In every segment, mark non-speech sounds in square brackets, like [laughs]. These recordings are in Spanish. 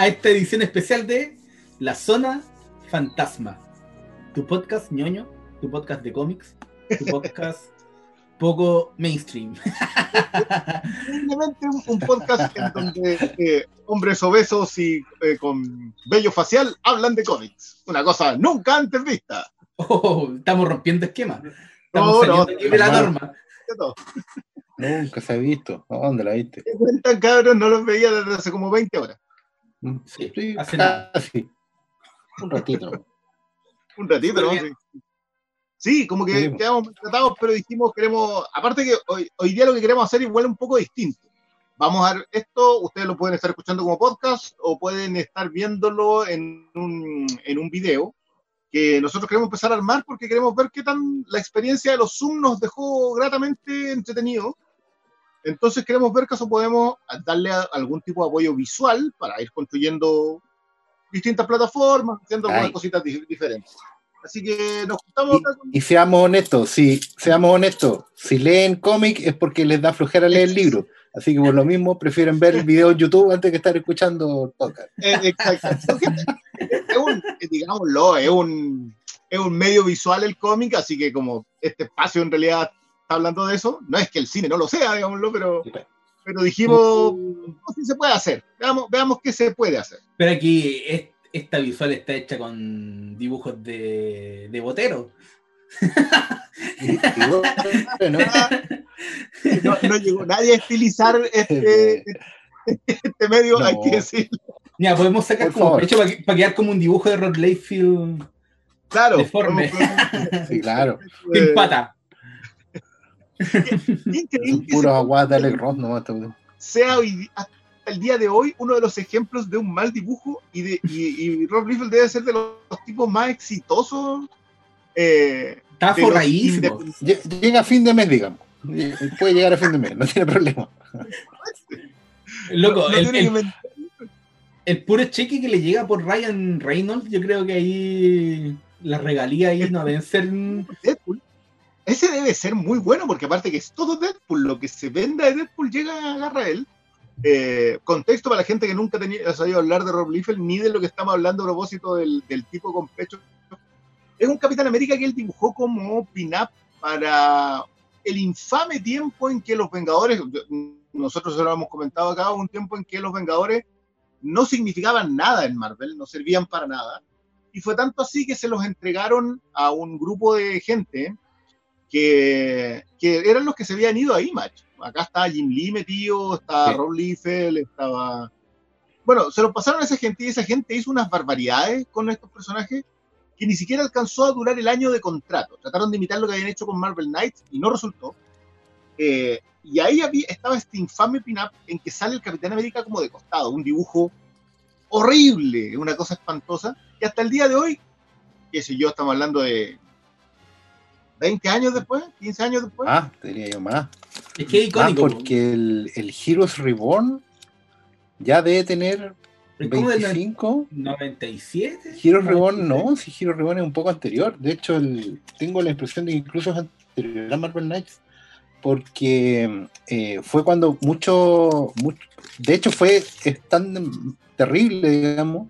A esta edición especial de La Zona Fantasma. Tu podcast ñoño, tu podcast de cómics, tu podcast [laughs] poco mainstream. Simplemente un, un podcast en donde eh, hombres obesos y eh, con vello facial hablan de cómics. Una cosa nunca antes vista. Oh, estamos rompiendo esquemas. Estamos No, no, de la norma. Nunca se ha visto. ¿A ¿Dónde la viste? ¿Qué cuentan, cabros? No los veía desde hace como 20 horas. Sí, Sí, hace nada. casi. Un ratito. Un ratito, ¿no? [laughs] Sí, como que Sí. quedamos tratados, pero dijimos, queremos, aparte que hoy, hoy día lo que queremos hacer igual un poco distinto. Vamos a ver esto, ustedes lo pueden estar escuchando como podcast o pueden estar viéndolo en un, en un video que nosotros queremos empezar a armar porque queremos ver qué tan la experiencia de los Zoom nos dejó gratamente entretenido. Entonces queremos ver caso podemos darle a- algún tipo de apoyo visual para ir construyendo distintas plataformas, haciendo algunas Ay. cositas di- diferentes. Así que nos juntamos Y, y seamos honestos, sí, seamos honestos. Si leen cómic es porque les da flojera leer el libro. Así que por lo mismo prefieren ver [laughs] el video en YouTube antes que estar escuchando el podcast. Eh, exacto. es un, eh, digámoslo, es un, es un medio visual el cómic, así que como este espacio en realidad hablando de eso, no es que el cine no lo sea, digámoslo, pero, pero dijimos, no, sí se puede hacer. Veamos, veamos qué se puede hacer. Pero aquí es- esta visual está hecha con dibujos de, de botero. [laughs] No, no llegó nadie a estilizar este, [laughs] este medio, No. hay que decir. Mira, podemos sacar Por como favor. pecho para, para quedar como un dibujo de Rod Layfield Claro. Deforme. como- sí, claro. en pata. Puro Ross nomás. todo. sea hoy, hasta el día de hoy uno de los ejemplos de un mal dibujo y, de, y, y Rob Liefeld debe ser de los, los tipos más exitosos. eh, Está forradísimo. Llega a fin de mes, digamos. Puede llegar a fin de mes, no tiene problema. Loco, no el, el- puro cheque que le llega por Ryan Reynolds, yo creo que ahí las regalías ahí no deben ser. Deadpool. Ese debe ser muy bueno porque aparte que es todo Deadpool, lo que se venda de Deadpool llega a agarrar él. Eh, contexto para la gente que nunca ha sabido hablar de Rob Liefeld ni de lo que estamos hablando a propósito del, del tipo con pecho. Es un Capitán América que él dibujó como pin-up para el infame tiempo en que los Vengadores, nosotros se lo hemos comentado acá, un tiempo en que los Vengadores no significaban nada en Marvel, no servían para nada. Y fue tanto así que se los entregaron a un grupo de gente que, que eran los que se habían ido a Image. Acá está Jim Lee metido, está Sí. Rob Liefeld, estaba... Bueno, se los pasaron a esa gente y esa gente hizo unas barbaridades con estos personajes que ni siquiera alcanzó a durar el año de contrato. Trataron de imitar lo que habían hecho con Marvel Knights y no resultó. Eh, y ahí había, estaba este infame pin-up en que sale el Capitán América como de costado, un dibujo horrible, una cosa espantosa, y hasta el día de hoy, qué sé yo, estamos hablando de 20 años después, 15 años después, Ah, diría yo más. Es que es Más icónico. porque el, el Heroes Reborn ya debe tener es como del 25. 97. Heroes Reborn no, si Heroes Reborn es un poco anterior. De hecho, el- tengo la impresión de que incluso es anterior a Marvel Knights. Porque eh, fue cuando mucho, mucho. De hecho, fue es tan terrible, digamos.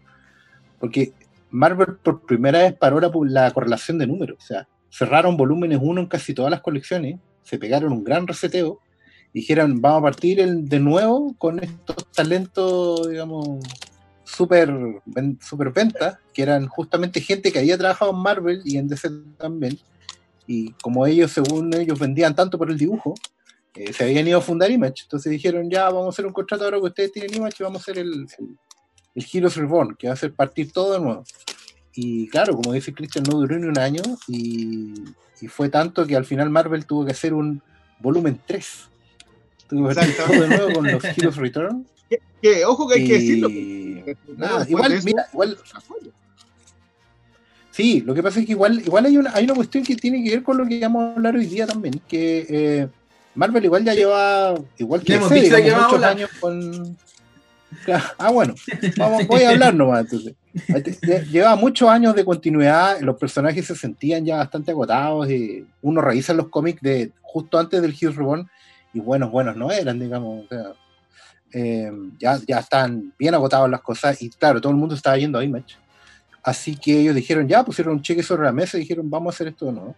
Porque Marvel por primera vez paró la, la correlación de números. O sea, cerraron volúmenes 1 en casi todas las colecciones. Se pegaron un gran reseteo. y Dijeron, vamos a partir de nuevo con estos talentos, digamos, super, super ventas, que eran justamente gente que había trabajado en Marvel y en DC también. Y como ellos, según ellos, vendían tanto por el dibujo, eh, se habían ido a fundar Image. Entonces dijeron, ya vamos a hacer un contrato ahora que ustedes tienen Image y vamos a hacer el, el, el Heroes Reborn, que va a hacer partir todo de nuevo. Y claro, como dice Christian, no duró ni un año y, y fue tanto que al final Marvel tuvo que hacer un volumen 3. Tuvo que hacer todo de nuevo con los Heroes Return. Que, que, ojo que hay que y- decirlo. nada, igual, de mira, igual. Sí, lo que pasa es que igual, igual hay, una, hay una cuestión que tiene que ver con lo que vamos a hablar hoy día también, que eh, Marvel igual ya lleva, igual que hemos DC, dicho digamos, muchos años con... [laughs] Ah, bueno, vamos, voy a hablar nomás. Entonces. Lle- Lleva muchos años de continuidad, los personajes se sentían ya bastante agotados, y uno revisa los cómics de justo antes del Heroes Reborn y buenos, buenos no eran, digamos. o sea, eh, ya, ya están bien agotadas las cosas y claro, todo el mundo estaba yendo a Image. Así que ellos dijeron, ya, pusieron un cheque sobre la mesa y dijeron, vamos a hacer esto o no.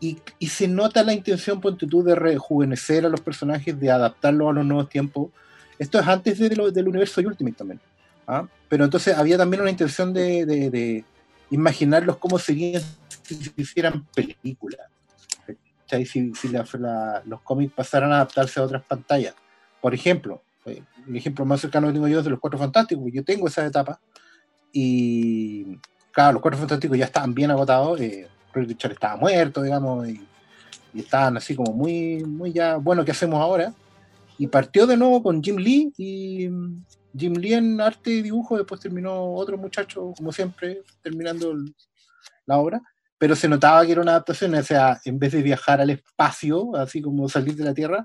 Y, y se nota la intención, ponte tú, de rejuvenecer a los personajes, de adaptarlos a los nuevos tiempos. Esto es antes de lo- del universo Ultimate también. ¿ah? Pero entonces había también una intención de, de- de imaginarlos cómo serían si se hicieran películas. ¿cachai? Si, si la- la- los cómics pasaran a adaptarse a otras pantallas. Por ejemplo, eh, el ejemplo más cercano que tengo yo es de los Cuatro Fantásticos, yo tengo esa etapa. Y claro, los Cuatro Fantásticos ya estaban bien agotados. Eh, Reed Richards estaba muerto, digamos, y, y estaban así como muy, muy ya, bueno, ¿qué hacemos ahora? Y partió de nuevo con Jim Lee y mm, Jim Lee en arte y dibujo, después terminó otro muchacho, como siempre, terminando el- la obra, pero se notaba que era una adaptación, o sea, en vez de viajar al espacio, así como salir de la Tierra,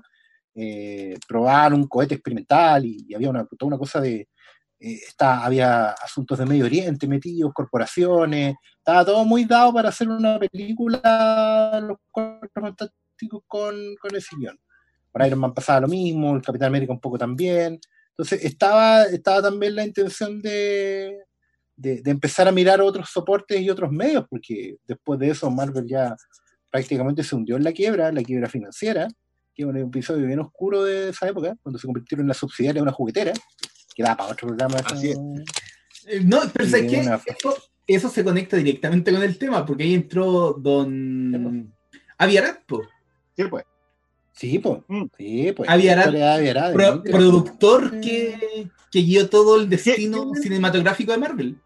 eh, probar un cohete experimental y, y había una, toda una cosa de, eh, está, había asuntos de Medio Oriente metidos, corporaciones, estaba todo muy dado para hacer una película, los cuatro fantásticos con, con ese guion. Con Iron Man pasaba lo mismo, el Capitán América un poco también. Entonces estaba, estaba también la intención de, de, de empezar a mirar otros soportes y otros medios, porque después de eso Marvel ya prácticamente se hundió en la quiebra, la quiebra financiera, que es un episodio bien oscuro de esa época, cuando se convirtieron en la subsidiaria de una juguetera, que da para otro programa. Así es. Eh, No, pero ¿sabes qué? una- Eso, eso se conecta directamente con el tema, porque ahí entró Don Aviarat, Sí, pues. Sí, pues. Mm. Sí, pues. Pro- ¿no? productor que, que guió todo el destino ¿Qué? cinematográfico de Marvel.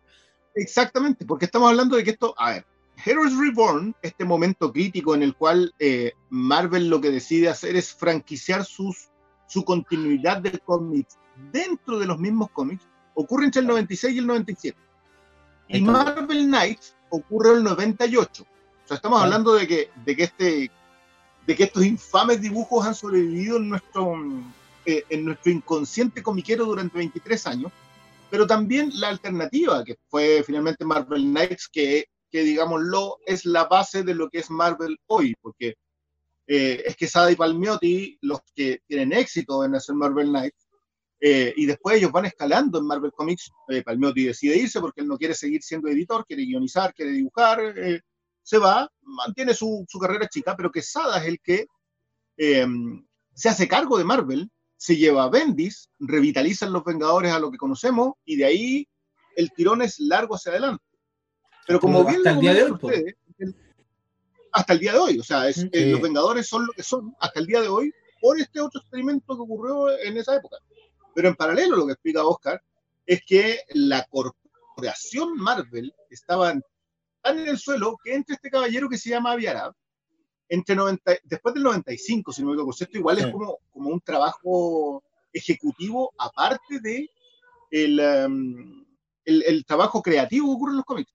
Exactamente, porque estamos hablando de que esto, a ver, Heroes Reborn, este momento crítico en el cual eh, Marvel lo que decide hacer es franquiciar sus, su continuidad de cómics dentro de los mismos cómics, ocurre entre el 96 y el 97. Y. Marvel Knights ocurre el 98. O sea, estamos hablando de que, de que este de que estos infames dibujos han sobrevivido en nuestro, eh, en nuestro inconsciente comiquero durante 23 años pero también la alternativa, que fue finalmente Marvel Knights, que, que digámoslo, es la base de lo que es Marvel hoy, porque eh, es que Sada y Palmiotti, los que tienen éxito en hacer Marvel Knights, eh, y después ellos van escalando en Marvel Comics, eh, Palmiotti decide irse porque él no quiere seguir siendo editor, quiere guionizar, quiere dibujar, eh, se va, mantiene su, su carrera chica, pero que Sada es el que eh, se hace cargo de Marvel, se lleva a Bendis, revitalizan los Vengadores a lo que conocemos y de ahí el tirón es largo hacia adelante. Pero como Como bien hasta el día de hoy, ustedes, el- hasta el día de hoy, o sea, es- Sí. eh, los Vengadores son lo que son hasta el día de hoy por este otro experimento que ocurrió en esa época. Pero en paralelo, lo que explica Oscar es que la corporación Marvel estaba tan en el suelo que entre este caballero que se llama Aviarad, entre 90, después del 95, si no me equivoco, esto igual es como, como un trabajo ejecutivo aparte de el, um, el, el trabajo creativo que ocurre en los cómics.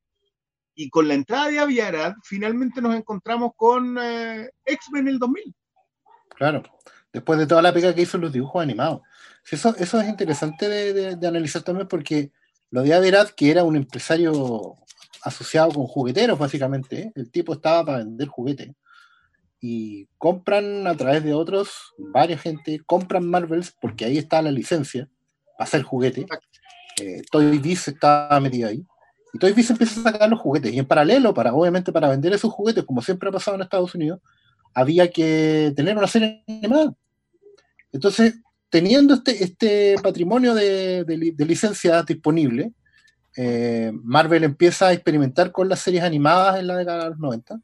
Y con la entrada de Aviarad, finalmente nos encontramos con eh, X-Men el 2000. Claro. Después de toda la pega que hizo en los dibujos animados. Eso, eso es interesante de, de- de analizar también porque lo de Averad, que era un empresario asociado con jugueteros, básicamente, ¿eh? el tipo estaba para vender juguetes. Y compran a través de otros, varias gente, compran Marvels porque ahí está la licencia para hacer juguete. Eh, Toy Biz estaba metido ahí. Y Toy Biz empieza a sacar los juguetes. Y en paralelo, para obviamente para vender esos juguetes, como siempre ha pasado en Estados Unidos, había que tener una serie animada. Entonces, teniendo este, este patrimonio de, de de licencias disponible, eh, Marvel empieza a experimentar con las series animadas en la década de los 90,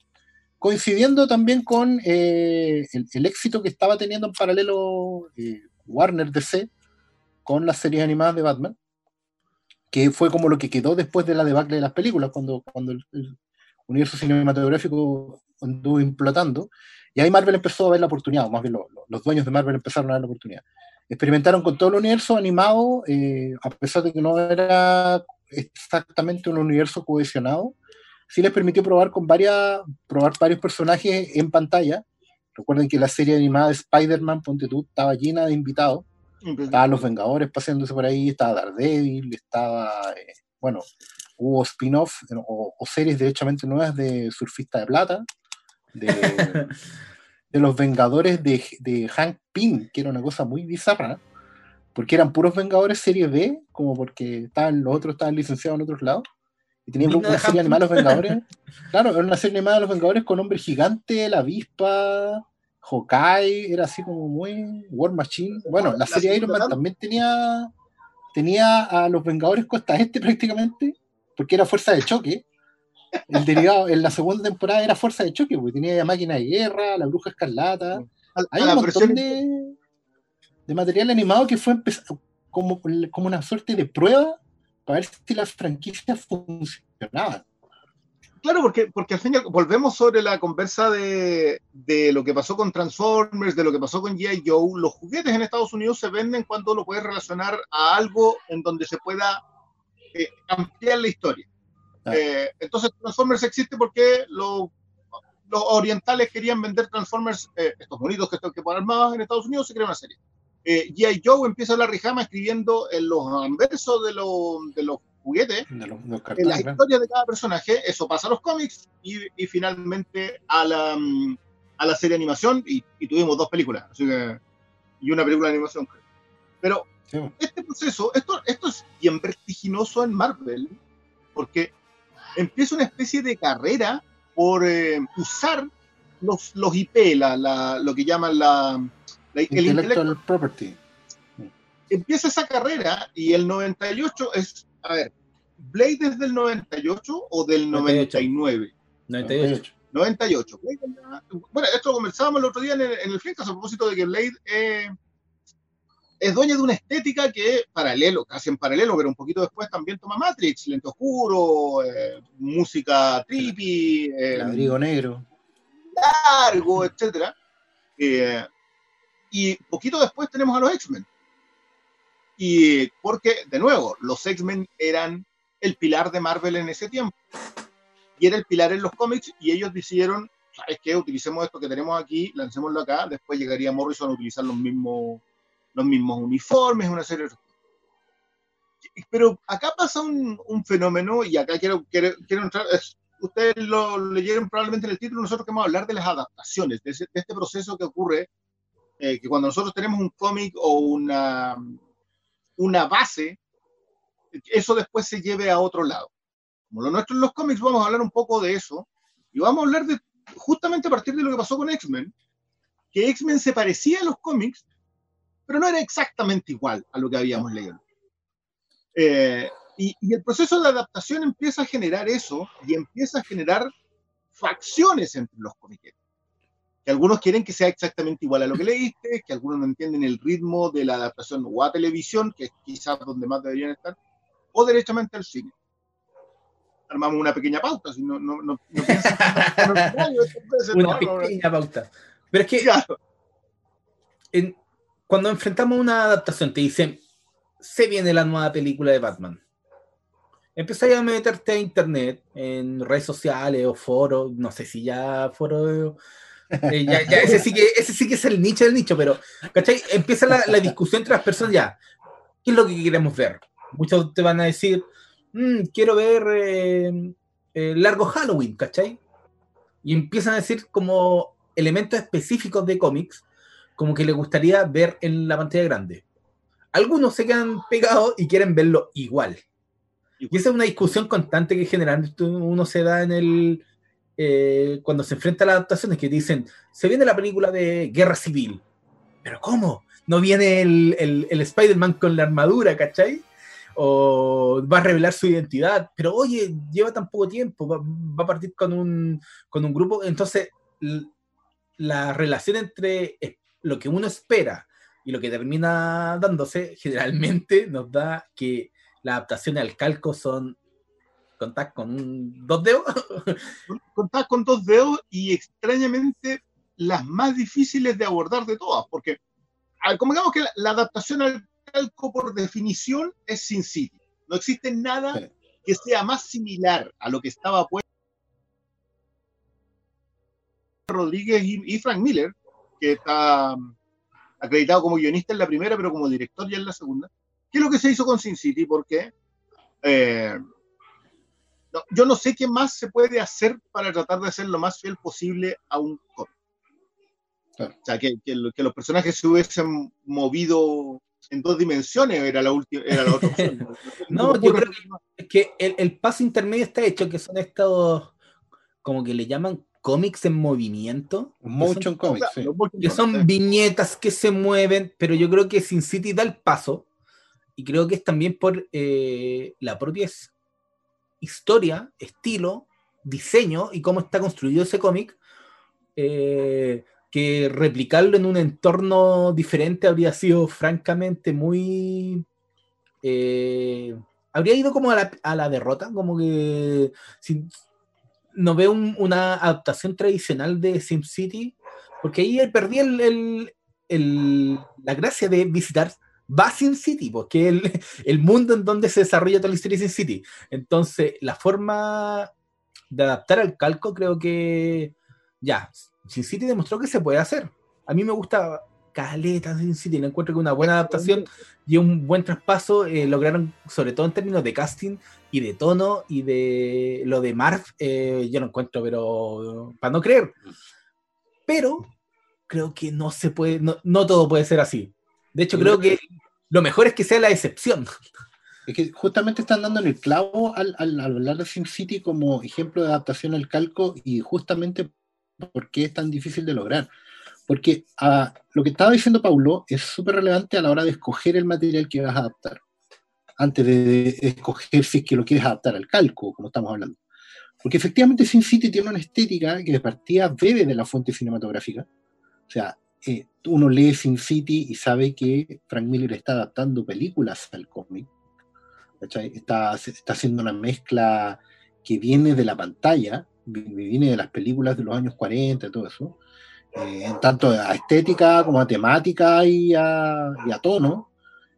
coincidiendo también con eh, el, éxito que estaba teniendo en paralelo eh, Warner DC con las series animadas de Batman. que fue como lo que quedó después de la debacle de las películas, cuando, cuando el, universo cinematográfico anduvo implotando, y ahí Marvel empezó a ver la oportunidad, o más bien lo- lo- los dueños de Marvel empezaron a ver la oportunidad. Experimentaron con todo el universo animado, a pesar de que no era exactamente un universo cohesionado, sí les permitió probar con varias, probar varios personajes en pantalla. Recuerden que la serie animada de Spider-Man, ponte tú, estaba llena de invitados. Estaban los Vengadores paseándose por ahí, estaba Daredevil, estaba, eh, bueno, hubo spin-off eh, o, o series derechamente nuevas de Surfista de Plata, de, [laughs] de los Vengadores de, de Hank Pym, que era una cosa muy bizarra, porque eran puros Vengadores serie B, como porque estaban, los otros estaban licenciados en otros lados, y tenían una serie animada de los Vengadores. [laughs] claro, era una serie animada de los Vengadores con hombre gigante, la avispa, Hawkeye, era así como muy War Machine. Bueno, la La serie Iron Man también tenía, tenía a los Vengadores Costa Este prácticamente, porque era fuerza de choque. El derivado en la segunda temporada era fuerza de choque, porque tenía ya máquina de guerra, la bruja escarlata. Hay la un montón de, de material animado que fue como, como una suerte de prueba para ver si las franquicias funcionaban. Claro, porque, porque al final volvemos sobre la conversa de, de lo que pasó con Transformers, de lo que pasó con G.I. Joe. Los juguetes en Estados Unidos se venden cuando lo puedes relacionar a algo en donde se pueda eh, ampliar la historia. Eh, entonces, Transformers existe porque lo- los orientales querían vender Transformers, eh, estos bonitos que que poner armados en Estados Unidos, se crea una serie. Eh, G.I. Joe empieza la Rihama escribiendo en los anversos de, los- de los juguetes De los, de los en cartones, las claro. historias de cada personaje, eso pasa a los cómics y, y finalmente a la, mm, a la serie de animación y, y tuvimos dos películas, así que, y una película de animación. creo. Pero Sí, este proceso, esto, esto es bien vertiginoso en Marvel, porque empieza una especie de carrera por eh, usar los, los IP, la, la- lo que llaman la, la- el Intellectual property. empieza esa carrera y el 98 es, a ver, Blade es del 98 o del 98. 99. 98. 98. Blade es la- bueno, esto lo conversábamos el otro día en el, en el Flinkas a propósito de que Blade eh, es dueña de una estética que paralelo, casi en paralelo, pero un poquito después también toma Matrix, lente oscuro, eh, música trippy, eh, El abrigo negro. largo, etcétera. Eh, y poquito después tenemos a los X-Men. Y porque, de nuevo, los X-Men eran el pilar de Marvel en ese tiempo. Y era el pilar en los cómics y ellos decidieron, ¿sabes qué? Utilicemos esto que tenemos aquí, lancémoslo acá, después llegaría Morrison a utilizar los mismos, los mismos uniformes, una serie de. Pero acá pasa un, un fenómeno, y acá quiero, quiero, quiero entrar, es- ustedes lo leyeron probablemente en el título, nosotros queremos hablar de las adaptaciones, de, ese- de este proceso que ocurre, eh, que cuando nosotros tenemos un cómic o una, una base, eso después se lleve a otro lado. Como lo nuestro en los cómics, vamos a hablar un poco de eso, y vamos a hablar de justamente a partir de lo que pasó con X-Men, que X-Men se parecía a los cómics, pero no era exactamente igual a lo que habíamos leído. Eh, y, el proceso de adaptación empieza a generar eso y empieza a generar facciones entre los comiqueros. Que algunos quieren que sea exactamente igual a lo que leíste, que algunos no entienden el ritmo de la adaptación o a televisión, que es quizás donde más deberían estar, o derechamente al cine. Armamos una pequeña pauta, si no, no, no, piensan [laughs] Una pequeña pauta. Pero es que Claro, en- cuando enfrentamos una adaptación, te dicen, se viene la nueva película de Batman. Empezáis a meterte a internet, en redes sociales o foros, no sé si ya foros, eh, ya, ya ese, sí que, ese sí que es el nicho del nicho, pero, ¿cachai? Empieza la, la discusión entre las personas ya, ¿qué es lo que queremos ver? Muchos te van a decir, "Mm, quiero ver eh, eh, Largo Halloween, ¿cachai? Y empiezan a decir como elementos específicos de cómics, como que les gustaría ver en la pantalla grande. Algunos se quedan pegados y quieren verlo igual. Y esa es una discusión constante que generalmente uno se da en el. Eh, cuando se enfrenta a las adaptaciones que dicen: se viene la película de Guerra Civil. ¿Pero cómo? ¿No viene el, el- el Spider-Man con la armadura, cachai? O va a revelar su identidad. Pero oye, lleva tan poco tiempo, va, va a partir con un, con un grupo. Entonces, la relación entre lo que uno espera y lo que termina dándose, generalmente nos da que las adaptaciones al calco son contás con un- dos dedos. [laughs] contás con dos dedos y extrañamente las más difíciles de abordar de todas, porque como digamos que la, la adaptación al calco por definición es Sin City. No existe nada Sí. que sea más similar a lo que estaba puesto Rodríguez y, y Frank Miller, que está mm, acreditado como guionista en la primera, pero como director ya en la segunda. ¿Qué es lo que se hizo con Sin City? Porque eh, no, yo no sé qué más se puede hacer para tratar de ser lo más fiel posible a un cómic. Claro. O sea, que, que lo- que los personajes se hubiesen movido en dos dimensiones era la última, era la otra opción. No, [laughs] yo creo Es que el, el paso intermedio está hecho, que son estos, como que le llaman cómics en movimiento. Motion Comics, o sea, sí. que son viñetas que se mueven, pero yo creo que Sin City da el paso, y creo que es también por eh, la propia historia, estilo, diseño y cómo está construido ese cómic, eh, que replicarlo en un entorno diferente habría sido francamente muy... eh, habría ido como a la, a la derrota, como que no veo un- una adaptación tradicional de SimCity, porque ahí perdí el, el- el- la gracia de visitar va Sin City, porque el, [laughs] el mundo en donde se desarrolla toda la historia de Sin City. Entonces, la forma de adaptar al calco, creo que ya, Sin City demostró que se puede hacer. A mí me gusta caleta Sin City, le encuentro que una buena adaptación y un buen traspaso eh, lograron, sobre todo en términos de casting y de tono y de lo de Marv, eh, yo lo encuentro, pero para no creer. Pero creo que no se puede, no, no todo puede ser así. De hecho, creo que lo mejor es que sea la excepción. [laughs] Es que justamente están dando en el clavo al, al- al hablar de SimCity como ejemplo de adaptación al calco y justamente por qué es tan difícil de lograr. Porque ah, lo que estaba diciendo Paulo es súper relevante a la hora de escoger el material que vas a adaptar. Antes de escoger si es que lo quieres adaptar al calco, como estamos hablando. Porque efectivamente SimCity tiene una estética que de partida bebe de la fuente cinematográfica. O sea, eh, uno lee SimCity y sabe que Frank Miller está adaptando películas al cómic. Está, está haciendo una mezcla que viene de la pantalla, vi- viene de las películas de los años 40 y todo eso, eh, en tanto a estética como a temática y a, y a tono,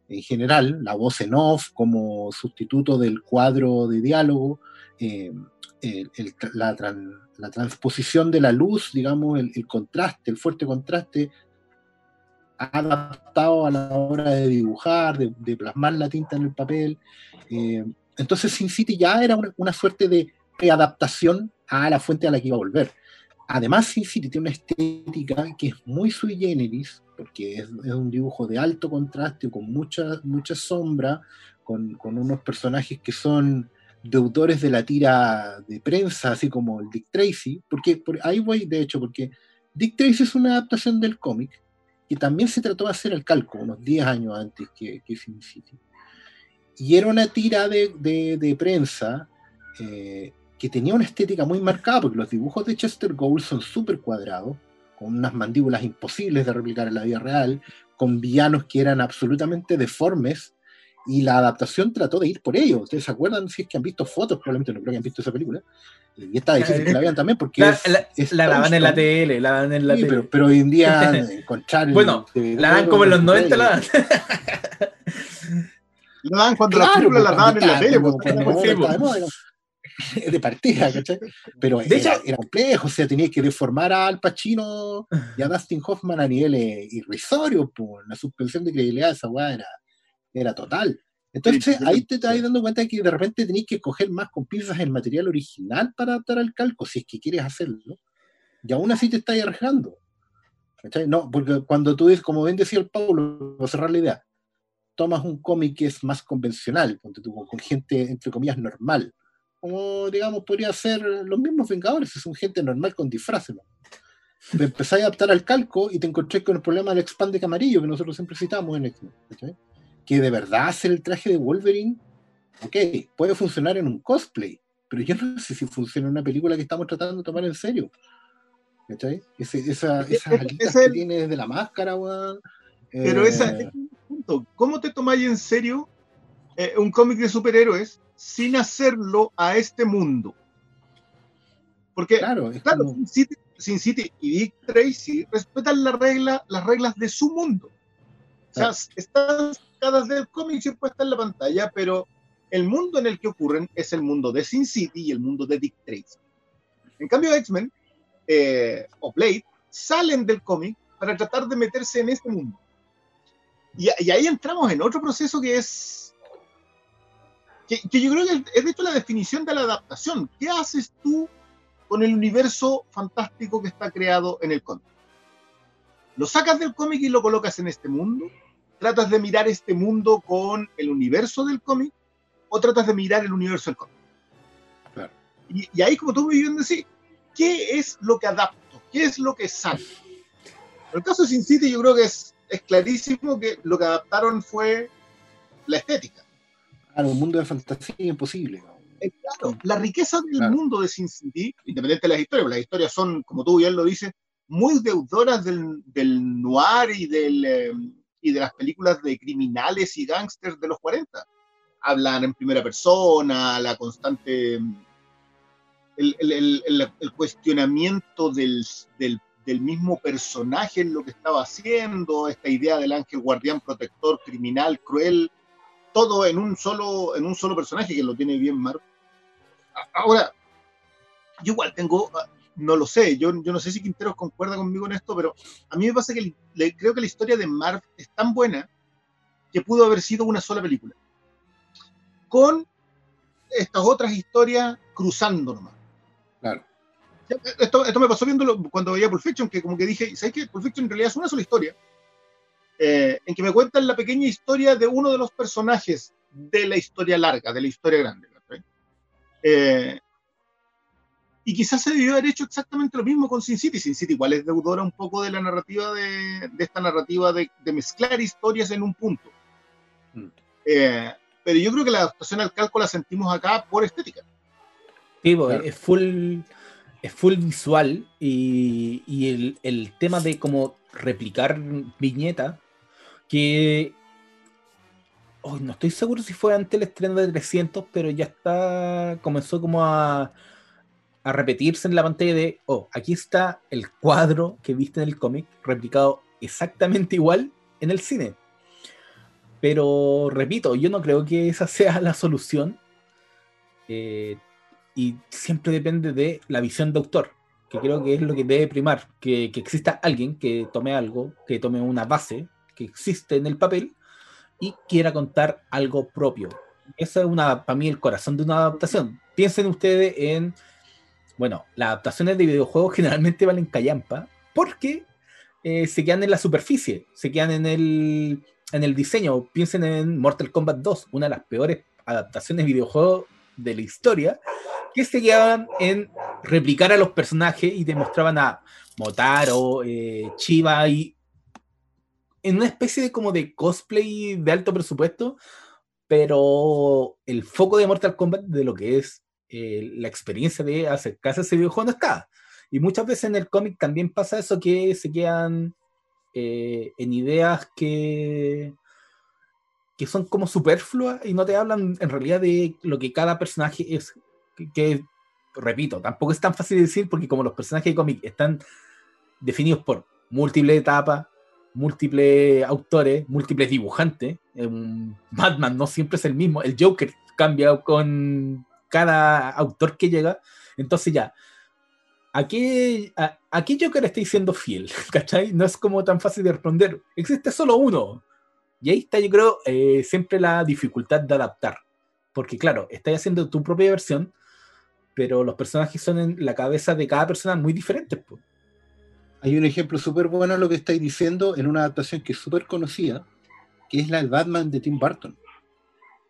en general, la voz en off como sustituto del cuadro de diálogo, eh, el- el- la, tran- la transposición de la luz, digamos, el, el contraste, el fuerte contraste, adaptado a la hora de dibujar, de, de plasmar la tinta en el papel. Eh, entonces Sin City ya era una, una suerte de readaptación a la fuente a la que iba a volver. Además, Sin City tiene una estética que es muy sui generis, porque es, es un dibujo de alto contraste, con mucha, mucha sombra, con, con unos personajes que son deudores de la tira de prensa, así como el Dick Tracy, porque por, ahí voy, de hecho, porque Dick Tracy es una adaptación del cómic, que también se trató de hacer al calco, unos 10 años antes que, que Sin City. Y era una tira de, de, de prensa eh, que tenía una estética muy marcada, porque los dibujos de Chester Gould son súper cuadrados, con unas mandíbulas imposibles de replicar en la vida real, con villanos que eran absolutamente deformes, y la adaptación trató de ir por ello. ¿Ustedes se acuerdan? Si es que han visto fotos, probablemente no creo que han visto esa película. Y está difícil que la vean también porque La, es, la- es la daban en la tele, la daban en la Sí, tele. pero, pero hoy en día [laughs] encontrar. el Bueno, DVD la dan como en los 90, la dan. Lo daban cuando Claro, las películas pues, las daban en la tele. pues, pues. de moda, ¿no? [laughs] de partida, ¿cachai? Pero De era, hecho- era complejo, o sea, tenías que deformar a Al Pacino y a Dustin Hoffman a niveles irrisorios, pues, la suspensión de credibilidad de esa weá era, era total. Entonces ahí te estás dando cuenta de que de repente tenéis que coger más con pinzas el material original para adaptar al calco, si es que quieres hacerlo. Y aún así te estás arriesgando. No, porque cuando tú dices, como bien decía el Paulo, para cerrar la idea, tomas un cómic que es más convencional, con gente, entre comillas, normal. Como, digamos, podría ser los mismos Vengadores, son gente normal con disfraces. ¿no? Te empezás a adaptar al calco y te encontré con el problema del expande amarillo que nosotros siempre citamos en X-Men. Que de verdad hacer el traje de Wolverine, ok, puede funcionar en un cosplay, pero yo no sé si funciona en una película que estamos tratando de tomar en serio. ¿Cachai? Ese- esa, esas alitas es el- que tiene desde la máscara, weón. Pero Eh, esa, es punto. ¿Cómo te tomáis en serio eh, un cómic de superhéroes sin hacerlo a este mundo. Porque, Claro, es claro, como- Sin, City, Sin City y Dick Tracy respetan la regla, las reglas de su mundo. O sea, Claro. están sacadas del cómic y puestas en la pantalla, pero el mundo en el que ocurren es el mundo de Sin City y el mundo de Dick Tracy. En cambio, X-Men eh, o Blade salen del cómic para tratar de meterse en este mundo. Y, y ahí entramos en otro proceso que es. Que, que yo creo que es de hecho la definición de la adaptación. ¿Qué haces tú con el universo fantástico que está creado en el cómic? ¿Lo sacas del cómic y lo colocas en este mundo? ¿Tratas de mirar este mundo con el universo del cómic? ¿O tratas de mirar el universo del cómic? Claro. Y, y ahí, como tú muy bien decís, ¿qué es lo que adapto? ¿Qué es lo que saco? En el caso de Sin City, yo creo que es, es clarísimo que lo que adaptaron fue la estética. Claro, un mundo de fantasía imposible. ¿no? Eh, claro, la riqueza del Claro. mundo de Sin City, independiente de las historias, porque las historias son, como tú bien lo dices, muy deudoras del, del noir y, del, eh, y de las películas de criminales y gángsters de los 40. Hablan en primera persona, la constante. El, el- el- el- cuestionamiento del, del- del mismo personaje en lo que estaba haciendo, esta idea del ángel guardián protector, criminal, cruel, todo en un solo, en un solo personaje que lo tiene bien Marv. A- Ahora, yo igual tengo, ah, no lo sé, yo, yo no sé si Quinteros concuerda conmigo en esto, pero a mí me pasa que le- creo que la historia de Marv es tan buena que pudo haber sido una sola película. Con estas otras historias cruzando nomás. Claro. Esto, esto me pasó viéndolo cuando veía Pulp Fiction, que como que dije, ¿sabes qué? Pulp Fiction en realidad es una sola historia, eh, en que me cuentan la pequeña historia de uno de los personajes de la historia larga, de la historia grande. Eh, y quizás se debió haber hecho exactamente lo mismo con Sin City. Sin City igual es deudora un poco de la narrativa de, de esta narrativa de, de mezclar historias en un punto. Mm. Eh, pero yo creo que la adaptación al calco la sentimos acá por estética. Sí, Claro. es full es full visual y, y el, el tema de como replicar viñeta que oh, no estoy seguro si fue antes el estreno de 300 pero ya está comenzó como a a repetirse en la pantalla de oh aquí está el cuadro que viste en el cómic replicado exactamente igual en el cine pero repito yo no creo que esa sea la solución eh, y siempre depende de la visión de autor, que creo que es lo que debe primar, que, que exista alguien que tome algo, que tome una base que existe en el papel y quiera contar algo propio. Esa es una, para mí el corazón de una adaptación. Piensen ustedes en, bueno, las adaptaciones de videojuegos [laughs] generalmente valen callampa porque eh, se quedan en la superficie, se quedan en el, en el diseño. Piensen en Mortal Kombat 2, una de las peores adaptaciones de videojuegos de la historia, que se quedaban en replicar a los personajes y demostraban a Motaro, eh, Chiva y en una especie de como de cosplay de alto presupuesto, pero el foco de Mortal Kombat de lo que es eh, la experiencia de acercarse a ese videojuego no está. Y muchas veces en el cómic también pasa eso que se quedan eh, en ideas que, que son como superfluas y no te hablan en realidad de lo que cada personaje es. Que, que, repito, tampoco es tan fácil de decir porque como los personajes de cómic están definidos por múltiples etapas, múltiples autores, múltiples dibujantes, un Batman no siempre es el mismo, el Joker cambia con cada autor que llega, entonces ya, ¿a qué, a, a qué Joker estáis siendo fiel? [laughs] ¿Cachai? No es como tan fácil de responder, existe solo uno. Y ahí está, yo creo, eh, siempre la dificultad de adaptar. Porque claro, estás haciendo tu propia versión, pero los personajes son en la cabeza de cada persona muy diferentes. Pues. Hay un ejemplo súper bueno lo que estáis diciendo en una adaptación que es súper conocida, que es la del Batman de Tim Burton.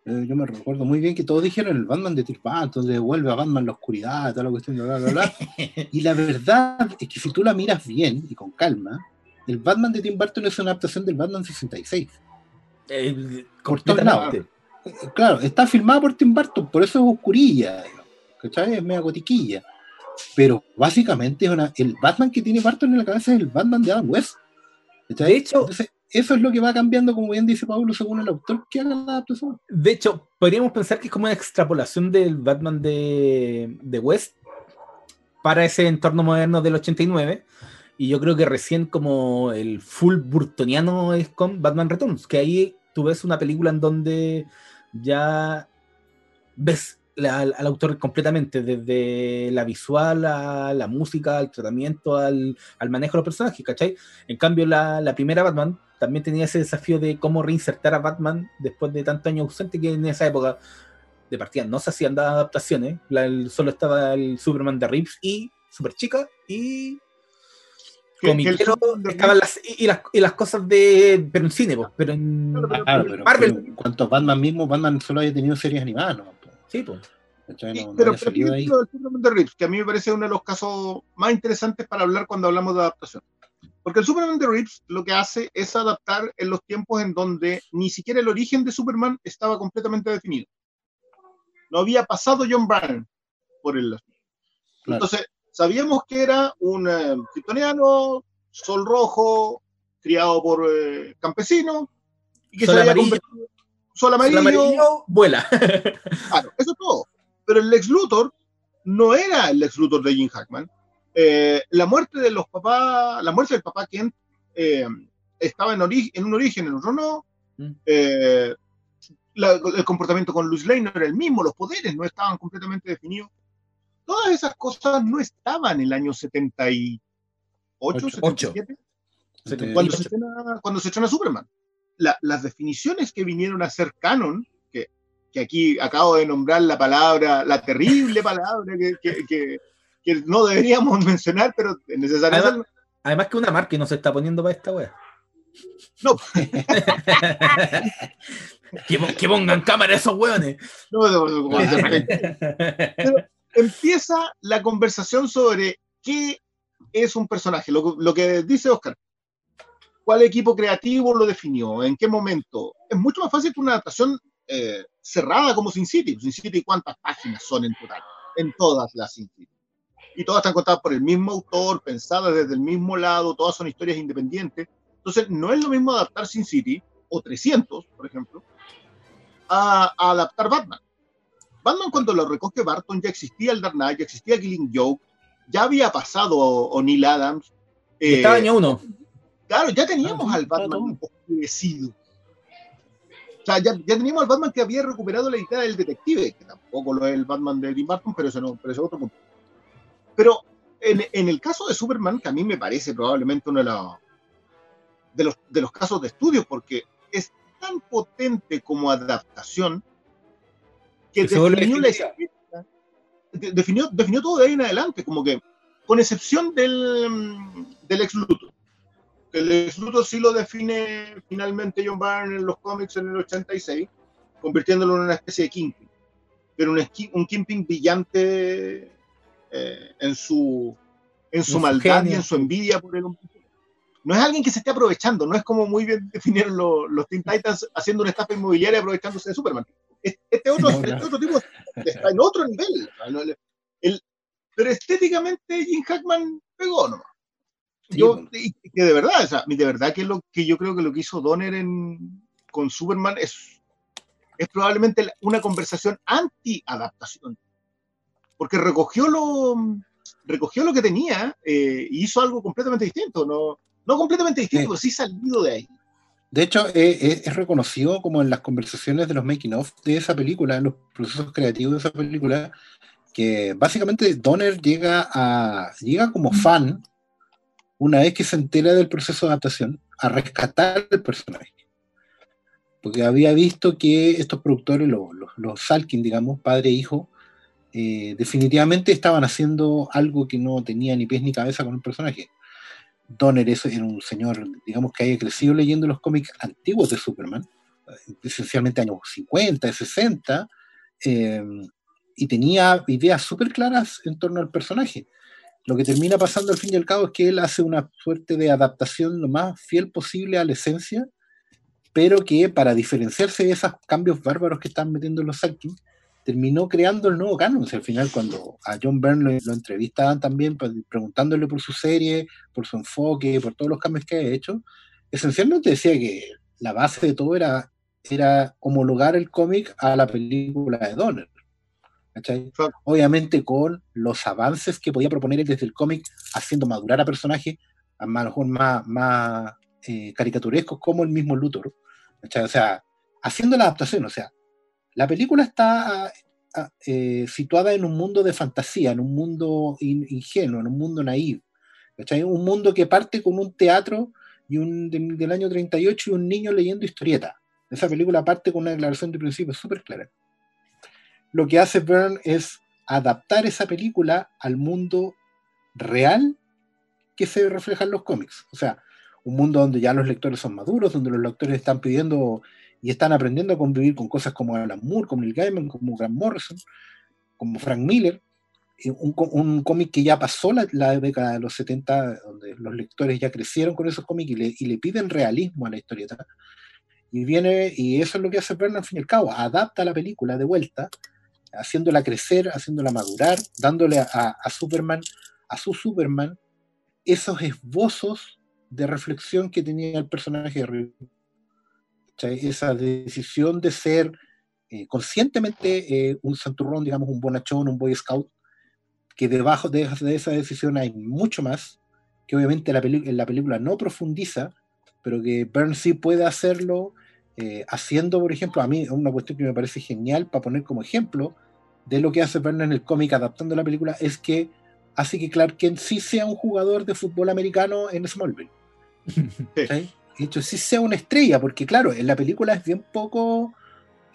Eh, yo me recuerdo muy bien que todos dijeron el Batman de Burton, devuelve a Batman la oscuridad, toda la cuestión, bla, bla, bla. [laughs] y la verdad es que si tú la miras bien y con calma, el Batman de Tim Burton es una adaptación del Batman 66. Eh, Por todos lados. Claro, está filmada por Tim Burton, por eso es oscurilla, ¿cachai? Es media gotiquilla. Pero básicamente es una, el Batman que tiene Burton en la cabeza es el Batman de Adam West. ¿cachai? De hecho, Entonces, eso es lo que va cambiando, como bien dice Pablo, según el autor que haga la adaptación. De hecho, podríamos pensar que es como una extrapolación del Batman de, de West para ese entorno moderno del 89. Y yo creo que recién como el full burtoniano es con Batman Returns, que ahí tú ves una película en donde ya ves la- al, al autor completamente, desde la visual a la música, al tratamiento, al, al manejo de los personajes, ¿cachai? En cambio, la, la primera Batman también tenía ese desafío de cómo reinsertar a Batman después de tantos años ausente que en esa época de partida no se hacían adaptaciones, la- el- solo estaba el Superman de Reeves y Super Chica y comiquero estaban las, y, y las, y las cosas de pero en cine, pues, pero en Claro, pero- Claro, pero, Marvel. pero en cuanto a Batman mismo, Batman solo había tenido series animadas, ¿no? sí, pues. Sí, No- pero pero ahí. lo del Superman de Reeves, que a mí me parece uno de los casos más interesantes para hablar cuando hablamos de adaptación. Porque el Superman de Reeves lo que hace es adaptar en los tiempos en donde ni siquiera el origen de Superman estaba completamente definido. No había pasado John Byrne por el... Claro. Entonces, sabíamos que era un eh, kryptoniano, sol rojo, criado por eh, campesinos, y que Sol se había amarillo. convertido... Sol amarillo, amarillo vuela. [laughs] Claro, eso es todo. Pero el Lex Luthor no era el Lex Luthor de Jim Hackman. Eh, la muerte de los papás, la muerte del papá Kent eh, estaba en, ori- en un origen, en otro no. Mm. Eh, la- el comportamiento con Luis Lane no era el mismo, los poderes no estaban completamente definidos. Todas esas cosas no estaban en el año 78, Ocho. 77 Este, cuando se estrena, cuando se estrena Superman. La- las definiciones que vinieron a ser canon, que, que aquí acabo de nombrar la palabra, la terrible palabra que, que- que- que no deberíamos [laughs] mencionar, pero es necesario Además- que una marca y no se está poniendo para esta wea. No. [laughs] que, pon- que pongan cámara esos weones. No, no, no, Raquel. [laughs] Empieza la conversación sobre qué es un personaje, lo, lo que dice Oscar. ¿Cuál equipo creativo lo definió? ¿En qué momento? Es mucho más fácil que una adaptación eh, cerrada como Sin City. Sin City, ¿cuántas páginas son en total? En todas las Sin City. Y todas están contadas por el mismo autor, pensadas desde el mismo lado, todas son historias independientes. Entonces, no es lo mismo adaptar Sin City, o 300, por ejemplo, a, a adaptar Batman. Batman, cuando lo recoge Barton, ya existía el Dark Knight, ya existía Killing Joke, ya había pasado O'Neill Adams. Eh, estaba año uno. Claro, ya teníamos Ah, al Batman oscurecido. O sea, ya, ya teníamos al Batman que había recuperado la idea del detective, que tampoco lo es el Batman de Tim Burton, pero ese no, pero ese es otro punto. Pero en, en el caso de Superman, que a mí me parece probablemente uno de, la- de los, de los casos de estudio, porque es tan potente como adaptación que definió la definió, definió todo de ahí en adelante, como que, con excepción del, del ex Luthor. El ex Luthor sí lo define finalmente John Byrne en los cómics en el 86, convirtiéndolo en una especie de Kingpin. Pero un, un Kingpin brillante eh, en su, en su su maldad y genio. en su envidia por el. No es alguien que se esté aprovechando, no es como muy bien [laughs] definieron los, los Teen Titans haciendo una estafa inmobiliaria aprovechándose de Superman. Es- Este otro, No, [laughs] no. este otro tipo está en otro nivel. No, el- el- pero estéticamente Jim Hackman pegó nomás. Sí, Yo, bueno. y- y que de verdad, o sea, de verdad que lo que yo creo que lo que hizo Donner en, con Superman es, es probablemente una conversación anti-adaptación. Porque recogió lo, recogió lo que tenía eh, y hizo algo completamente distinto. No, no completamente distinto, Sí. pero sí salido de ahí. De hecho, eh, eh, es reconocido como en las conversaciones de los making of de esa película, en los procesos creativos de esa película, que básicamente Donner llega a llega como fan, una vez que se entera del proceso de adaptación, a rescatar el personaje. Porque había visto que estos productores, los, los, los Salkin, digamos, padre e hijo, eh, definitivamente estaban haciendo algo que no tenía ni pies ni cabeza con el personaje. Donner es, era un señor, digamos, que haya crecido leyendo los cómics antiguos de Superman, esencialmente años 50, 60, eh, y tenía ideas súper claras en torno al personaje. Lo que termina pasando al fin y al cabo es que él hace una suerte de adaptación lo más fiel posible a la esencia, pero que para diferenciarse de esos cambios bárbaros que están metiendo los Salkin, terminó creando el nuevo canon. O sea, al final, cuando a John Byrne lo, lo entrevistaban también, pues, preguntándole por su serie, por su enfoque, por todos los cambios que ha hecho, esencialmente decía que la base de todo era, era homologar el cómic a la película de Donner. Obviamente con los avances que podía proponer él desde el cómic, haciendo madurar a personajes a lo mejor más, más eh, caricaturescos como el mismo Luthor. ¿cachai? O sea, haciendo la adaptación, o sea, la película está ah, eh, situada en un mundo de fantasía, en un mundo in- ingenuo, en un mundo naive. ¿cachai? Un mundo que parte con un teatro y un, del, año 38 y un niño leyendo historieta. Esa película parte con una declaración de principio súper clara. Lo que hace Byrne es adaptar esa película al mundo real que se refleja en los cómics. O sea, un mundo donde ya los lectores son maduros, donde los lectores están pidiendo y están aprendiendo a convivir con cosas como Alan Moore, como Neil Gaiman, como Grant Morrison, como Frank Miller, y un, un cómic que ya pasó la, la década de los 70, donde los lectores ya crecieron con esos cómics y le, y le piden realismo a la historieta. Y viene, y eso es lo que hace Byrne al fin y al cabo, adapta la película de vuelta, haciéndola crecer, haciéndola madurar, dándole a, Superman, a su Superman, esos esbozos de reflexión que tenía el personaje de Reeve. ¿Cachai? Esa decisión de ser eh, conscientemente eh, un santurrón, digamos, un bonachón, un boy scout, que debajo de, de esa decisión hay mucho más, que obviamente la en la película no profundiza, pero que Byrne sí puede hacerlo eh, haciendo, por ejemplo, a mí una cuestión que me parece genial para poner como ejemplo de lo que hace Byrne en el cómic adaptando la película es que hace que Clark Kent sí sea un jugador de fútbol americano en Smallville. [laughs] De hecho, sí sea una estrella, porque claro, en la película es bien poco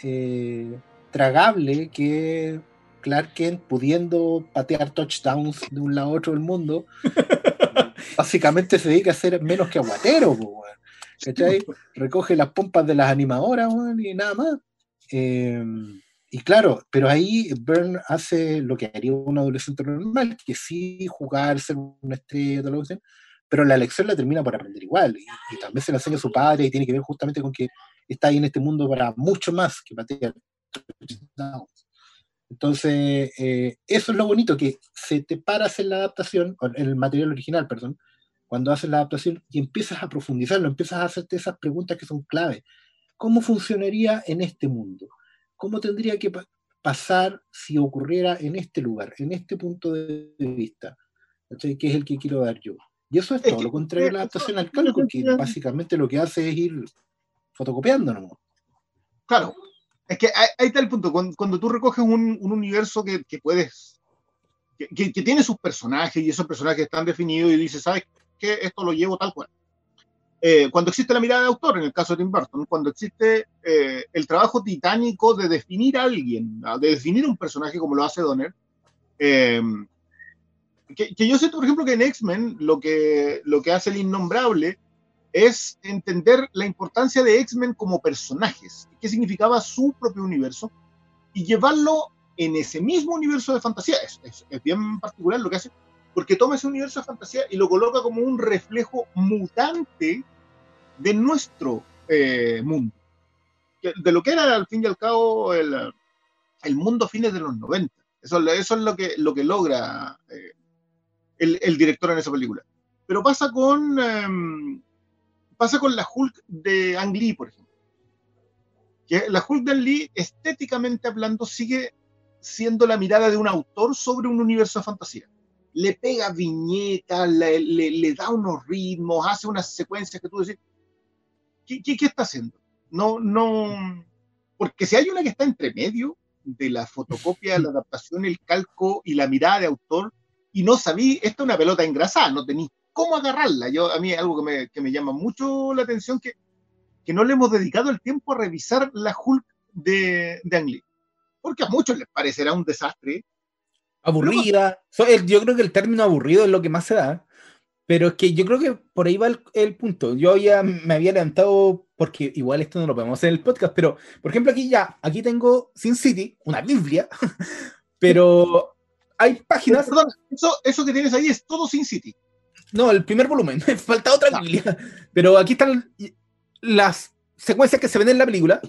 eh, tragable que Clark Kent pudiendo patear touchdowns de un lado a otro del mundo, [laughs] básicamente se dedica a ser menos que aguatero, po. ¿cachai? Recoge las pompas de las animadoras y nada más. Eh, y claro, pero ahí Byrne hace lo que haría un adolescente normal, que sí jugar, ser una estrella, todo lo que sea, pero la lección la termina por aprender igual. Y, también se la enseña su padre y tiene que ver justamente con que está ahí en este mundo para mucho más que patear. Entonces, eh, eso es lo bonito, que se te paras en la adaptación, en el material original, perdón, cuando haces la adaptación y empiezas a profundizarlo, empiezas a hacerte esas preguntas que son clave. ¿Cómo funcionaría en este mundo? ¿Cómo tendría que pa- pasar si ocurriera en este lugar, en este punto de vista? ¿Cachai? Que es el que quiero dar yo. Y eso es Es todo que- lo contrario de la adaptación al es que básicamente lo que hace es ir fotocopiando, ¿no? Claro, es que ahí, ahí está el punto. Cuando, cuando tú recoges un, un universo que, que puedes, que, tiene sus personajes y esos personajes están definidos y dices, ¿sabes qué? Esto lo llevo tal cual. Eh, cuando existe la mirada de autor, en el caso de Tim Burton, cuando existe eh, el trabajo titánico de definir a alguien, de definir un personaje como lo hace Donner, eh, que, que yo siento, por ejemplo, que en X-Men lo que, lo que hace el innombrable es entender la importancia de X-Men como personajes, qué significaba su propio universo, y llevarlo en ese mismo universo de fantasía. Es, es- es bien particular lo que hace, porque toma ese universo de fantasía y lo coloca como un reflejo mutante de nuestro eh, mundo, de lo que era al fin y al cabo el, el mundo a fines de los 90. Eso, eso es lo que, lo que logra eh, el, director en esa película. Pero pasa con... em, pasa con la Hulk de Ang Lee, por ejemplo. La Hulk de Ang Lee, estéticamente hablando, sigue siendo la mirada de un autor sobre un universo de fantasía. Le pega viñetas, le, le- le da unos ritmos, hace unas secuencias que tú decís, ¿qué, qué, qué está haciendo? No, no, porque si hay una que está entre medio de la fotocopia, la adaptación, el calco y la mirada de autor, y no sabí, esta es una pelota engrasada, no tenéis cómo agarrarla. Yo, a mí es algo que me, que me llama mucho la atención, que, que no le hemos dedicado el tiempo a revisar la Hulk de, de Ang Lee. Porque a muchos les parecerá un desastre. Aburrida. Yo creo que el término aburrido es lo que más se da. Pero es que yo creo que por ahí va el, el punto. Yo ya me había levantado, porque igual esto no lo podemos hacer en el podcast, pero por ejemplo aquí ya, aquí tengo Sin City, una Biblia, [laughs] pero hay páginas, Perdón, eso, eso que tienes ahí es todo Sin City. no, el primer volumen, [laughs] me falta otra Ah. Pero aquí están las secuencias que se ven en la película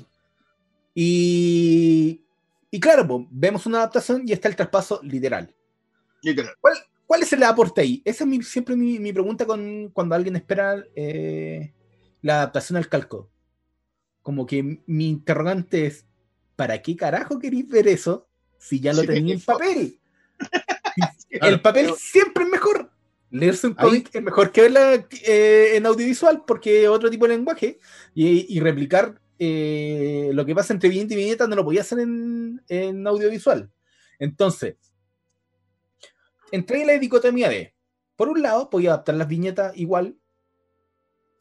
y, y claro, pues, vemos una adaptación y está el traspaso literal. Literal. ¿Cuál es el aporte ahí? Esa es mi- siempre mi, mi pregunta con, cuando alguien espera eh, la adaptación al calco. Como que mi interrogante es, ¿para qué carajo queréis ver eso si ya lo Sí, tenía en papel? El papel siempre es mejor. Leerse un cómic es mejor que verla eh, en audiovisual porque es otro tipo de lenguaje y, y replicar eh, lo que pasa entre viñeta y viñeta no lo podía hacer en, en audiovisual. Entonces, entré en la dicotomía de, por un lado, podía adaptar las viñetas igual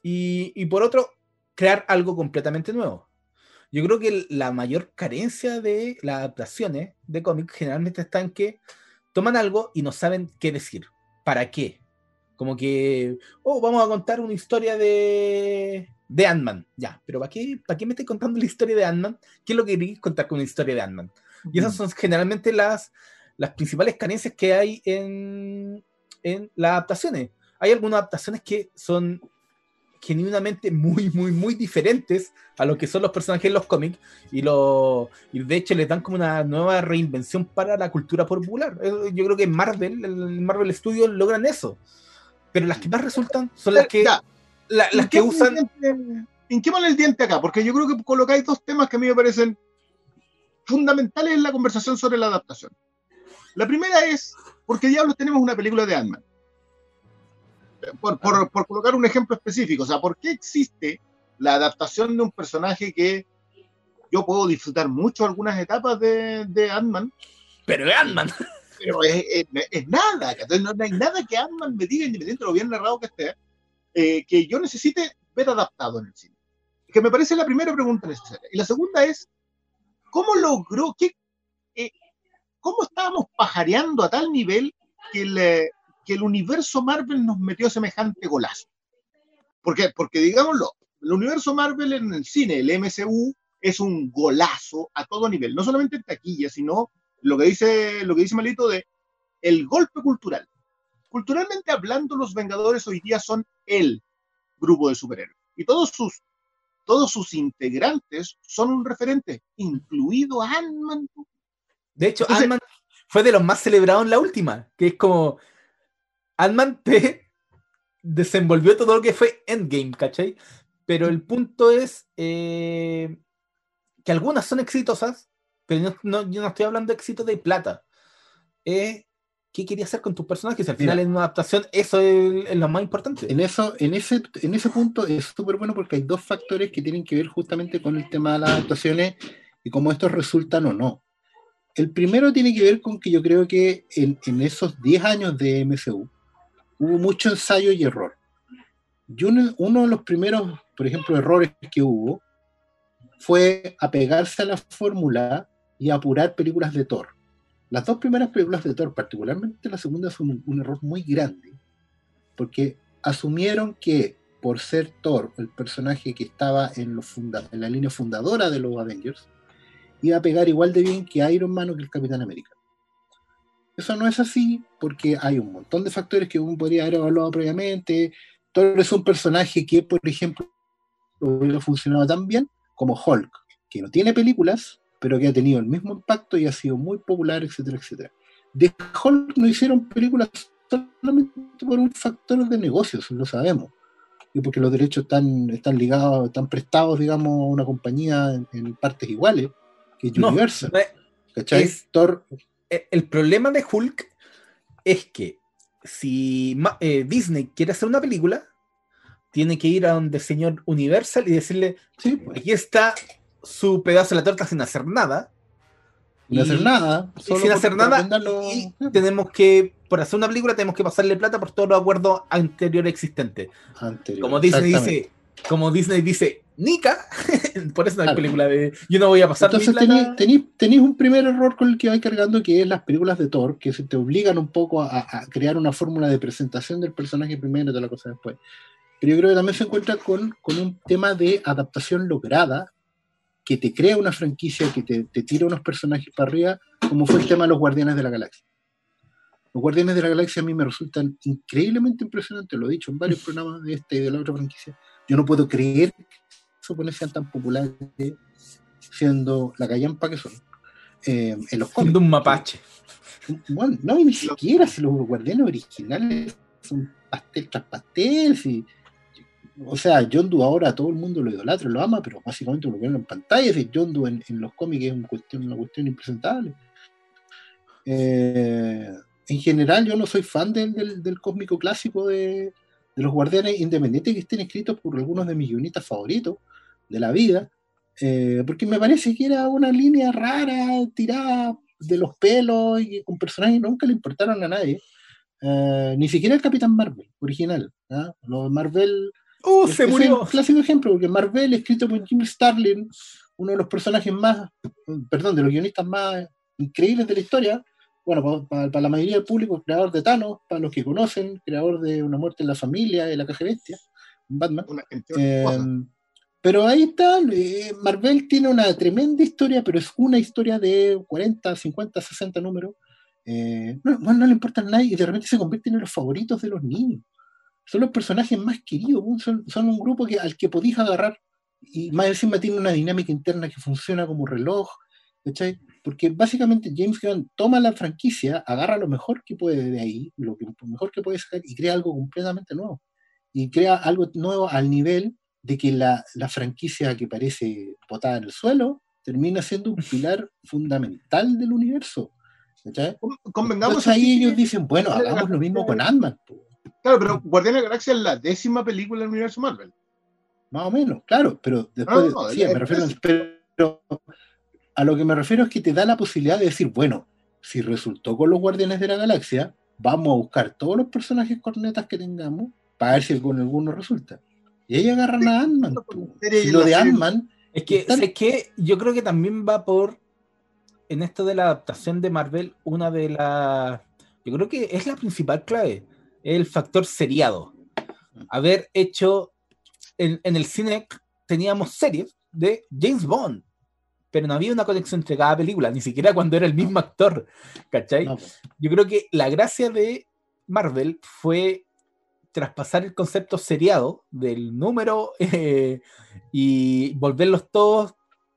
y, y por otro, crear algo completamente nuevo. Yo creo que la mayor carencia de las adaptaciones de cómics generalmente está en que toman algo y no saben qué decir. ¿Para qué? Como que, oh, vamos a contar una historia de, de Ant-Man. Ya, pero ¿para qué, ¿para qué me estoy contando la historia de Ant-Man? ¿Qué es lo que queréis contar con una historia de Ant-Man? Y esas son generalmente las, las principales carencias que hay en, en las adaptaciones. Hay algunas adaptaciones que son genuinamente muy, muy, muy diferentes a lo que son los personajes en los cómics y, lo, y de hecho les dan como una nueva reinvención para la cultura popular. Eh, Yo creo que Marvel, el Marvel Studios logran eso. Pero las que más resultan son las que, Ya, la- las que usan... hinquémosle el diente acá, porque yo creo que colocáis dos temas que a mí me parecen fundamentales en la conversación sobre la adaptación. La primera es, ¿por qué diablos tenemos una película de Ant-Man? Por, por- por colocar un ejemplo específico, o sea, ¿por qué existe la adaptación de un personaje que yo puedo disfrutar mucho algunas etapas de, de Ant-Man, Pero de Ant-Man. pero es, es- es nada, no, no hay nada que Ant-Man me diga, independiente de lo bien narrado que esté, eh, que yo necesite ver adaptado en el cine. Que me parece la primera pregunta necesaria. Y la segunda es, ¿cómo logró, qué, eh, cómo estábamos pajareando a tal nivel que el, eh, que el universo Marvel nos metió semejante golazo? ¿Por qué? Porque digámoslo, el universo Marvel en el cine, el MCU, es un golazo a todo nivel, no solamente en taquilla, sino lo que dice, lo que dice Malito de el golpe cultural. Culturalmente hablando, los Vengadores hoy día son el grupo de superhéroes. Y todos sus, todos sus integrantes son un referente, incluido Ant-Man. De hecho, Ant-Man fue de los más celebrados en la última, que es como Ant-Man [laughs] te desenvolvió todo lo que fue Endgame, ¿cachai? Pero el punto es eh, que algunas son exitosas, pero no, no- yo no estoy hablando de éxito de plata. Eh, ¿Qué quería hacer con tus personajes? Al final Mira. en una adaptación eso es, es lo más importante. En, eso, en, ese, en ese punto es súper bueno porque hay dos factores que tienen que ver justamente con el tema de las adaptaciones y cómo estos resultan o no. El primero tiene que ver con que yo creo que en, en esos 10 años de MCU hubo mucho ensayo y error. Y uno, de los primeros, por ejemplo, errores que hubo fue apegarse a la fórmula y apurar películas de Thor. Las dos primeras películas de Thor, particularmente la segunda, fue un, error muy grande, porque asumieron que por ser Thor, el personaje que estaba en, en la línea fundadora de los Avengers, iba a pegar igual de bien que Iron Man o que el Capitán América. Eso no es así porque hay un montón de factores que uno podría haber evaluado previamente. Thor es un personaje que, por ejemplo, hubiera funcionado tan bien como Hulk, que no tiene películas, pero que ha tenido el mismo impacto y ha sido muy popular, etcétera, etcétera. De Hulk no hicieron películas solamente por un factor de negocios, lo sabemos. Y porque los derechos están, están ligados, están prestados, digamos, a una compañía en, en partes iguales, que es No, Universal. eh, ¿Cachai? es- Thor, el problema de Hulk es que si eh, Disney quiere hacer una película, tiene que ir a donde el señor Universal y decirle, sí, aquí está su pedazo de la torta sin hacer nada. sin hacer nada. solo sin hacer nada. Y tenemos que, por hacer una película, tenemos que pasarle plata por todos los acuerdos anteriores existentes. Anterior, Como Disney dice, como Disney dice, Nika, [laughs] por eso no hay Claro. película de yo no voy a pasar Entonces tenéis un primer error con el que vais cargando, que es las películas de Thor, que se te obligan un poco a, a crear una fórmula de presentación del personaje primero y toda la cosa después. Pero yo creo que también se encuentra con, con un tema de adaptación lograda, que te crea una franquicia, que te, te tira unos personajes para arriba, como fue el tema de los Guardianes de la Galaxia. Los Guardianes de la Galaxia a mí me resultan increíblemente impresionantes, lo he dicho en varios programas de esta y de la otra franquicia. Yo no puedo creer que japoneses sean tan populares siendo la callampa que son eh, en los cómics. Siendo un mapache. Bueno, no, y ni siquiera si los guardianes originales son pastel tras pastel, si o sea, Yondu ahora todo el mundo lo idolatra, lo ama, pero básicamente lo ven en pantalla, es decir, Yondu en, en los cómics es una cuestión, una cuestión impresentable. Eh, en general, yo no soy fan del, del, del cósmico clásico de, de los guardianes, independientes que estén escritos por algunos de mis guionistas favoritos de la vida, eh, porque me parece que era una línea rara, tirada de los pelos y con personajes que nunca le importaron a nadie. Eh, ni siquiera el Capitán Marvel original. ¿ah? Lo de Marvel. ¡Uh, es- se es murió! un clásico ejemplo, porque Marvel, escrito por Jim Starlin, uno de los personajes más, perdón, de los guionistas más increíbles de la historia. Bueno, para, la mayoría del público, creador de Thanos, para los que conocen, creador de Una muerte en la familia, de la caja bestia, Batman. Eh, pero ahí está, eh, Marvel tiene una tremenda historia, pero es una historia de 40, 50, 60 números. Eh, no, bueno, no le importa a nadie y de repente se convierten en los favoritos de los niños. Son los personajes más queridos, ¿no? son, son un grupo que, al que podéis agarrar y más encima tiene una dinámica interna que funciona como reloj, ¿cachai? Porque básicamente James Gunn toma la franquicia, agarra lo mejor que puede de ahí, lo, que, lo mejor que puede sacar y crea algo completamente nuevo. Y crea algo nuevo al nivel de que la, la franquicia que parece botada en el suelo termina siendo un pilar fundamental del universo. Convengamos Entonces ahí ellos dicen, bueno, hagamos lo mismo con Ant-Man. Claro, pero Guardián de la Galaxia es la décima película del universo Marvel. más o menos, claro, pero después, No, no, sí, es- me refiero, pero a lo que me refiero es que te da la posibilidad de decir, bueno, si resultó con los Guardianes de la Galaxia, vamos a buscar todos los personajes cornetas que tengamos para ver si con alguno resulta. Y ahí agarran a Ant-Man. Si lo de Ant-Man Es que, Están- es que yo creo que también va por, en esto de la adaptación de Marvel, una de las, yo creo que es la principal clave, el factor seriado. Haber hecho, en, en el cine teníamos series de James Bond, pero no había una conexión entre cada película, ni siquiera cuando era el mismo actor, ¿cachai? no. Yo creo que la gracia de Marvel fue traspasar el concepto seriado del número [laughs] eh, y volverlos todos,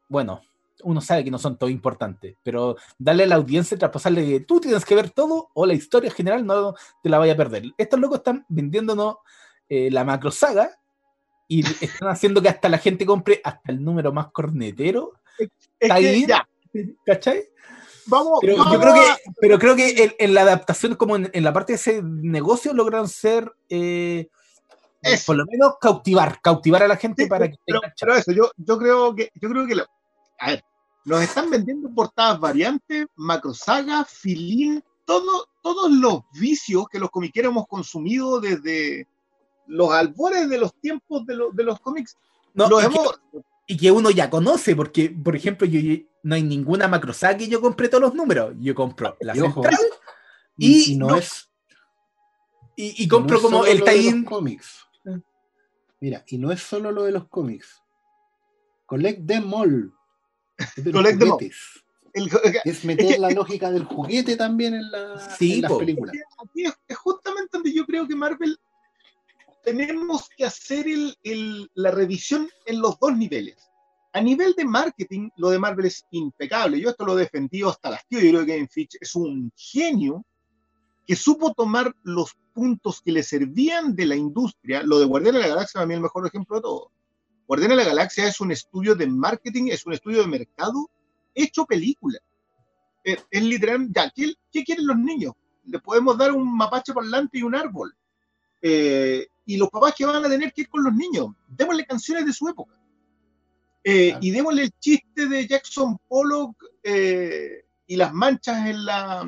bueno, uno sabe que no son todos importantes, pero darle a la audiencia, traspasarle de tú tienes que ver todo o la historia general no te la vaya a perder. Estos locos están vendiéndonos eh, la macro saga y están haciendo que hasta la gente compre hasta el número más cornetero, Está bien. ya, ¿cachai? vamos, Pero vamos yo creo que, pero creo que en, en la adaptación, como en, en la parte de ese negocio, lograron ser, eh, Eso. por lo menos, cautivar, cautivar a la gente Sí, para que pero, pero eso, yo, yo creo que, yo creo que lo- a ver, nos están vendiendo portadas variantes, macrosaga, filín, todo, todos los vicios que los comiqueros hemos consumido desde los albores de los tiempos de, los de los cómics, No, los que, hemos, y que uno ya conoce, porque, por ejemplo, yo, yo- no hay ninguna macrosaga que yo compre todos los números. Yo compro la Y ojo, central y, y y no, no- es y, y compro no como el tie-in. cómics. Ah. Mira, y no es solo lo de los cómics. Collect them all. Es de Collect them all. el- [laughs] Es meter la lógica del juguete también en, la, Sí, en las películas. aquí es, es justamente donde yo creo que Marvel tenemos que hacer el- el- la revisión en los dos niveles. A nivel de marketing, lo de Marvel es impecable. Yo esto lo he defendido hasta las tío. Yo creo que Fitch es un genio que supo tomar los puntos que le servían de la industria. Lo de Guardián de la Galaxia, para mí, es el mejor ejemplo de todo. Guardián de la Galaxia es un estudio de marketing, es un estudio de mercado hecho película. Es, es literal, ya, ¿qué, qué quieren los niños? Le podemos dar un mapache parlante y un árbol. Eh, y los papás que van a tener que ir con los niños, démosle canciones de su época. Eh, Claro. Y démosle el chiste de Jackson Pollock eh, y las manchas en la,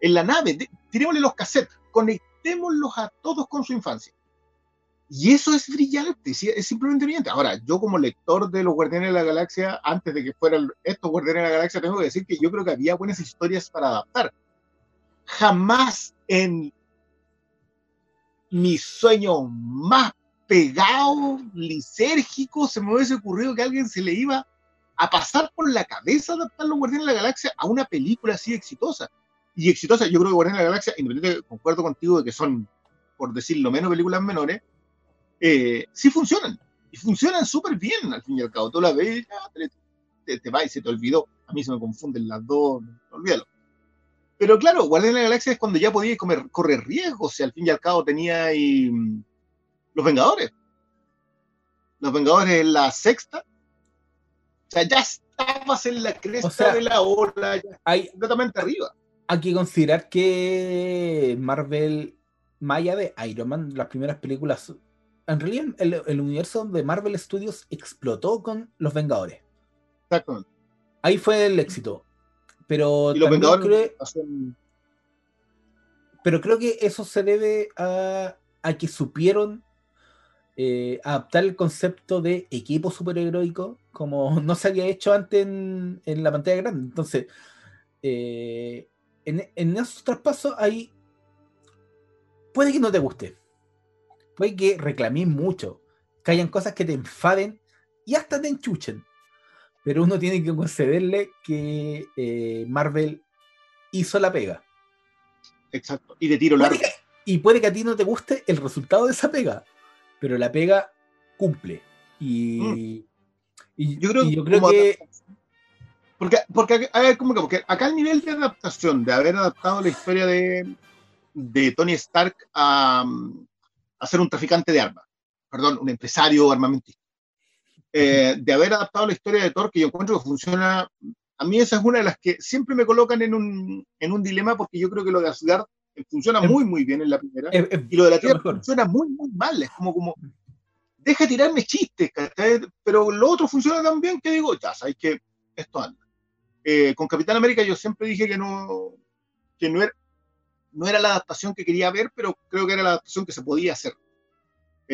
en la nave. De- tirémosle los cassettes, conectémoslos a todos con su infancia. Y eso es brillante, es simplemente brillante. Ahora, yo como lector de los Guardianes de la Galaxia, antes de que fueran estos Guardianes de la Galaxia, tengo que decir que yo creo que había buenas historias para adaptar. Jamás en mi sueño más pegado, lisérgico, se me hubiese ocurrido que a alguien se le iba a pasar por la cabeza adaptar los Guardianes de la Galaxia a una película así exitosa. Y exitosa, yo creo que Guardianes de la Galaxia, independientemente, concuerdo contigo de que son, por decirlo menos, películas menores, eh, sí funcionan. Y funcionan súper bien, al fin y al cabo. Tú la ves, te, te, te va y se te olvidó. A mí se me confunden las dos, olvídalo. Pero claro, Guardianes de la Galaxia es cuando ya podías comer, correr riesgos, si al fin y al cabo tenía ahí, mm, los Vengadores. Los Vengadores en la sexta. O sea, ya estabas en la cresta O sea, de la ola, ya Hay, completamente arriba. hay que considerar que Marvel, allá de Iron Man, las primeras películas, en realidad el, el universo de Marvel Studios explotó con Los Vengadores. Exactamente. Ahí fue el éxito. Pero Y los también Vengadores creo- hacen- pero creo que eso se debe a, a que supieron eh, adaptar el concepto de equipo superheroico como [laughs] no se había hecho antes en, en la pantalla grande. Entonces, eh, en, en esos traspasos hay... Puede que no te guste. Puede que reclamís mucho. Que hayan cosas que te enfaden y hasta te enchuchen. Pero uno tiene que concederle que eh, Marvel hizo la pega. Exacto. Y de tiro largo. Puede que- y puede que a ti no te guste el resultado de esa pega, pero la pega cumple. Y, y- Mm. Yo creo, y yo creo como que. Porque, porque, a ver, ¿cómo que? porque acá el nivel de adaptación, de haber adaptado la historia de, de Tony Stark a, a ser un traficante de armas, perdón, un empresario armamentista, eh, de haber adaptado la historia de Thor, que yo encuentro que funciona, a mí esa es una de las que siempre me colocan en un, en un dilema, porque yo creo que lo de Asgard funciona muy, muy bien en la primera, y lo de la Tierra mejor. funciona muy, muy mal, es como, como deja de tirarme chistes, pero lo otro funciona tan bien que digo, ya, sabes que esto anda. Eh, con Capitán América yo siempre dije que no, que no era, no era la adaptación que quería ver, pero creo que era la adaptación que se podía hacer.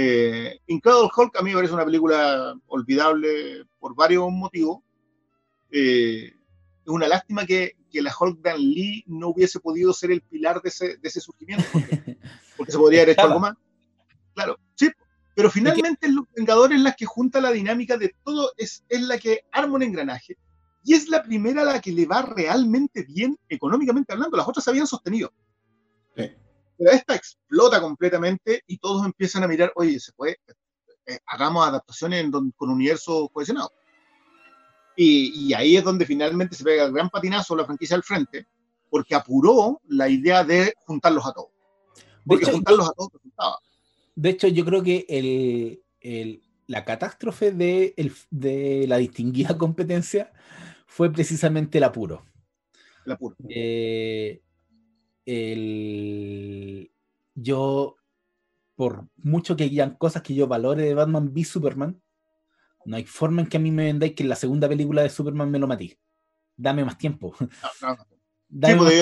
Eh, Incredible Hulk a mí me parece una película olvidable por varios motivos. Eh, es una lástima que, que la Hulk Dan Lee no hubiese podido ser el pilar de ese, de ese surgimiento, porque, [laughs] porque se podría haber hecho algo más. Claro, sí, pero finalmente en Los Vengadores la que junta la dinámica de todo, es, es la que arma un engranaje y es la primera a la que le va realmente bien económicamente hablando. Las otras se habían sostenido. Sí. Pero esta explota completamente y todos empiezan a mirar, oye, se puede, eh, hagamos adaptaciones en don- con universos cohesionados. Y, y ahí es donde finalmente se pega el gran patinazo la franquicia al frente, porque apuró la idea de juntarlos a todos. De Porque hecho, juntarlos a todos resultaba. de hecho, yo creo que el, el- la catástrofe de, el- de la distinguida [laughs] competencia fue precisamente el apuro. El apuro. Eh, el- yo, por mucho que hayan cosas que yo valore de Batman v Superman, no hay forma en que a mí me vendáis que en la segunda película de Superman me lo matí. Dame más tiempo. No, no. Dame Sí, más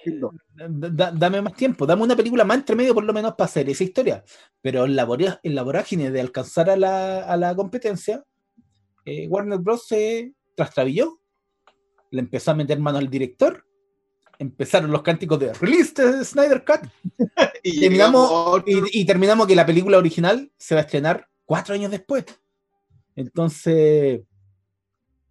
tiempo. dame más tiempo, dame una película más entre medio por lo menos para hacer esa historia. Pero en la, en la vorágine de alcanzar a la, a la competencia, eh, Warner Bros. se trastrabilló, le empezó a meter mano al director, empezaron los cánticos de Release the Snyder Cut [laughs] Y terminamos, y, y terminamos que la película original se va a estrenar cuatro años después. Entonces,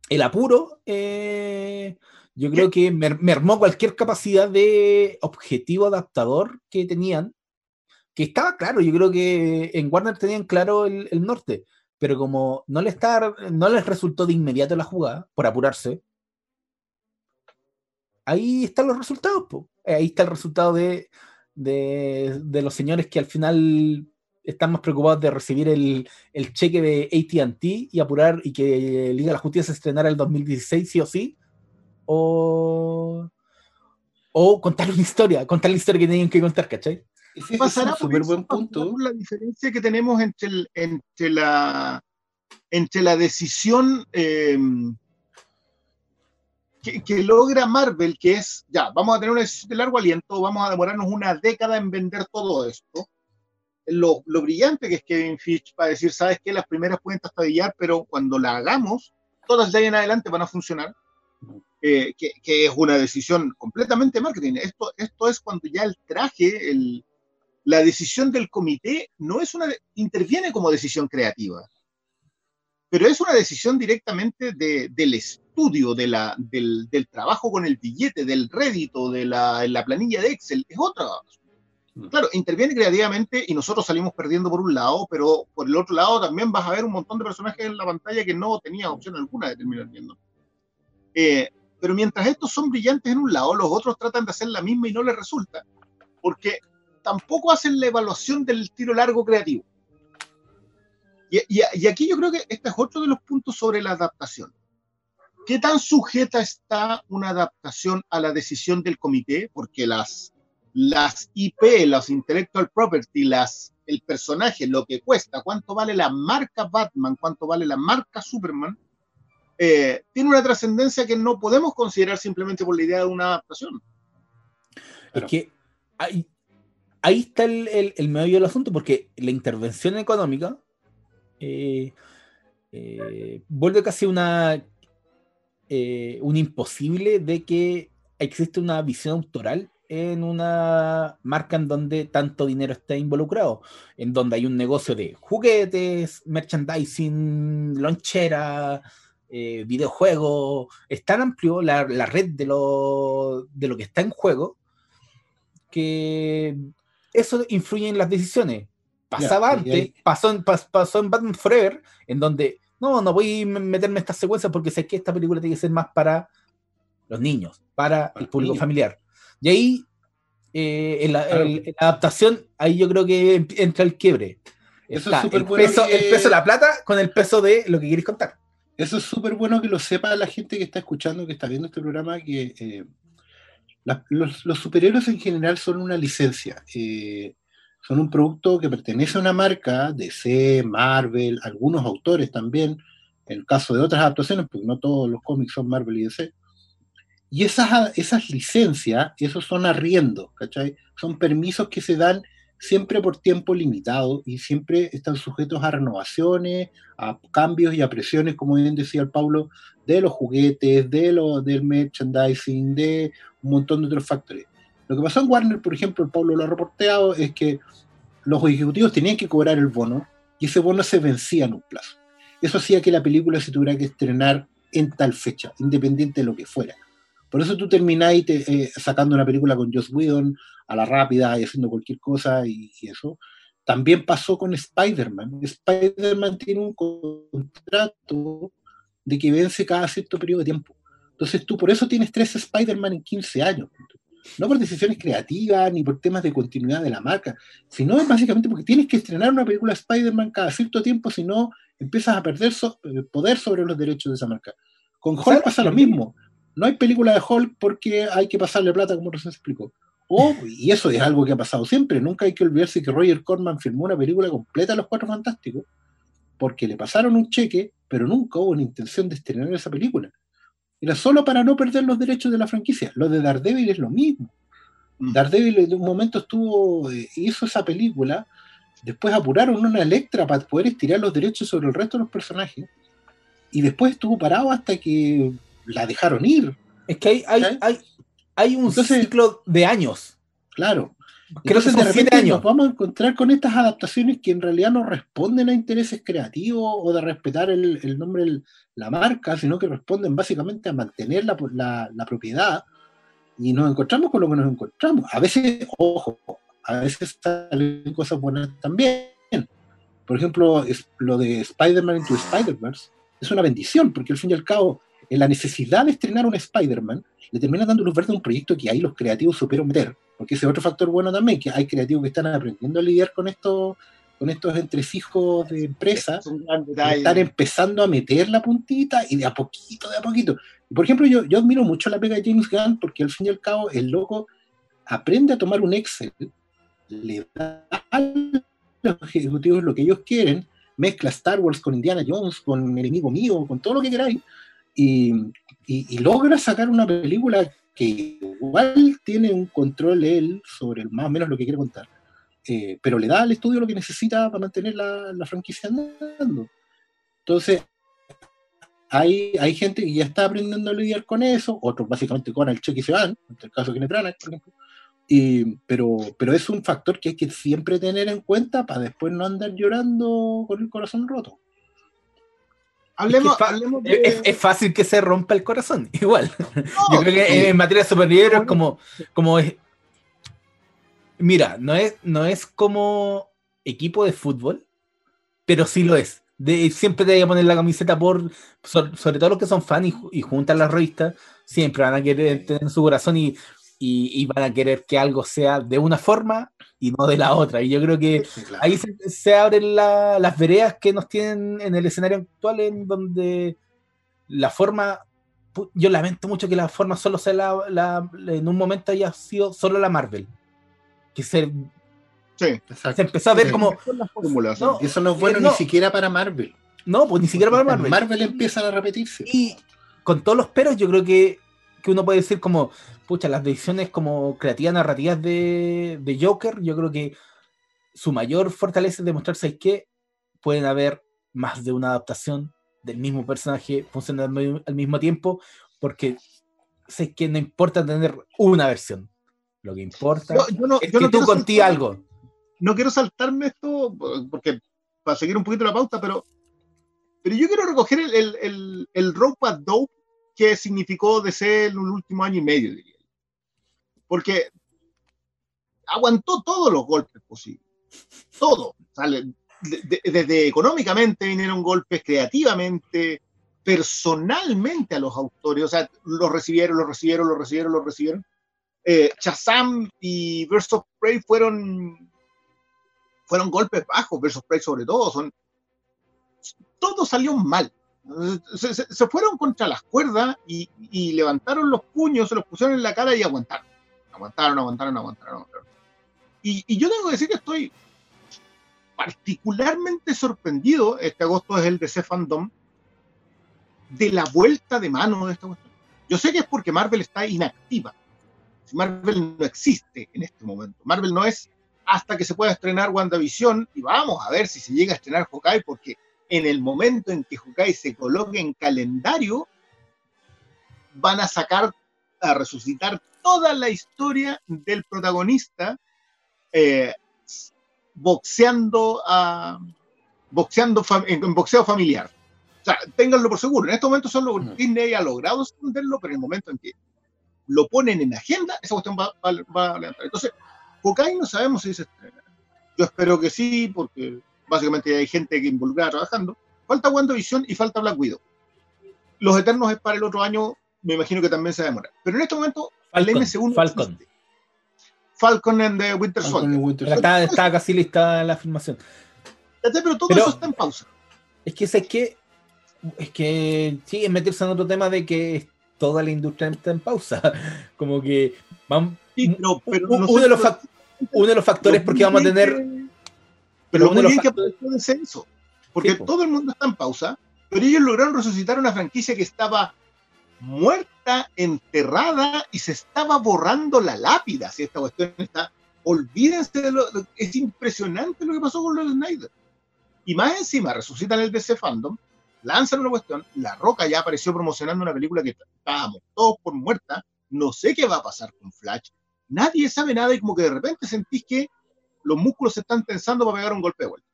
el apuro, eh, yo creo que mer- mermó cualquier capacidad de objetivo adaptador que tenían, que estaba claro, yo creo que en Warner tenían claro el, el norte, pero como no, le está, no les resultó de inmediato la jugada, por apurarse, ahí están los resultados, po. ahí está el resultado de, de, de los señores que al final están más preocupados de recibir el, el cheque de ATT y apurar y que Liga de la Justicia se estrenara el 2016 sí o sí, o, o contar una historia, contar la historia que tenían que contar, ¿cachai? Ese es pasará un por súper eso, buen punto. la diferencia que tenemos entre, el- entre la entre la decisión eh, que, logra Marvel, que es, ya, vamos a tener de largo aliento, vamos a demorarnos una década en vender todo esto. Lo, lo brillante que es Kevin Fitch para decir, sabes que las primeras pueden trastabillar, pero cuando la hagamos, todas de ahí en adelante van a funcionar. Eh, que, que es una decisión completamente marketing. Esto, esto es cuando ya el traje, el, la decisión del comité no es una, interviene como decisión creativa, pero es una decisión directamente de, del estudio, de la, del, del, trabajo con el billete, del rédito, de la, la planilla de Excel, es otra. Claro, interviene creativamente y nosotros salimos perdiendo por un lado, pero por el otro lado también vas a ver un montón de personajes en la pantalla que no tenían opción alguna de terminar viendo. Eh, pero mientras estos son brillantes en un lado, los otros tratan de hacer la misma y no les resulta, porque tampoco hacen la evaluación del tiro largo creativo. Y, y- y aquí yo creo que este es otro de los puntos sobre la adaptación. ¿Qué tan sujeta está una adaptación a la decisión del comité? Porque las, las IP, los intellectual property, las, el personaje, lo que cuesta, cuánto vale la marca Batman, cuánto vale la marca Superman, eh, tiene una trascendencia que no podemos considerar simplemente por la idea de una adaptación. Es que ahí, ahí está el, meollo del asunto, porque la intervención económica eh, eh, vuelve casi una eh, un imposible de que existe una visión autoral en una marca en donde tanto dinero está involucrado, en donde hay un negocio de juguetes, merchandising, lonchera, eh, videojuegos, es tan amplio la, la red de lo, de lo que está en juego que eso influye en las decisiones. Pasaba Ya, y antes, ahí- pasó en, pas- pasó en Batman Forever, en donde no, no voy a meterme en esta secuencia porque sé que esta película tiene que ser más para los niños, para Para el público niños. familiar. Y ahí, eh, en, la, Claro. el- en la adaptación, ahí yo creo que entra el quiebre. Eso Está es súper el, bueno peso, que- el peso de la plata con el peso de lo que queréis contar. Eso es súper bueno que lo sepa la gente que está escuchando, que está viendo este programa, que eh, la- los, los superhéroes en general son una licencia. eh, son un producto que pertenece a una marca, DC, Marvel, algunos autores también, en el caso de otras adaptaciones, porque no todos los cómics son Marvel y DC. Y esas, esas licencias, esos son arriendos, ¿cachai? Son permisos que se dan siempre por tiempo limitado y siempre están sujetos a renovaciones, a cambios y a presiones, como bien decía el Pablo, de los juguetes, de lo, del merchandising, de un montón de otros factores. Lo que pasó en Warner, por ejemplo, el Pablo lo ha reporteado, es que los ejecutivos tenían que cobrar el bono y ese bono se vencía en un plazo. Eso hacía que la película se tuviera que estrenar en tal fecha, independiente de lo que fuera. Por eso tú termináis te- eh, sacando una película con Joss Whedon a la rápida y haciendo cualquier cosa y, y eso. También pasó con Spider-Man. Spider-Man tiene un contrato de que vence cada cierto periodo de tiempo. Entonces tú por eso tienes tres Spider-Man en 15 años. No por decisiones creativas ni por temas de continuidad de la marca, sino es básicamente porque tienes que estrenar una película de Spider-Man cada cierto tiempo, si no empiezas a perder so- eh, poder sobre los derechos de esa marca. Con Hulk pasa lo mismo. No hay película de Hulk porque hay que pasarle plata, como recién se explicó. O, y eso es algo que ha pasado siempre. Nunca hay que olvidarse que Roger Corman filmó una película completa de los Cuatro Fantásticos porque le pasaron un cheque, pero nunca hubo una intención de estrenar esa película. Era solo para no perder los derechos de la franquicia. Lo de Daredevil es lo mismo. Mm. Daredevil en un momento estuvo, eh, hizo esa película, después apuraron una Electra para poder estirar los derechos sobre el resto de los personajes, y después estuvo parado hasta que la dejaron ir, Es que hay, hay, hay, hay un Entonces- ciclo de años. claro. Creo que Entonces, de repente años. nos vamos a encontrar con estas adaptaciones que en realidad no responden a intereses creativos o de respetar el, el nombre, de la marca, sino que responden básicamente a mantener la, la- la propiedad. Y nos encontramos con lo que nos encontramos. A veces, ojo, a veces salen cosas buenas también. Por ejemplo, es, lo de Spider-Man into Spider-Verse es una bendición, porque al fin y al cabo, en la necesidad de estrenar un Spider-Man, le termina dando luz verde a un proyecto que ahí los creativos supieron meter. Porque ese es otro factor bueno también, que hay creativos que están aprendiendo a lidiar con estos, con estos entresijos de empresa, Es están empezando a meter la puntita y de a poquito, de a poquito. Por ejemplo, yo, yo admiro mucho la pega de James Gunn porque al fin y al cabo el loco aprende a tomar un Excel, le da a los ejecutivos lo que ellos quieren, mezcla Star Wars con Indiana Jones, con Enemigo Mío, con todo lo que queráis, y, y- y logra sacar una película que igual tiene un control él sobre más o menos lo que quiere contar. Eh, pero le da al estudio lo que necesita para mantener la, la franquicia andando. Entonces, hay, hay gente que ya está aprendiendo a lidiar con eso, otros básicamente con el cheque y se van, en el caso de Kenneth por ejemplo. Y, pero, pero es un factor que hay que siempre tener en cuenta para después no andar llorando con el corazón roto. Hablemos, Es que fa- hablemos de- Es, es fácil que se rompa el corazón, [laughs] igual. No, Yo creo que sí. en materia de superhéroes es como, como es. Mira, no es, no es como equipo de fútbol, pero sí lo es. De, siempre te voy a poner la camiseta por. so- sobre todo los que son fans y, y juntan las revistas, siempre van a querer tener en su corazón y, y, y van a querer que algo sea de una forma y no de la otra. Y yo creo que Claro. ahí se, se abren la- las veredas que nos tienen en el escenario actual, en donde la forma, yo lamento mucho que la forma solo sea la, la- en un momento haya sido solo la Marvel. Que se, Sí. Se empezó a ver Sí. como, fórmulas. No. Eso no es bueno No. ni siquiera para Marvel. no, pues ni siquiera para En Marvel. empiezan a repetirse. Y con todos los peros, yo creo que, que uno puede decir como, pucha, las decisiones como creativas, narrativas de, de Joker, yo creo que su mayor fortaleza es demostrarse que pueden haber más de una adaptación del mismo personaje funcionando al mi- al mismo tiempo, porque sé que no importa tener una versión. Lo que importa Yo, yo no, es yo que no tú saltar- algo. no quiero saltarme esto porque para seguir un poquito la pauta, pero, pero yo quiero recoger el, el, el, a dope que significó DC en el último año y medio, diría. Porque aguantó todos los golpes posibles. Todo. Desde económicamente vinieron golpes, creativamente, personalmente a los autores. O sea, los recibieron, los recibieron, los recibieron, los recibieron. Eh, y Birds of Prey fueron fueron golpes bajos, versus Prey sobre todo, todo salió mal. Se, fueron contra las cuerdas y, levantaron los puños, se los pusieron en la cara y aguantaron. Aguantaron, aguantaron, aguantaron. Y, yo tengo que decir que estoy particularmente sorprendido, este agosto es el DC Fandom, de la vuelta de mano de esta cuestión. Yo sé que es porque Marvel está inactiva. Marvel no existe en este momento. Marvel no es hasta que se pueda estrenar WandaVision y vamos a ver si se llega a estrenar Hawkeye porque en el momento en que Hawkeye se coloque en calendario van a sacar a resucitar toda la historia del protagonista eh, boxeando a boxeando en, boxeo familiar. O sea, ténganlo por seguro. En estos momentos solo Mm. Disney ha logrado esconderlo, pero en el momento en que lo ponen en agenda, esa cuestión va, va- va a levantar. Entonces, Hawkeye no sabemos si se estrena. Yo espero que sí, porque básicamente hay gente que involucrada trabajando. Falta WandaVision y falta Black Widow. Los Eternos es para el otro año, me imagino que también se va a demorar. Pero en este momento, el Falcon, MCU no Falcon. existe. Falcon and the Winter Falcon Soldier. Winter Pero Soldier. Está, está casi lista la filmación. Pero todo Pero- eso está en pausa. Es que es que es que sí, es meterse en otro tema de que toda la industria está en pausa. [laughs] Como que van, Sí, pero, pero no uno, sé de los uno de los factores porque vamos a tener que- pero muy bien que factores- aprovechó de ser eso. Porque Sí, po. todo el mundo está en pausa, pero ellos lograron resucitar una franquicia que estaba muerta, enterrada y se estaba borrando la lápida. Si esta cuestión está. Olvídense de lo- Es impresionante lo que pasó con los Snyder. Y más encima, resucitan el DC Fandom, lanzan una cuestión. La Roca ya apareció promocionando una película que estábamos todos por muerta. No sé qué va a pasar con Flash. Nadie sabe nada y como que de repente sentís que los músculos se están tensando para pegar un golpe de vuelta.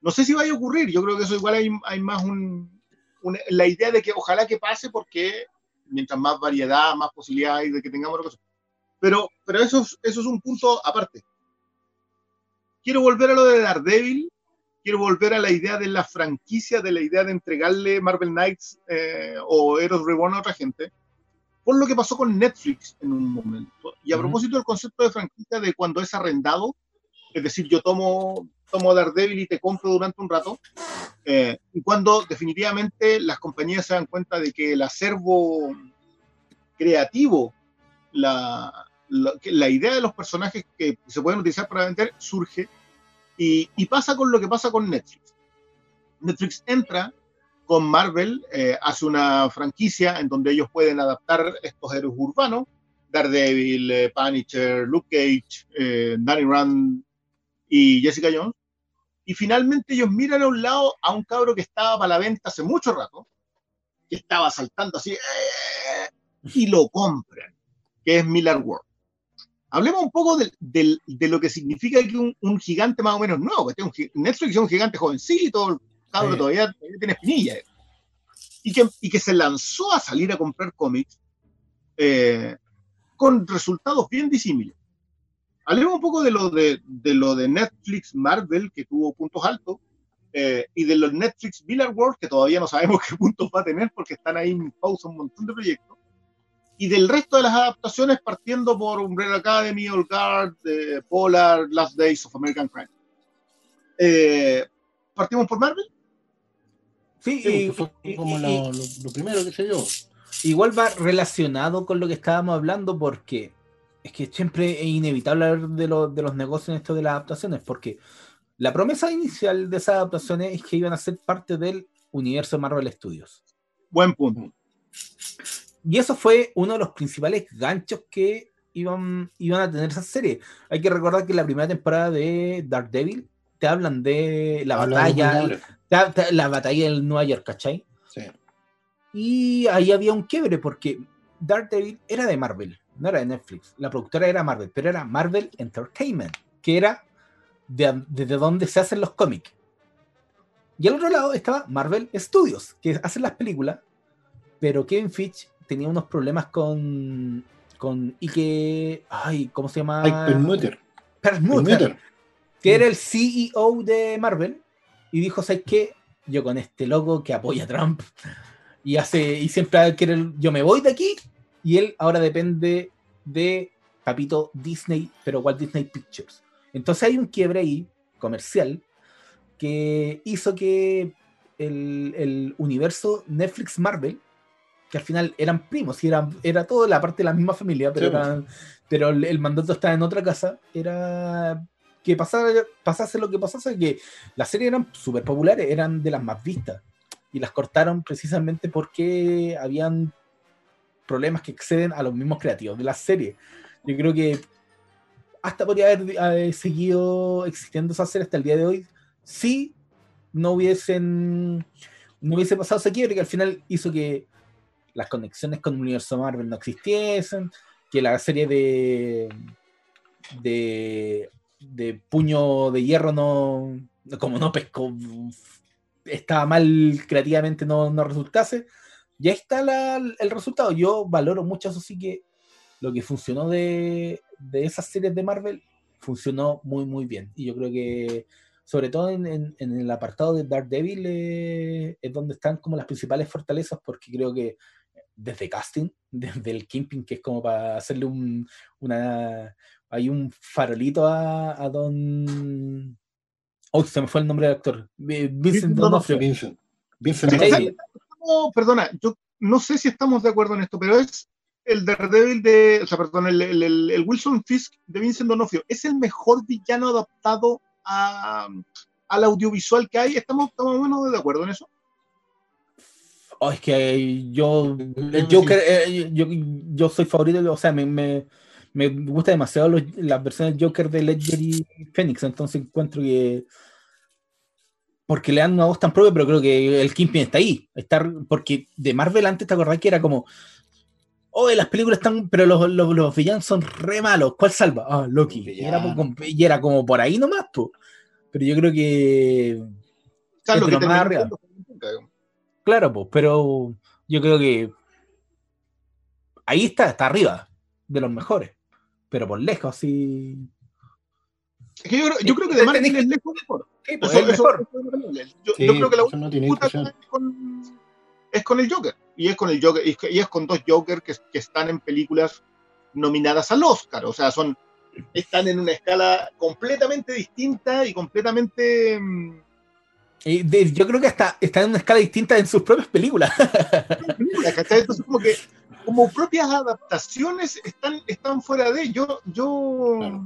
No sé si vaya a ocurrir, yo creo que eso igual hay, hay más un, una- la idea de que ojalá que pase porque mientras más variedad, más posibilidades hay de que tengamos. Pero, pero eso, es- eso es un punto aparte. Quiero volver a lo de Daredevil, quiero volver a la idea de la franquicia, de la idea de entregarle Marvel Knights eh, o Heroes Reborn a otra gente, por lo que pasó con Netflix en un momento. Y a Ujú. propósito del concepto de franquicia de cuando es arrendado, es decir, yo tomo, tomo Daredevil y te compro durante un rato, eh, y cuando definitivamente las compañías se dan cuenta de que el acervo creativo, la, la, idea de los personajes que se pueden utilizar para vender surge, y, y pasa con lo que pasa con Netflix. Netflix entra con Marvel, eh, hace una franquicia en donde ellos pueden adaptar estos héroes urbanos, Daredevil, eh, Punisher, Luke Cage, eh, Danny Rand y Jessica Jones, y finalmente ellos miran a un lado a un cabro que estaba para la venta hace mucho rato, que estaba saltando así, ¡eh! y lo compran, que es Miller World. Hablemos un poco de lo que significa que un, un gigante más o menos nuevo, que este es un Netflix es un gigante jovencito, el cabro Sí. todavía, todavía tiene espinilla, eh. y que, y que se lanzó a salir a comprar cómics eh, con resultados bien disímiles. Hablemos un poco de lo de, de lo de Netflix Marvel, que tuvo puntos altos, eh, y de los Netflix Miller World, que todavía no sabemos [laughs] qué puntos va a tener porque están ahí en pausa un montón de proyectos. y del resto de las adaptaciones partiendo por Umbrella Academy, Old Guard, eh, Polar, Last Days of American Crime. Eh, ¿Partimos por Marvel? Sí, Sí, y- fue y- como y- lo, lo- lo primero que se dio. igual va relacionado con lo que estábamos hablando porque es que siempre es inevitable hablar de, lo- de los negocios en esto de las adaptaciones porque la promesa inicial de esas adaptaciones es que iban a ser parte del universo Marvel Studios. Buen punto. Y eso fue uno de los principales ganchos que iban, iban a tener esa serie. Hay que recordar que la primera temporada de Daredevil te hablan de la Habla de batalla, Vengadores. ta- ta- la batalla del Nueva York, ¿cachai? Sí. Y ahí había un quiebre porque Daredevil era de Marvel, no era de Netflix. La productora era Marvel, pero era Marvel Entertainment, que era de- desde donde se hacen los cómics. Y al otro lado estaba Marvel Studios, que hacen las películas, pero Kevin Fitch tenía unos problemas con con Ike, ay, ¿cómo se llama? Perlmutter, Perlmutter. que era el CEO de Marvel, y dijo, ¿sabes qué? Yo con este loco que apoya a Trump, y hace, y siempre quiere, yo me voy de aquí, y él ahora depende de Papito Disney, pero Walt Disney Pictures. Entonces hay un quiebre ahí, comercial, que hizo que el, el universo Netflix Marvel, que al final eran primos, y eran, era todo la parte de la misma familia, pero, Sí, pues. eran- pero el, el mandato estaba en otra casa, era que pasara, pasase lo que pasase, que las series eran súper populares, eran de las más vistas, y las cortaron precisamente porque habían problemas que exceden a los mismos creativos de las series. Yo creo que hasta podría haber eh, seguido existiendo esa serie hasta el día de hoy si no hubiesen no hubiese pasado ese quiebre que al final hizo que las conexiones con el universo Marvel no existiesen, que la serie de de, de puño de hierro no como no pescó estaba mal creativamente no, no resultase y ahí está la- el resultado yo valoro mucho eso sí que lo que funcionó de, de esas series de Marvel funcionó muy muy bien y yo creo que sobre todo en, en- en el apartado de Daredevil eh, es donde están como las principales fortalezas porque creo que desde casting, [laughs] desde el Kingpin, que es como para hacerle un, una, hay un farolito a, a Don... Oh, se me fue el nombre del actor. Vincent Vincent D'Onofrio. Vincent. Vincent Sí, No, perdona, yo no sé si estamos de acuerdo en esto, pero es el Daredevil de, o sea, perdón, el, el- el- el Wilson Fisk de Vincent D'Onofrio. ¿Es el mejor villano adaptado a- al audiovisual que hay? ¿Estamos, estamos más o menos de acuerdo en eso? Oh, es que yo, que Joker, eh, yo, yo soy favorito, o sea, me, me, me gusta demasiado los- las versiones Joker de Ledger y Phoenix, entonces encuentro que porque le dan una voz tan propia, pero creo que el Kingpin está ahí, está, porque de Marvel antes te acordás que era como oh, las películas están, pero los, los, los villanos son re malos, ¿cuál salva? Ah, Loki, y era, y como por ahí nomás, po. pero yo creo que Es lo que más digamos. Claro, pues, pero yo creo que ahí está, está arriba de los mejores, pero por lejos, sí. Es que yo, creo- yo creo que de Marvel es lejos mejor. Sí, pues, Eso- eso- mejor. eso es yo, Sí, yo creo que la eso no disputa es con, es con el Joker. Y es con el Joker, y es, es con dos Joker que, que están en películas nominadas al Oscar. O sea, son están en una escala completamente distinta y completamente mm, Y de- yo creo que hasta está en una escala distinta en sus propias películas. [laughs] Entonces, como que como propias adaptaciones están, están fuera de. Yo, yo, Claro.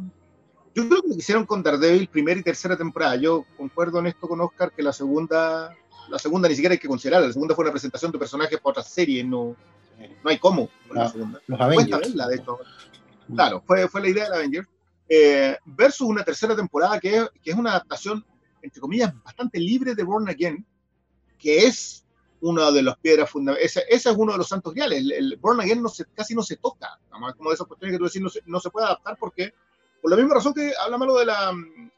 Yo creo que lo que hicieron con Daredevil primera y tercera temporada. Yo concuerdo en esto con Oscar que la segunda, la segunda ni siquiera hay que considerar. La segunda fue una presentación de personajes para otra serie, no, no hay cómo con la Ah, segunda. Los Avengers. verla, de hecho. Claro, fue, fue la idea de Avengers. Eh, versus una tercera temporada que, es- que es una adaptación, entre comillas, bastante libre de Born Again, que es una de las piedras fundamentales. Ese, ese es uno de los santos griales. El, el Born Again no se, casi no se toca. Además, como de esas cuestiones que tú decís, no se, no se puede adaptar porque, por la misma razón que habla malo de la,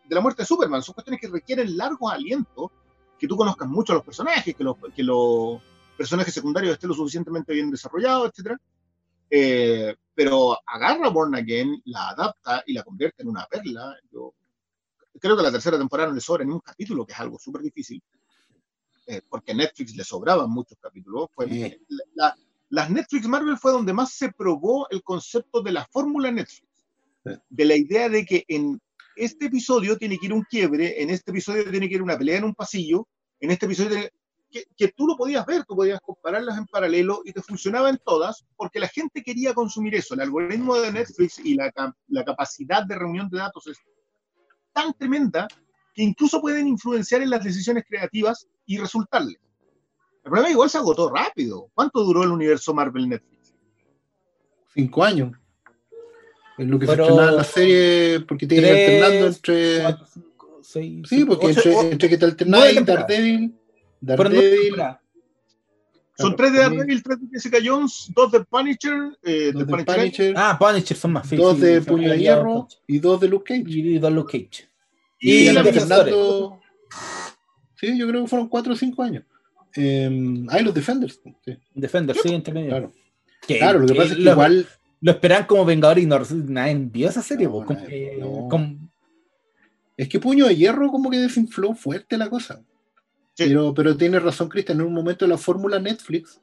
de la muerte de Superman, son cuestiones que requieren largos alientos, que tú conozcas mucho a los personajes, que los, que los personajes secundarios estén lo suficientemente bien desarrollados, etcétera. Eh, pero agarra Born Again, la adapta y la convierte en una perla. Yo creo que la tercera temporada no le sobra ni un capítulo, que es algo súper difícil, eh, porque a Netflix le sobraban muchos capítulos. Fue- Sí. la, las Netflix Marvel fue donde más se probó el concepto de la fórmula Netflix. De la idea de que en este episodio tiene que ir un quiebre, en este episodio tiene que ir una pelea en un pasillo, en este episodio tiene- que, tú lo podías ver, tú podías compararlas en paralelo y te funcionaba en todas porque la gente quería consumir eso. El algoritmo de Netflix y la, la capacidad de reunión de datos es tan tremenda que incluso pueden influenciar en las decisiones creativas y resultarles. El problema igual se agotó rápido. ¿Cuánto duró el universo Marvel Netflix? Cinco años. Es lo que Pero- se estrenaba la serie, porque te iba alternando entre. Cuatro, cinco, seis, Sí, porque ocho, entre, que te alternabas temporadas. Daredevil, Daredevil. Son tres de Daredevil, tres de Jessica Jones, dos de Punisher, eh, dos de Punisher, Punisher, Ah, Punisher son más. sí, dos sí, de Puño de Hierro y dos de Luke Cage. Y dos Luke Cage. y, y alternando. Sí, yo creo que fueron cuatro o cinco años. Eh, ah, y los Defenders. sí, Defender, sí, entre medio. claro. Que- Claro, lo que pasa es que lo, igual. Lo esperan como Vengador y no, nadie envió esa serie. No, como nadie- que- no. como- Es que Puño de Hierro como que desinfló fuerte la cosa. Sí. Pero, pero tiene razón, Cristian. En un momento la fórmula Netflix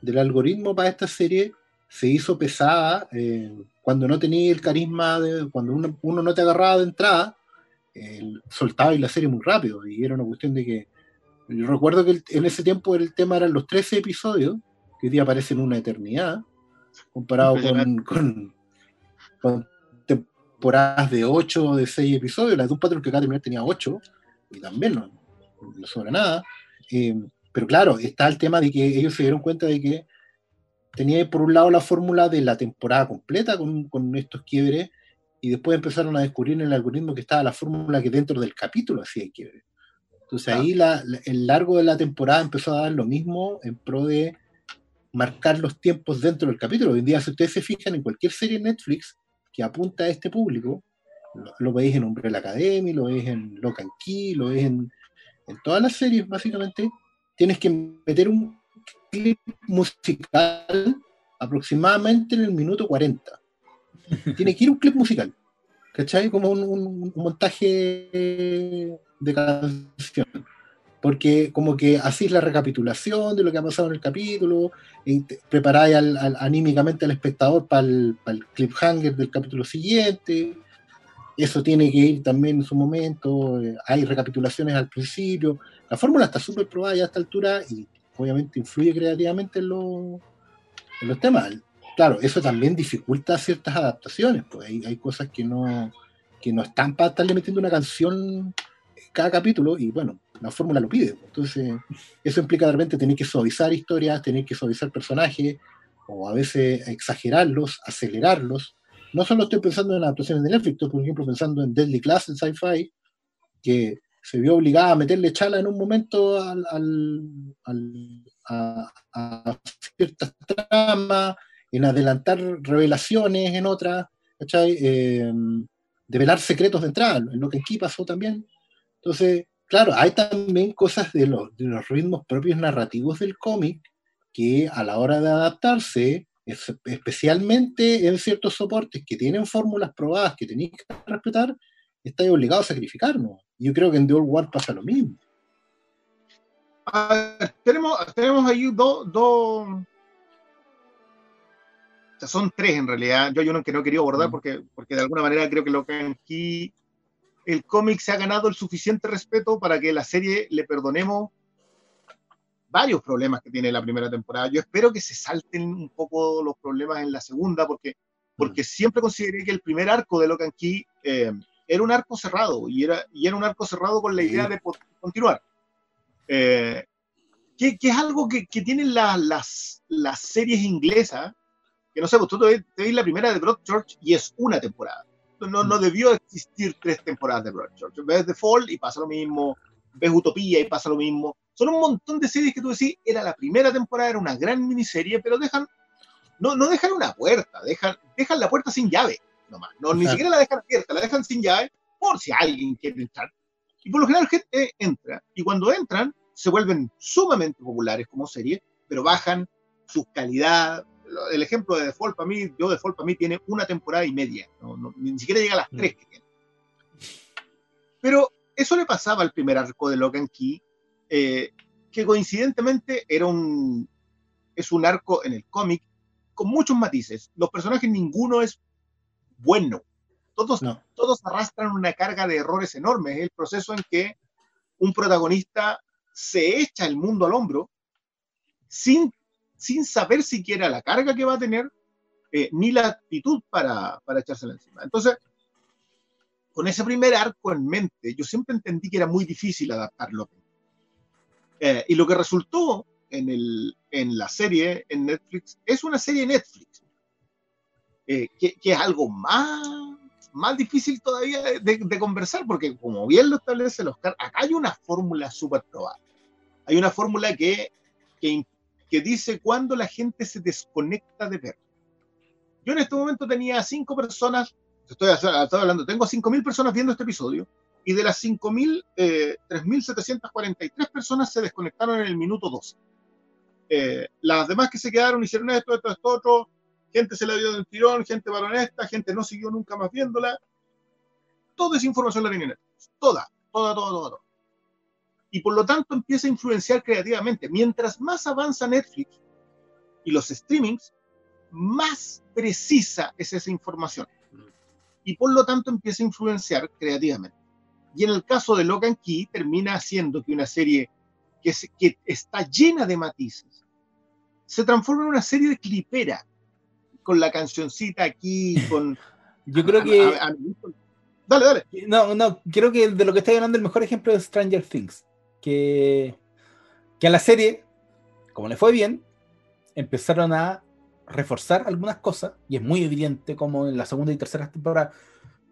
del algoritmo para esta serie se hizo pesada eh, cuando no tenía el carisma, de, cuando uno, uno no te agarraba de entrada, eh, soltaba y la serie muy rápido. Y era una cuestión de que. Yo recuerdo que el- en ese tiempo el tema eran los 13 episodios, que hoy día parecen una eternidad, comparado con, con, con temporadas de 8 o de 6 episodios. La de un patrón que acá terminar tenía 8, y también no, no sobra nada. Eh, pero claro, está el tema de que ellos se dieron cuenta de que tenía por un lado la fórmula de la temporada completa con, con estos quiebres, y después empezaron a descubrir en el algoritmo que estaba la fórmula que dentro del capítulo hacía el quiebre. Entonces ahí la- la- el largo de la temporada empezó a dar lo mismo en pro de marcar los tiempos dentro del capítulo. Hoy en día, si ustedes se fijan en cualquier serie de Netflix que apunta a este público, lo, lo veis en Umbrella Academy, lo veis en Lock and Key, lo veis en, en todas las series, básicamente, tienes que meter un clip musical aproximadamente en el minuto 40. [laughs] Tiene que ir un clip musical, ¿cachai? Como un, un- un montaje de canción. Porque como que hacís la recapitulación de lo que ha pasado en el capítulo, te- preparáis al- al- anímicamente al espectador para el, para el cliffhanger del capítulo siguiente. Eso tiene que ir también en su momento. eh, hay recapitulaciones al principio. La fórmula está súper probada ya a esta altura y obviamente influye creativamente en, los- en los temas. Claro, eso también dificulta ciertas adaptaciones, pues hay, hay cosas que no, que no están para estarle metiendo una canción cada capítulo y bueno, la fórmula lo pide. Entonces, eso implica de repente tener que suavizar historias, tener que suavizar personajes o a veces exagerarlos, acelerarlos. No solo estoy pensando en adaptaciones de Netflix, estoy por ejemplo pensando en Deadly Class en Sci-Fi, que se vio obligada a meterle chala en un momento al, al- al- a, a ciertas tramas, en adelantar revelaciones en otras, ¿cachai? Eh, develar secretos de entrada, en lo que aquí pasó también. Entonces, claro, hay también cosas de los, de los ritmos propios narrativos del cómic que a la hora de adaptarse, es- especialmente en ciertos soportes que tienen fórmulas probadas que tenéis que respetar, estáis obligados a sacrificarnos. Yo creo que en The Old War pasa lo mismo. Ah, tenemos, tenemos ahí dos, dos. O sea, son tres en realidad. Yo hay uno que no quería abordar Mm. porque, porque de alguna manera creo que lo que aquí el cómic se ha ganado el suficiente respeto para que la serie le perdonemos varios problemas que tiene la primera temporada. Yo espero que se salten un poco los problemas en la segunda porque, porque siempre consideré que el primer arco de Locan Key eh, era un arco cerrado y era, y era un arco cerrado con la idea de continuar. Eh, que, que es algo que, que tienen la- las, las series inglesas, que no sé, pues tú te te ves la primera de Broadchurch y es una temporada. No, no debió existir tres temporadas de Broadchurch. Ves The Fall y pasa lo mismo, ves Utopía y pasa lo mismo. Son un montón de series que tú decís, era la primera temporada, era una gran miniserie, pero dejan, no, no dejan una puerta, dejan, dejan la puerta sin llave, nomás. No, ni siquiera la dejan abierta, la dejan sin llave por si alguien quiere entrar. Y por lo general gente entra, y cuando entran, se vuelven sumamente populares como serie, pero bajan su calidad. El ejemplo de Default para mí, yo Default para mí tiene una temporada y media, no- no- ni siquiera llega a las Mm. tres que tiene. Pero eso le pasaba al primer arco de Logan Key, eh, que coincidentemente era un, es un arco en el cómic con muchos matices. Los personajes ninguno es bueno. Todos, No. todos arrastran una carga de errores enormes. Es el proceso en que un protagonista se echa el mundo al hombro sin, sin saber siquiera la carga que va a tener eh, ni la actitud para, para echársela encima. Entonces, con ese primer arco en mente, yo siempre entendí que era muy difícil adaptarlo. Eh, y lo que resultó en, el, en la serie en Netflix es una serie Netflix, eh, que, que es algo más, más difícil todavía de, de- conversar, porque como bien lo establece el Oscar, acá hay una fórmula súper probada. Hay una fórmula que, que, que dice cuándo la gente se desconecta de ver. Yo en este momento tenía cinco personas, estoy, estoy hablando, tengo 5.000 personas viendo este episodio, y de las 5.000, eh, 3.743 personas se desconectaron en el minuto 12. Eh, las demás que se quedaron hicieron esto, esto, esto, otro, gente se la dio de un tirón, gente varonesta, gente no siguió nunca más viéndola. Toda esa información la tiene Netflix, toda, toda, toda, toda, toda. Y por lo tanto empieza a influenciar creativamente. Mientras más avanza Netflix y los streamings, más precisa es esa información. Y por lo tanto empieza a influenciar creativamente. Y en el caso de Logan Key, termina haciendo que una serie que, se- que está llena de matices se transforma en una serie de clipera, con la cancioncita aquí, con... [laughs] Yo creo a- que. a- a- dale, dale. No, no, creo que de lo que estáis hablando, el mejor ejemplo es Stranger Things. Que, que a la serie, como le fue bien, empezaron a reforzar algunas cosas, y es muy evidente como en la segunda y tercera temporada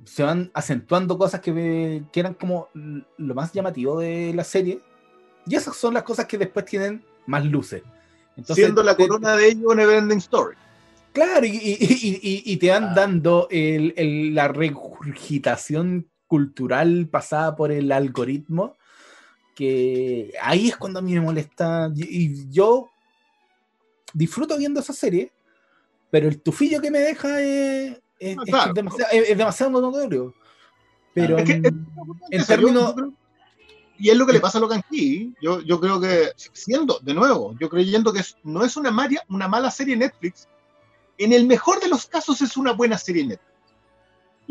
se van acentuando cosas que, que eran como lo más llamativo de la serie, y esas son las cosas que después tienen más luces. Entonces, siendo la corona de ello una Neverending Story. Claro, y, y- y- y- y te van Ah. dando el- el- la regurgitación cultural pasada por el algoritmo, que ahí es cuando a mí me molesta. Y, yo disfruto viendo esa serie, pero el tufillo que me deja es, es- Ah, es demasiado, es- demasiado notorio. Pero Es que- en, en términos... y es lo que le pasa a Logan Key. Yo, yo creo que, siendo, de nuevo, yo creyendo que no es una, maria- una mala serie Netflix, en el mejor de los casos es una buena serie Netflix.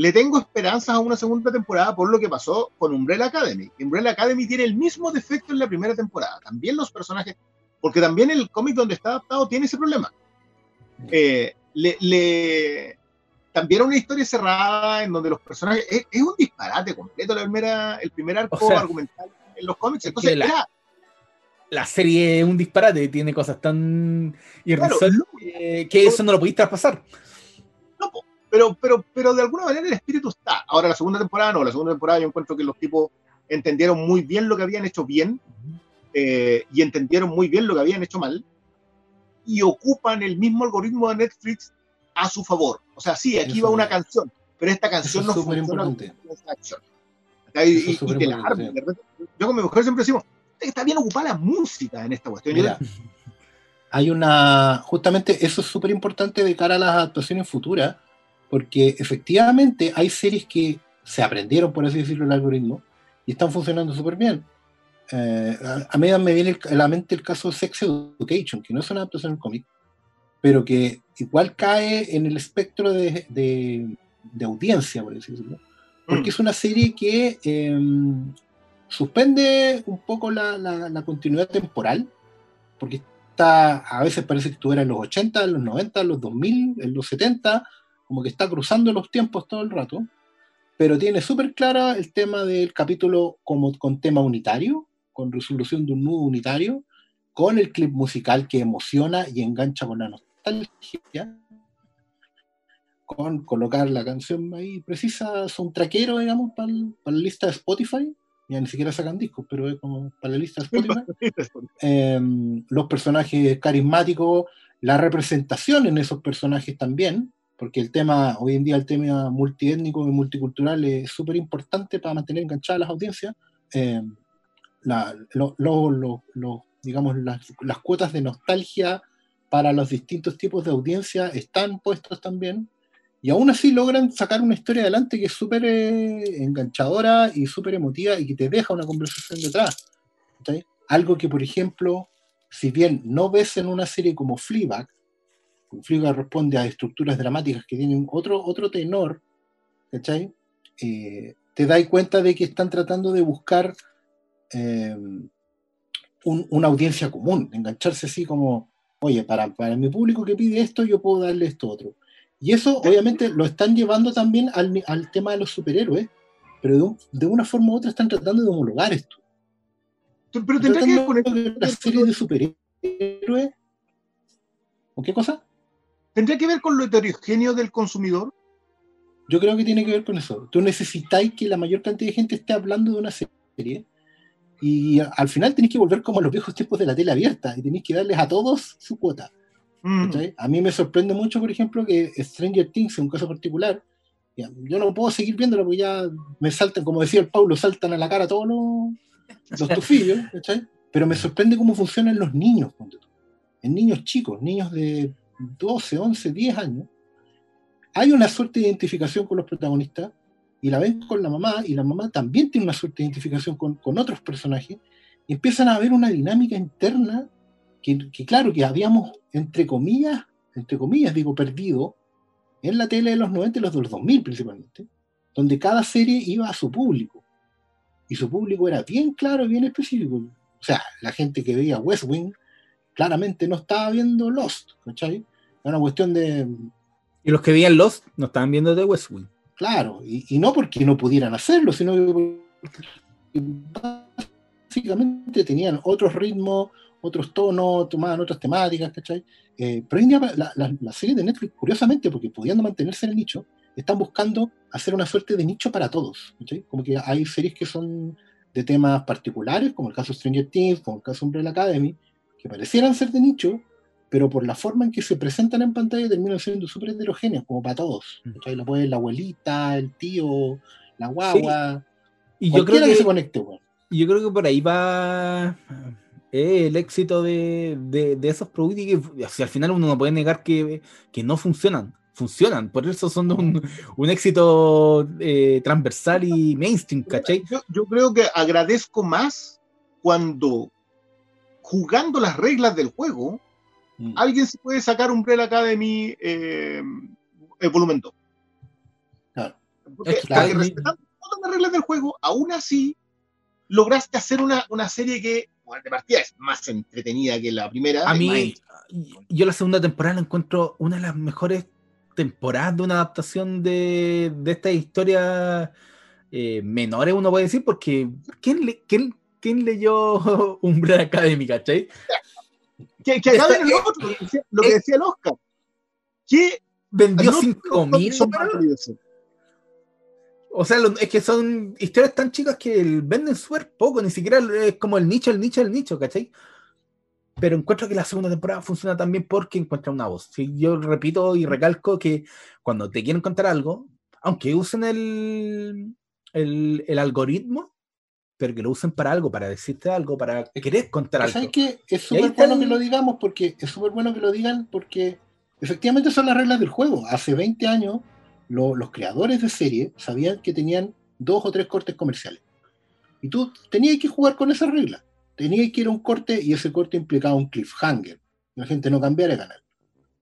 Le tengo esperanzas a una segunda temporada por lo que pasó con Umbrella Academy. Umbrella Academy tiene el mismo defecto en la primera temporada. También los personajes, porque también el cómic donde está adaptado tiene ese problema. Eh, le, le- también una historia cerrada en donde los personajes es, es un disparate completo la primera, el primer arco O sea, argumental en los cómics. es Entonces, la- era- La serie es un disparate, tiene cosas tan Claro, irrisorias que, que eso no lo pudiste traspasar. Pero, pero, pero de alguna manera el espíritu está. Ahora, la segunda temporada no, la segunda temporada yo encuentro que los tipos entendieron muy bien lo que habían hecho bien eh, y entendieron muy bien lo que habían hecho mal y ocupan el mismo algoritmo de Netflix a su favor. O sea, sí, aquí Eso va una es- canción, pero esta canción Eso no funciona importante. con esta acción. Y, y- y te la repente. Yo con mi mujer siempre decimos, está bien ocupada la música en esta cuestión. Mira, hay una. Justamente eso es súper importante de cara a las adaptaciones futuras, porque efectivamente hay series que se aprendieron, por así decirlo, el algoritmo y están funcionando súper bien. Eh, a, a mí me viene el- a la mente el caso de Sex Education, que no es una adaptación del cómic, pero que igual cae en el espectro de, de- de audiencia, por así decirlo porque Mm. es una serie que eh, suspende un poco la, la- la continuidad temporal, porque está, a veces parece que estuviera en los 80, en los 90, en los 2000, en los 70, como que está cruzando los tiempos todo el rato, pero tiene súper clara el tema del capítulo como con tema unitario, con resolución de un nudo unitario, con el clip musical que emociona y engancha con la nostalgia, con colocar la canción ahí precisa, son traquero, digamos, para la lista de Spotify. Ya ni siquiera sacan discos, pero es como para la lista de Spotify. [laughs] Eh, los personajes carismáticos, la representación en esos personajes también, porque el tema, hoy en día el tema multiétnico y multicultural es súper importante para mantener enganchadas las audiencias. Eh, la- lo- lo- lo- digamos, las, las cuotas de nostalgia para los distintos tipos de audiencia están puestos también. Y aún así logran sacar una historia adelante que es súper eh, enganchadora y súper emotiva y que te deja una conversación detrás. ¿cachai? Algo que, por ejemplo, si bien no ves en una serie como Fleabag, Fleabag responde a estructuras dramáticas que tienen otro, otro tenor, ¿cachai? Eh, te das cuenta de que están tratando de buscar eh, un- una audiencia común, engancharse así como, oye, para, para mi público que pide esto, yo puedo darle esto otro. Y eso obviamente lo están llevando también al, al tema de los superhéroes, pero de, un- de una forma u otra están tratando de homologar esto. Pero tendrá que con Tratando esto. de superhéroes. ¿Con qué cosa? ¿Tendría que ver con lo heterogéneo del consumidor? Yo creo que tiene que ver con eso. Tú necesitáis que la mayor cantidad de gente esté hablando de una serie y al final tenéis que volver como a los viejos tiempos de la tele abierta y tenéis que darles a todos su cuota. Mm. A mí me sorprende mucho, por ejemplo, que Stranger Things, en un caso particular, yo no puedo seguir viéndolo porque ya me saltan, como decía el Paulo, saltan a la cara todos los, los [laughs] tufillos, ¿cachai? Pero me sorprende cómo funcionan los niños, en niños chicos, niños de 12, 11, 10 años. Hay una suerte de identificación con los protagonistas y la ven con la mamá y la mamá también tiene una suerte de identificación con, con otros personajes y empiezan a haber una dinámica interna que, que claro, que habíamos, entre comillas, entre comillas, digo, perdido en la tele de los 90 y los de los 2000 principalmente, donde cada serie iba a su público. Y su público era bien claro y bien específico. O sea, la gente que veía West Wing claramente no estaba viendo Lost, ¿cachai? Era una cuestión de, Y los que veían Lost no estaban viendo The West Wing. Claro, y, y no porque no pudieran hacerlo, sino que básicamente tenían otros ritmos, otros tonos, tomaban otras temáticas, ¿cachai? Eh, pero hoy en día la, la, la serie de Netflix, curiosamente, porque pudiendo mantenerse en el nicho, están buscando hacer una suerte de nicho para todos, ¿cachai? Como que hay series que son de temas particulares, como el caso Stranger Things, como el caso Umbrella Academy, que parecieran ser de nicho, pero por la forma en que se presentan en pantalla terminan siendo súper heterogéneos, como para todos. ¿cachai? Lo puede la abuelita, el tío, la guagua, Y yo creo que, que, se conecte, yo creo que por ahí va eh, el éxito de, de- de esos productos y que si al final uno no puede negar que, que no funcionan. Funcionan, por eso son un, un éxito eh, transversal y mainstream, ¿cachai? Yo, yo creo que agradezco más cuando jugando las reglas del juego, Mm. alguien se puede sacar Umbrella Academy eh, el volumen 2. Claro. Porque, Es que porque está- respetando todas las reglas del juego, aún así lograste hacer una, una serie que, bueno, de partida es más entretenida que la primera. A mí, yo la segunda temporada la encuentro una de las mejores temporadas de una adaptación de, de esta historia eh, menores, uno puede decir, porque ¿quién, le- quién, quién leyó [laughs] Umbrella Academy, cachai? Que, que acá viene lo otro, lo que decía, el Oscar. Que Vendió no todos 5 los mil. O sea, es que son historias tan chicas que el- venden súper poco, ni siquiera es como el nicho, el nicho, el nicho, ¿cachai? Pero encuentro que la segunda temporada funciona también porque encuentra una voz. Sí, yo repito y recalco que cuando te quieren contar algo, aunque usen el, el, el algoritmo, pero que lo usen para algo, para decirte algo, para querer contar algo. ¿Sabes qué? Es súper bueno el- que lo digamos porque es súper bueno que lo digan porque efectivamente son las reglas del juego. Hace 20 años lo- los creadores de serie sabían que tenían dos o tres cortes comerciales. Y tú tenías que jugar con esas reglas. Tenías que ir a un corte y ese corte implicaba un cliffhanger. La gente no cambiara de canal.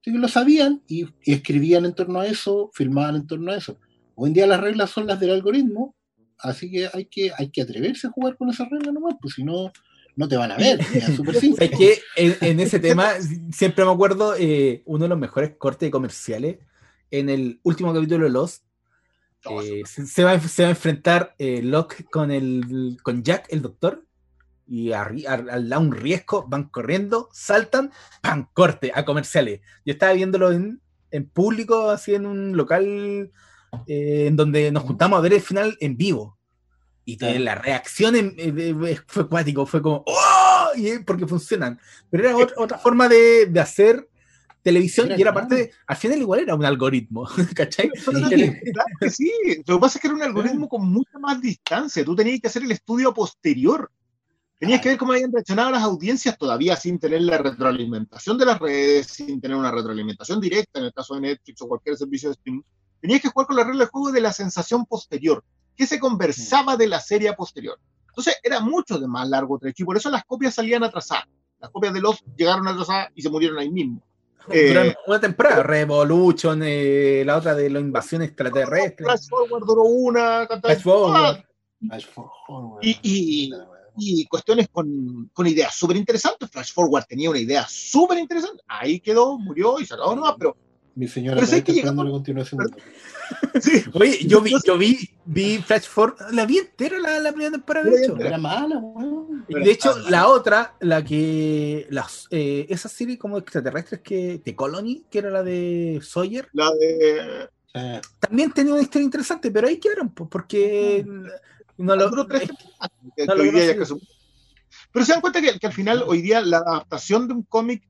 Así que lo sabían y, y escribían en torno a eso, filmaban en torno a eso. Hoy en día las reglas son las del algoritmo, así que hay que, hay que atreverse a jugar con esas reglas nomás, pues si no, no te van a ver. Es [laughs] súper simple. Es que en, en ese tema siempre me acuerdo eh, uno de los mejores cortes comerciales en el último capítulo de Lost. eh, se, se va, a- se va a enfrentar eh, Locke con, el, con Jack, el doctor, y al lado un riesgo, van corriendo, saltan, ¡pam! corte a comerciales. Yo estaba viéndolo en, en público, así en un local eh, en donde nos juntamos a ver el final en vivo. Y la reacción en- eh, fue cuático, fue como ¡Oh! Y, eh, porque funcionan. Pero era ot- otra forma de, de hacer televisión Era y era claro. parte de, al final igual era un algoritmo, [laughs] ¿cachai? Sí. claro que sí. Lo que pasa es que era un algoritmo con mucha más distancia. Tú tenías que hacer el estudio posterior. Tenías que ver cómo habían reaccionado las audiencias todavía sin tener la retroalimentación de las redes, sin tener una retroalimentación directa en el caso de Netflix o cualquier servicio de streaming. Tenías que jugar con la regla del juego de la sensación posterior. ¿Qué se conversaba de la serie posterior? Entonces era mucho de más largo trecho y por eso las copias salían atrasadas. Las copias de Lost llegaron atrasadas y se murieron ahí mismo. [laughs] Eh, una temporada, Revolution, eh, la otra de la invasión [laughs] extraterrestre. Flash Forward duró una, Forward. Flash forward. Y- y- y cuestiones con, con ideas súper interesantes. Flash Forward tenía una idea súper interesante. Ahí quedó, murió y se acabó nomás, pero Mi señora Pero está sé que la continuación. sí, Oye, yo vi, yo vi, vi Flash Forward, la vi entera la, la primera temporada, de hecho. Era mala, weón. De hecho, la otra, la que. Las, eh, esa serie como extraterrestres que. de Colony, que era la de Sawyer, la de. Eh, también tenía una historia interesante, pero ahí quedaron, pues, porque. No lo, duró tres temporadas, que- no lo Pero se dan cuenta que, que al final, hoy día, la adaptación de un cómic,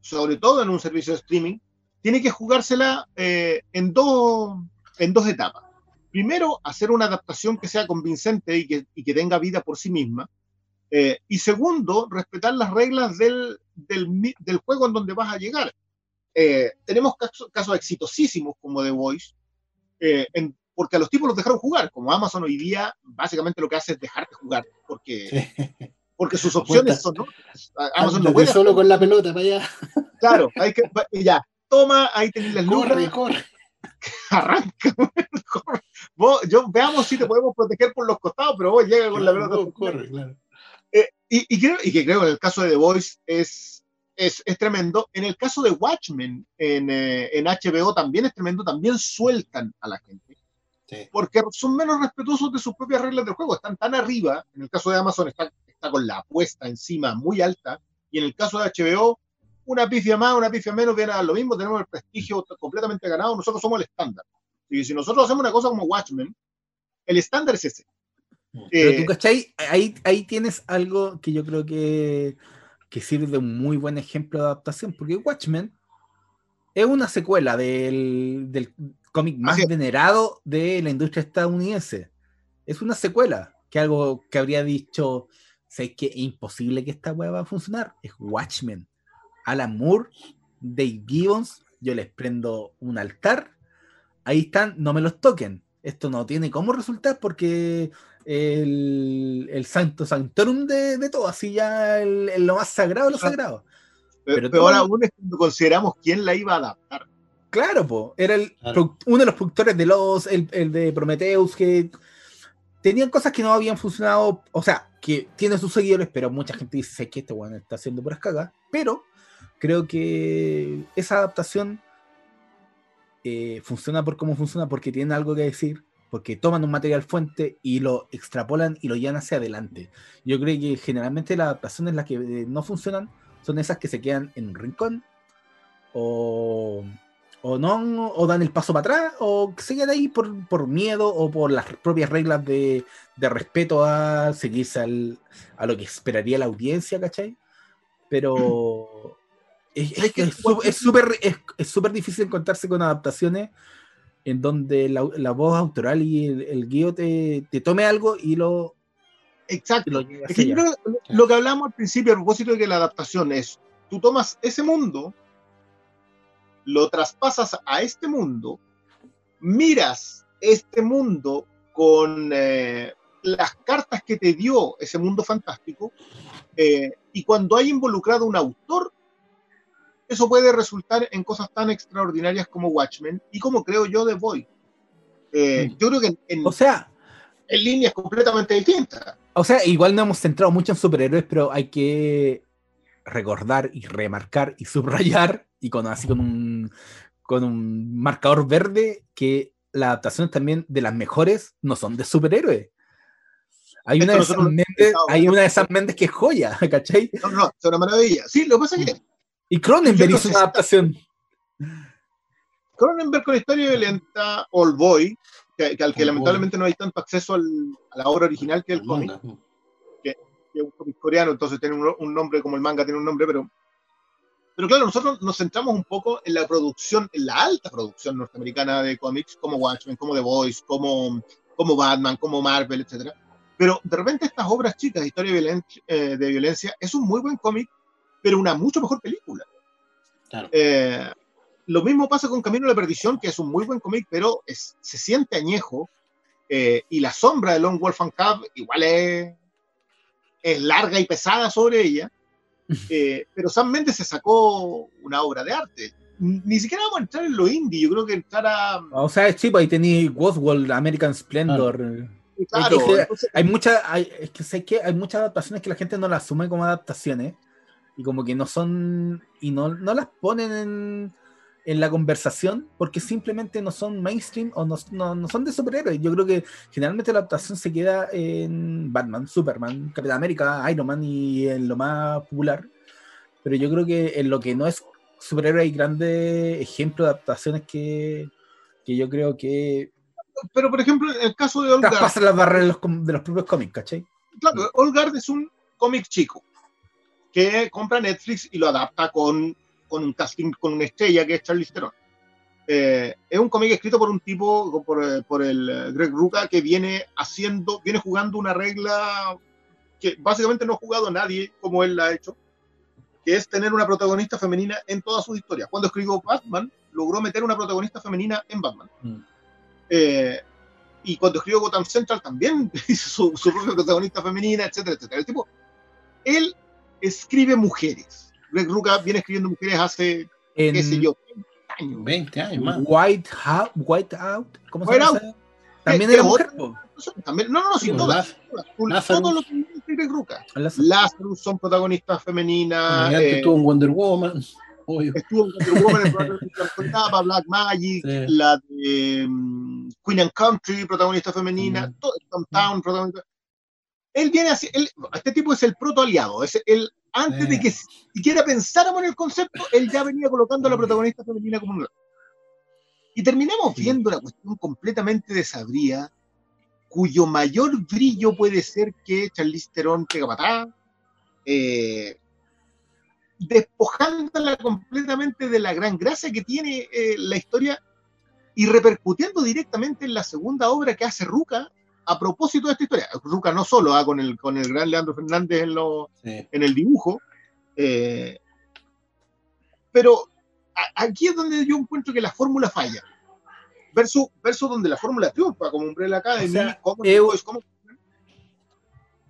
sobre todo en un servicio de streaming, tiene que jugársela eh, en, dos, en dos etapas. Primero, hacer una adaptación que sea convincente y que, y que tenga vida por sí misma. Eh, y segundo, respetar las reglas del, del, del juego en donde vas a llegar. Eh, tenemos casos, casos exitosísimos como The Voice, eh, en- porque a los tipos los dejaron jugar, como Amazon hoy día básicamente lo que hace es dejarte jugar, porque, sí. porque sus opciones son. A- Amazon no puede solo con la pelota para allá. Claro, hay que, ya, toma, ahí tenés las Corre, lucas, corre. [laughs] arranca, corre. Vos, yo, veamos si te podemos proteger por los costados, pero vos llega con la pelota. Corre, corre, claro. Eh, y, y creo, y que creo que en el caso de The Voice es, es, es tremendo. En el caso de Watchmen, en, eh, en HBO también es tremendo, también sueltan a la gente, Sí. porque son menos respetuosos de sus propias reglas del juego, están tan arriba, en el caso de Amazon está, está con la apuesta encima muy alta, y en el caso de HBO, una pifia más, una pifia menos, viene a lo mismo, tenemos el prestigio completamente ganado, nosotros somos el estándar. Y si nosotros hacemos una cosa como Watchmen, el estándar es ese. Pero Eh, tú, ¿cachai? Ahí, ahí tienes algo que yo creo que, que sirve de un muy buen ejemplo de adaptación, porque Watchmen es una secuela del, del cómic más Así venerado de la industria estadounidense. Es una secuela, que algo que habría dicho, sé que es imposible que esta hueá va a funcionar. Es Watchmen. Alan Moore, Dave Gibbons, yo les prendo un altar. Ahí están, no me los toquen. Esto no tiene cómo resultar porque el, el santo sanctorum de, de todo, así ya el, el lo más sagrado de lo Exacto. sagrado. Pero todo- aún es cuando consideramos quién la iba a adaptar. Claro, po, era el, Claro. uno de los productores de los, el, el de Prometheus, que tenían cosas que no habían funcionado, o sea, que tiene sus seguidores, pero mucha gente dice "Sé que este weón está haciendo puras cagas, pero creo que esa adaptación eh, funciona por cómo funciona, porque tienen algo que decir, porque toman un material fuente y lo extrapolan y lo llevan hacia adelante. Yo creo que generalmente las adaptaciones las que eh, no funcionan son esas que se quedan en un rincón o, no, o dan el paso para atrás, o se quedan ahí por, miedo o por las propias reglas de, respeto a seguirse a lo que esperaría la audiencia, ¿cachai? Pero [clears throat] es que es su- es súper es, súper difícil encontrarse con adaptaciones en donde la, la voz autoral y el, el guío te, te tome algo y lo, y Exacto. lo lleve Es que yo allá. creo que lo que hablamos al principio a propósito de que la adaptación es, tú tomas ese mundo, lo traspasas a este mundo, miras este mundo con eh, las cartas que te dio ese mundo fantástico, eh, y cuando hay involucrado un autor, eso puede resultar en cosas tan extraordinarias como Watchmen y como creo yo The Void. Eh, Mm. Yo creo que en, O sea, en líneas completamente distintas. O sea, igual no hemos centrado mucho en superhéroes, pero hay que recordar y remarcar y subrayar, y con así con un, con un marcador verde, que las adaptaciones también de las mejores no son de superhéroes. Hay Esto una, de hay una de esas Méndez que es joya, [laughs] ¿cachai? No, no, es una maravilla. Sí, lo que pasa es que Y Cronenberg hizo una adaptación. Cronenberg con historia violenta, All Boy, que, que al que All lamentablemente no hay tanto acceso al- a la obra original que el cómic, Manga. que es un cómic coreano, entonces tiene un, un nombre como el manga tiene un nombre, pero, pero claro, nosotros nos centramos un poco en la producción, en la alta producción norteamericana de cómics, como Watchmen, como The Voice, como, como Batman, como Marvel, etcétera. Pero de repente estas obras chicas, historia violen- eh, de violencia, es un muy buen cómic, pero una mucho mejor película. Claro. Eh, lo mismo pasa con Camino a la Perdición, que es un muy buen cómic, pero es, se siente añejo. eh, y la sombra de Long Wolf and Cub igual es, es larga y pesada sobre ella. [laughs] Eh, pero Sam Mendes se sacó una obra de arte. Ni siquiera vamos a entrar en lo indie, yo creo que entrar a. O sea, es chico, ahí tenéis World, American Splendor. Claro, Es que- entonces, Hay muchas, hay, es que sé que hay muchas adaptaciones que la gente no las asume como adaptaciones y como que no son y no, no las ponen en, en la conversación porque simplemente no son mainstream o no, no, no son de superhéroes. Yo creo que generalmente la adaptación se queda en Batman, Superman, Capitán América, Iron Man y en lo más popular. Pero yo creo que en lo que no es superhéroe hay grandes ejemplos de adaptaciones que, que yo creo que pero por ejemplo, el caso de Olgar, traspasan las barreras de los, de los propios cómics, ¿cachai? claro, Olgard es un cómic chico que compra Netflix y lo adapta con, con un casting, con una estrella que es Charlize Theron. Eh, es un cómic escrito por un tipo, por, por el eh, Greg Rucka, que viene haciendo, viene jugando una regla que básicamente no ha jugado nadie como él la ha hecho, que es tener una protagonista femenina en todas sus historias. Cuando escribió Batman, logró meter una protagonista femenina en Batman. Mm. Eh, y cuando escribió Gotham Central también [laughs] hizo su, su propia protagonista femenina, etcétera, etcétera. El tipo, él escribe mujeres. Greg Rucka viene escribiendo mujeres hace, En qué sé yo, 30 años. 20 años más. White Out, White Out, ¿cómo se White llama? Out. esa? También ¿Qué- era qué mujer. También, no, no, no, sin Sí, todas. Todas. Lazarus. Todo lo que Rucka. Las- Lazarus son protagonistas femeninas. Eh, estuvo en Wonder Woman. obvio. Estuvo en Wonder Woman, [laughs] en Etapa, Black Magic, Sí. la de mm, Queen and Country, protagonista femenina, Mm. todo, Tom Town, protagonista. Él viene así, él, este tipo es el proto aliado, es el, antes de que siquiera pensáramos en el concepto, él ya venía colocando a la protagonista femenina como un Y terminamos viendo una cuestión completamente desabría, cuyo mayor brillo puede ser que Charlize Theron pega patada, eh, despojándola completamente de la gran gracia que tiene eh, la historia y repercutiendo directamente en la segunda obra que hace Ruca a propósito de esta historia. Ruca no solo, ah, con, el, con el gran Leandro Fernández en, lo- Sí. en el dibujo, eh, pero a- aquí es donde yo encuentro que la fórmula falla. Versus, versus donde la fórmula triunfa, como Umbrella Academy, O sea, como, eu- como-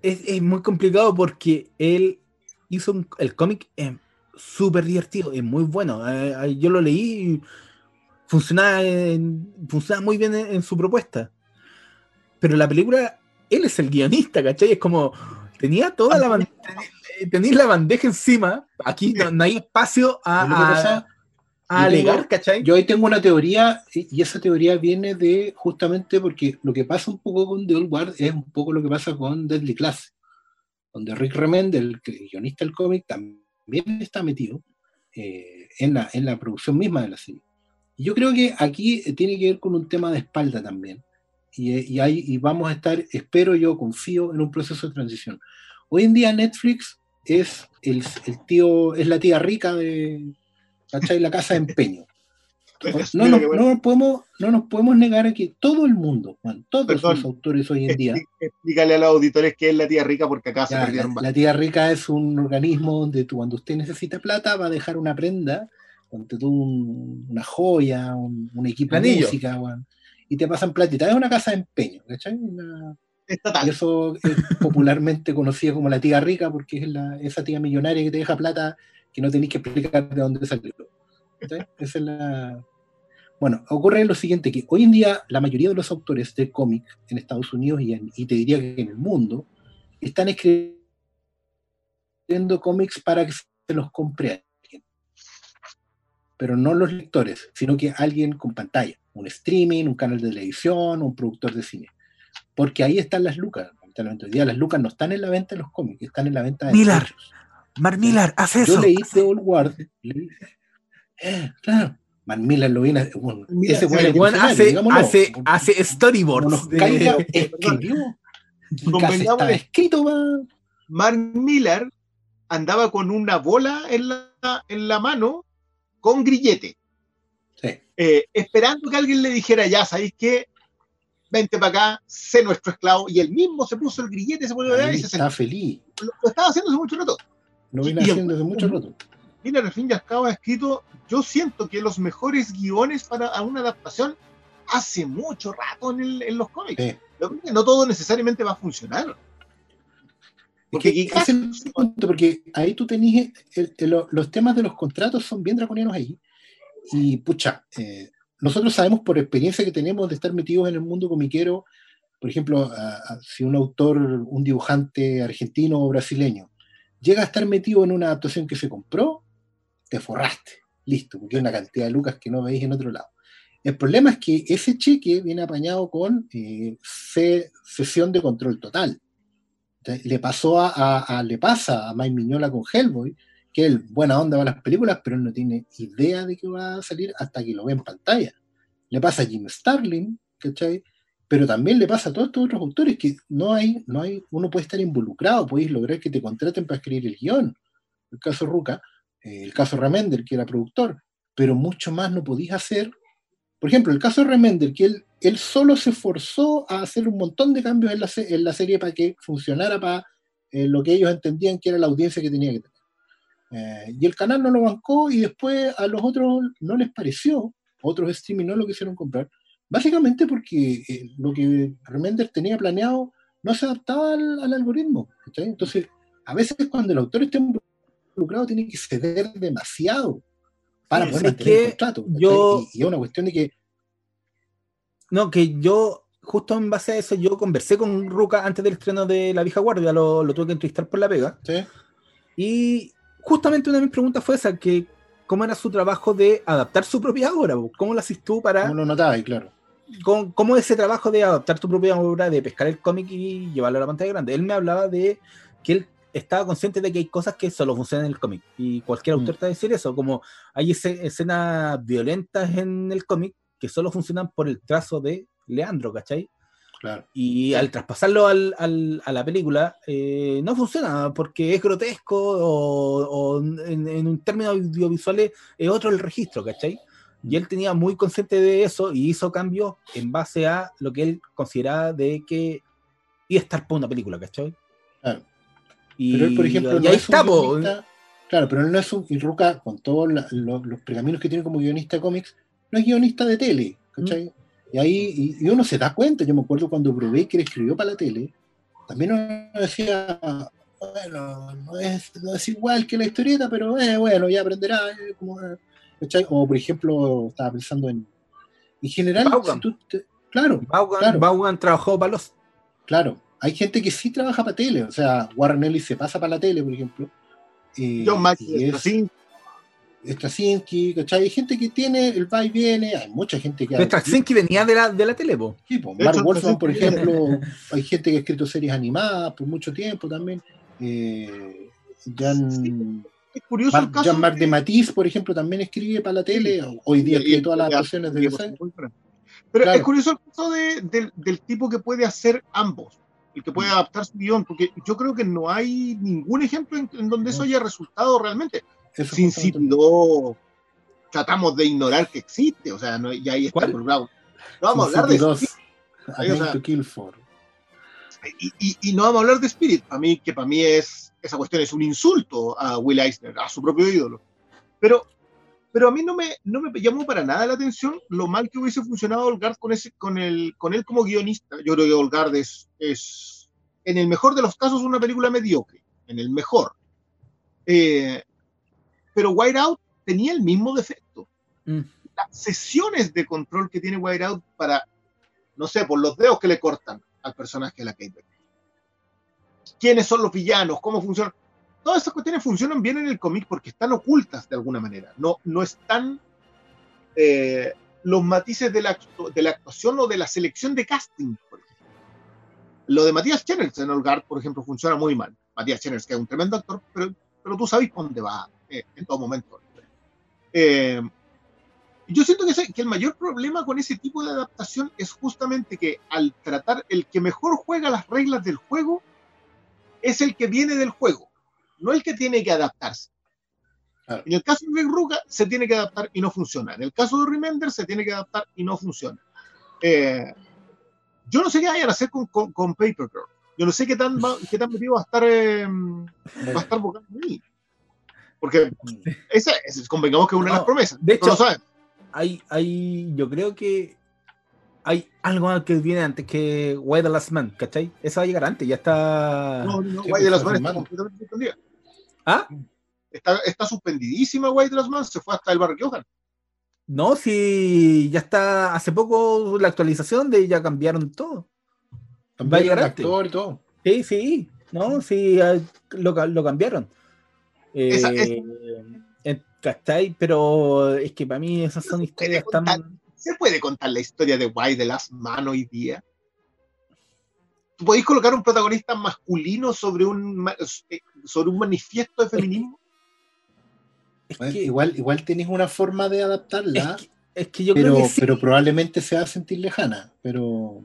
Es, es muy complicado porque él hizo un- el cómic eh, súper divertido, es muy bueno. Eh, eh, yo lo leí y funcionaba, funcionaba muy bien en, en su propuesta. Pero la película, él es el guionista, ¿cachai? Es como, tenía toda la, ban- tenía- tenía la bandeja encima, aquí no, no hay espacio a, ¿Y lo que a- tengo- alegar, ¿cachai? Yo ahí tengo una teoría, y esa teoría viene de justamente porque lo que pasa un poco con The Old Guard es un poco lo que pasa con Deadly Class, donde Rick Remend, el guionista del cómic, también está metido eh, en, la, en la producción misma de la serie. Y yo creo que aquí eh, tiene que ver con un tema de espalda también. Y, y, ahí, y vamos a estar, espero yo, confío en un proceso de transición. Hoy en día Netflix es el, el tío, es la tía rica de ¿cachai? la casa de empeño. [laughs] No, nos- bueno. no nos podemos, no nos podemos negar a que todo el mundo, todos Perdón. los autores hoy en día, [laughs] Explícale a los auditores qué es la tía rica porque acá se ya, la, perdieron la tía rica es un organismo donde tú, cuando usted necesita plata, va a dejar una prenda, donde tú un- una joya, un, un equipo de música, Juan, y te pasan platita. Es una casa de empeño, ¿cachai? Una- y estatal. eso es [laughs] popularmente conocida como la tía rica, porque es la- esa tía millonaria que te deja plata que no tenéis que explicar de dónde salió. Esa es la. Bueno, ocurre lo siguiente, que hoy en día la mayoría de los autores de cómic en Estados Unidos y, en- y te diría que en el mundo están escribiendo cómics para que se los compre alguien. Pero no los lectores, sino que alguien con pantalla, un streaming, un canal de televisión, un productor de cine. Porque ahí están las lucas. lamentablemente. Hoy día las lucas no están en la venta de los cómics, están en la venta de derechos. Mark Millar, haz Yo eso. leí The Old Guard. leí- eh, claro. Man Miller lo viene. Bueno, Mira, ese Bueno, visionario, hace, hace, hace storyboards. nos de- caiga, [laughs] escribió. Estaba escrito, va. Mark Miller andaba con una bola en la, en la mano con grillete, Sí. eh, esperando que alguien le dijera, ya, ¿sabéis qué? Vente para acá, sé nuestro esclavo. Y él mismo se puso el grillete, se pone Ahí y se está sentó. feliz. Lo, lo estaba haciendo hace mucho rato. Lo viene Y- haciendo desde mucho [laughs] rato. Miller, al fin y al cabo, ha escrito, yo siento que los mejores guiones para una adaptación hace mucho rato en, el- en los cómics. Sí. Que que No todo necesariamente va a funcionar. Porque que es el punto, porque ahí tú tenías el- el- lo- los temas de los contratos son bien draconianos ahí. Y pucha, eh, nosotros sabemos por experiencia que tenemos de estar metidos en el mundo comiquero, por ejemplo, si un autor, un dibujante argentino o brasileño llega a estar metido en una adaptación que se compró, te forraste, listo, porque hay una cantidad de lucas que no veis en otro lado. El problema es que ese cheque viene apañado con eh, cesión de control total. Le pasó a, a- a- le pasa a Mike Miñola con Hellboy, que él buena onda va a las películas, pero él no tiene idea de que va a salir hasta que lo ve en pantalla. Le pasa a Jim Starlin, ¿cachai? Pero también le pasa a todos estos otros autores que no hay, no hay, uno puede estar involucrado, podéis lograr que te contraten para escribir el guion. El caso Ruca, eh, el caso Remender, que era productor, pero mucho más no podías hacer. Por ejemplo, el caso de Remender, que él, él solo se forzó a hacer un montón de cambios en la, en la serie para que funcionara para eh, lo que ellos entendían que era la audiencia que tenía que tener. Eh, y el canal no lo bancó y después a los otros no les pareció, otros streaming no lo quisieron comprar, básicamente porque eh, lo que Remender tenía planeado no se adaptaba al, al algoritmo. Entonces, a veces cuando el autor está involucrado tiene que ceder demasiado para Sí, poder mantener el contrato. yo- Y, y es una cuestión de que No, que yo, justo en base a eso, yo conversé con Ruca antes del estreno de La Vieja Guardia, lo, lo tuve que entrevistar por la pega. ¿sí? Y justamente una de mis preguntas fue esa, que cómo era su trabajo de adaptar su propia obra, cómo lo haces tú para, como lo notaba, y claro. cómo, cómo ese trabajo de adaptar tu propia obra, de pescar el cómic y llevarlo a la pantalla grande. Él me hablaba de que él estaba consciente de que hay cosas que solo funcionan en el cómic, y cualquier Mm. autor te va a decir eso, como hay escenas violentas en el cómic que solo funcionan por el trazo de Leandro, ¿cachai? Claro. Y al traspasarlo al- al- a la película, eh, no funciona porque es grotesco o, o en, en un término audiovisuales es otro el registro, ¿cachai? Y él tenía muy consciente de eso y hizo cambios en base a lo que él consideraba de que iba a estar para una película, ¿cachai? Claro. Y, Pero él, por ejemplo, y no es un está, guionista- Claro, pero él no es un. Y Ruca, con todos la- lo- los pergaminos que tiene como guionista de cómics, no es guionista de tele, ¿cachai? Mm. Y ahí y, y uno se da cuenta. Yo me acuerdo cuando Brubaker escribió para la tele, también uno decía, bueno, no es, no es igual que la historieta, pero eh, bueno, ya aprenderá. eh, como, eh. O, por ejemplo, estaba pensando en. En general, si tú te- claro. Vaughan trabajó para los. Claro, hay gente que sí trabaja para tele, o sea, Warren Ellis se pasa para la tele, por ejemplo. eh, John y Mackie, es así, Straczynski, ¿cachai? Hay gente que tiene el va y viene, hay mucha gente que... Pero Straczynski venía de la, de la tele, po. Sí, pues, De Mark Wolfman, por ejemplo, hay gente que ha escrito series animadas por mucho tiempo también. Eh, Jan, es curioso el caso. Jean-Marc de- de Matisse, por ejemplo, también escribe para la tele. Hoy día Y- escribe todas las adaptaciones de Versailles. Pero Claro. es curioso el caso de- del, del tipo que puede hacer ambos, el que puede Mm. adaptar su guion, porque yo creo que no hay ningún ejemplo en, en donde eso haya resultado realmente. Eso Sin City 2 tratamos de ignorar que existe, o sea, no, y ahí está ¿Cuál? involucrado. No vamos a Sin hablar de City 2, Spirit, A o sea, to Kill For. y, y- y no vamos a hablar de Spirit, para mí, que para mí es, esa cuestión es un insulto a Will Eisner, a su propio ídolo. Pero, pero a mí no me, no me llamó para nada la atención lo mal que hubiese funcionado Olgard con, ese, con, el, con él como guionista. Yo creo que Olgard es, es, en el mejor de los casos, una película mediocre, en el mejor. Eh, pero Whiteout tenía el mismo defecto. Mm. Las sesiones de control que tiene Whiteout para, no sé, por los dedos que le cortan al personaje de la Kate Beckinsale. ¿Quiénes son los villanos? ¿Cómo funcionan? Todas esas cuestiones funcionan bien en el cómic porque están ocultas de alguna manera. No, no están eh, los matices de la, de la actuación o de la selección de casting, por ejemplo. Lo de Matías Chenners en Olgard, por ejemplo, funciona muy mal. Matías Chenners, que es un tremendo actor, pero, pero tú sabes dónde va eh, en todo momento. Eh, yo siento que, que el mayor problema con ese tipo de adaptación es justamente que al tratar el que mejor juega las reglas del juego es el que viene del juego, no el que tiene que adaptarse. Claro. En el caso de Ruga se tiene que adaptar y no funciona. En el caso de Remender se tiene que adaptar y no funciona. Eh, yo no sé qué vayan a hacer con, con, con Paper Girl. Yo no sé qué tan, qué tan metido va a estar, eh, va a estar ahí. Porque esa, esa- convengamos que es una de las No, promesas. de lo hecho, sabes. hay, hay, yo creo que hay algo más que viene antes que Why the Last Man, ¿cachai? Eso va a llegar antes, ya está. No, no, Sí, Guay de las pues, Manos está completamente suspendida. ¿Ah? Está, está suspendidísima Guay de las Manos, se fue hasta el barrio Johan. No, si ya está hace poco la actualización de ya cambiaron todo. Va a llegar el antes. actor y todo. Sí, sí, no, sí, ah, lo, lo cambiaron. Esa- Eh, ¿cachai? Pero es que para mí esas son historias tan. ¿Se puede contar la historia de Guay de las Manos hoy día? ¿Tú podéis colocar un protagonista masculino sobre un, eh, sobre un manifiesto de feminismo? Es Bueno, que, igual, igual tenés una forma de adaptarla, es que, es que yo pero, creo que sí. pero probablemente se va a sentir lejana. Pero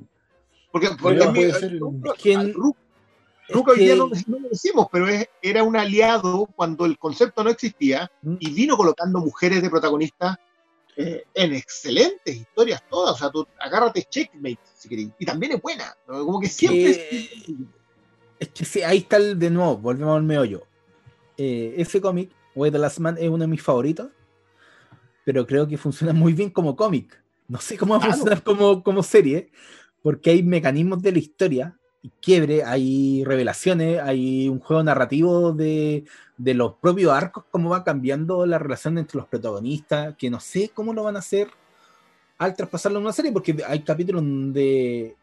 Porque, porque Pero a mí- puede ser- Ruka- es que- a Ru- es Ruka hoy día que- no, no lo decimos, pero es- era un aliado cuando el concepto no existía Mm. y vino colocando mujeres de protagonistas eh, en excelentes historias todas. O sea, tú agárrate Checkmate si querés. Y también es buena. ¿no? Como que siempre. Que- Es que sí, ahí está el de nuevo, volvemos al meollo. Eh, ese cómic, Way the Last Man, es uno de mis favoritos, pero creo que funciona muy bien como cómic. No sé cómo va a funcionar como, como serie, porque hay mecanismos de la historia, quiebre, hay revelaciones, hay un juego narrativo de, de los propios arcos, cómo va cambiando la relación entre los protagonistas, que no sé cómo lo van a hacer al traspasarlo en una serie, porque hay capítulos donde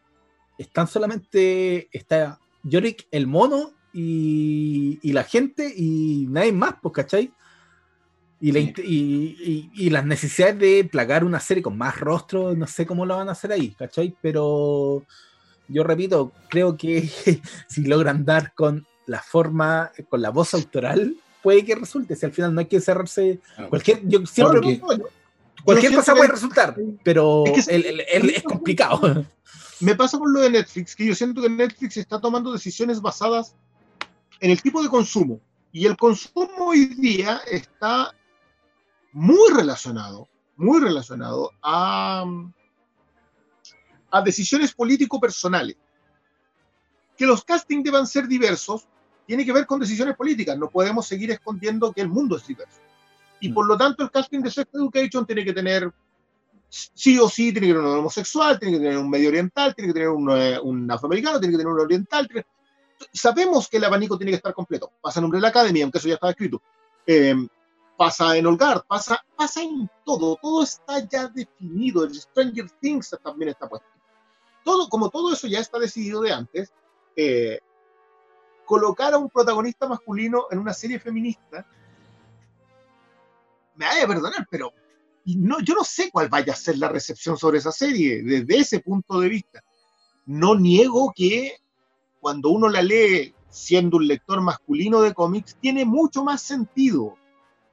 están solamente, está Yorick el mono y, y la gente y nadie más, pues, ¿cachai? Y, la Sí. y, y- y las necesidades de plagar una serie con más rostros, no sé cómo lo van a hacer ahí, ¿cachai? Pero yo repito, creo que [laughs] si logran dar con la forma, con la voz autoral, puede que resulte. Si al final no hay que cerrarse. Cualquier, yo siempre, Porque- cualquier cosa puede resultar, pero Es que- el- el- el- es complicado. Me pasa con lo de Netflix, que yo siento que Netflix está tomando decisiones basadas en el tipo de consumo. Y el consumo hoy día está muy relacionado, muy relacionado a, a decisiones político-personales. Que los castings deban ser diversos tiene que ver con decisiones políticas. No podemos seguir escondiendo que el mundo es diverso. Y por lo tanto, el casting de Sex Education tiene que tener sí o sí tiene que tener un homosexual, tiene que tener un medio oriental, tiene que tener un, eh, un afroamericano, tiene que tener un oriental. tiene- Sabemos que el abanico tiene que estar completo. Pasa en Umbrella Academy, aunque eso ya estaba escrito. Eh, pasa en Olgard, pasa, pasa en todo. Todo está ya definido. El Stranger Things también está puesto. Todo, como todo eso ya está decidido de antes, eh, colocar a un protagonista masculino en una serie feminista, me vaya a perdonar, pero no, yo no sé cuál vaya a ser la recepción sobre esa serie desde ese punto de vista. No niego que cuando uno la lee siendo un lector masculino de cómics, tiene mucho más sentido.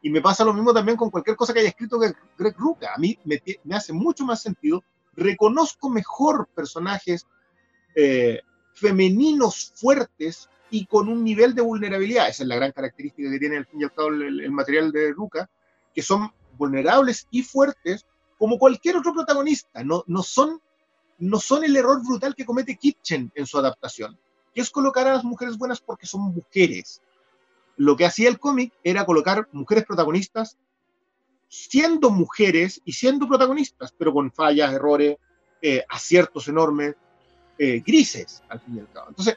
Y me pasa lo mismo también con cualquier cosa que haya escrito Greg Rucka. A mí me hace mucho más sentido. Reconozco mejor personajes eh, femeninos fuertes y con un nivel de vulnerabilidad. Esa es la gran característica que tiene el, material de Rucka, que son vulnerables y fuertes como cualquier otro protagonista. No, son, no son el error brutal que comete Kitchen en su adaptación, que es colocar a las mujeres buenas porque son mujeres. Lo que hacía el cómic era colocar mujeres protagonistas siendo mujeres y siendo protagonistas, pero con fallas, errores, eh, aciertos enormes, eh, grises, al fin y al cabo. Entonces,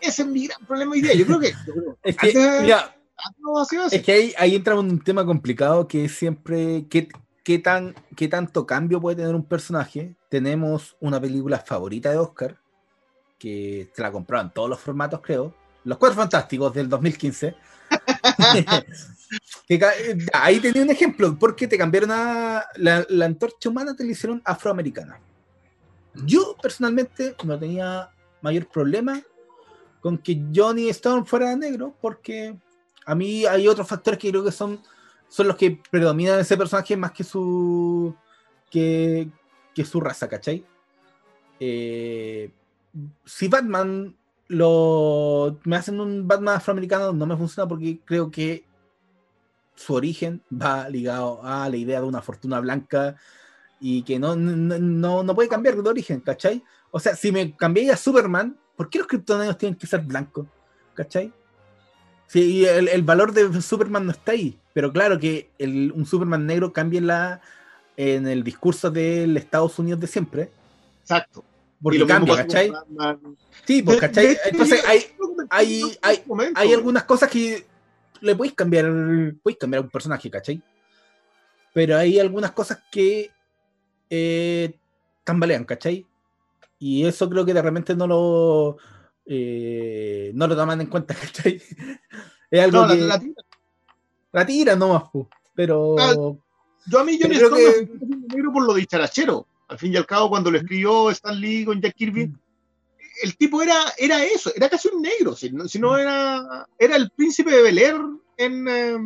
ese es mi gran problema hoy día. Yo creo que... yo creo- [laughs] Es que, antes- mira, antes. Es que ahí, ahí entra un tema complicado que es siempre qué, qué, tan, qué tanto cambio puede tener un personaje. Tenemos una película favorita de Oscar, que se la compraron en todos los formatos, creo. Los Cuatro Fantásticos del 2015. [laughs] Ahí tenía un ejemplo, porque te cambiaron a la, antorcha humana, te la hicieron afroamericana. Yo personalmente no tenía mayor problema con que Johnny Storm fuera negro, porque a mí hay otros factores que creo que son, son los que predominan en ese personaje más que su que, que su raza, ¿cachai? Eh, si Batman lo me hacen un Batman afroamericano no me funciona porque creo que su origen va ligado a la idea de una fortuna blanca y que no, no, no, no puede cambiar de origen, ¿cachai? O sea, si me cambié a Superman, ¿por qué los kryptonianos tienen que ser blancos? ¿Cachai? Sí, el, el valor de Superman no está ahí, pero claro que un Superman negro cambia en, la, en el discurso del Estados Unidos de siempre, Exacto. Porque Y lo mismo cambia, ¿cachai? Batman. Sí, pues, ¿cachai? de Entonces yo- hay, yo- hay- yo- hay- hay algunas cosas que le podéis cambiar, podéis cambiar a un personaje, ¿cachai? Pero hay algunas cosas que eh, tambalean, ¿cachai? Y eso creo que de repente no lo eh, no lo toman en cuenta, [laughs] ¿cachai? Es algo No, la- que la la, tira. tira nomás, po, pero Ah, Yo a mí Storm creo que- negro por lo dicharachero. Al fin y al cabo, cuando lo escribió Stan Lee con Jack Kirby, Mm. el tipo era, era eso, era casi un negro, si no, si no era, era el príncipe de Bel Air en... eh,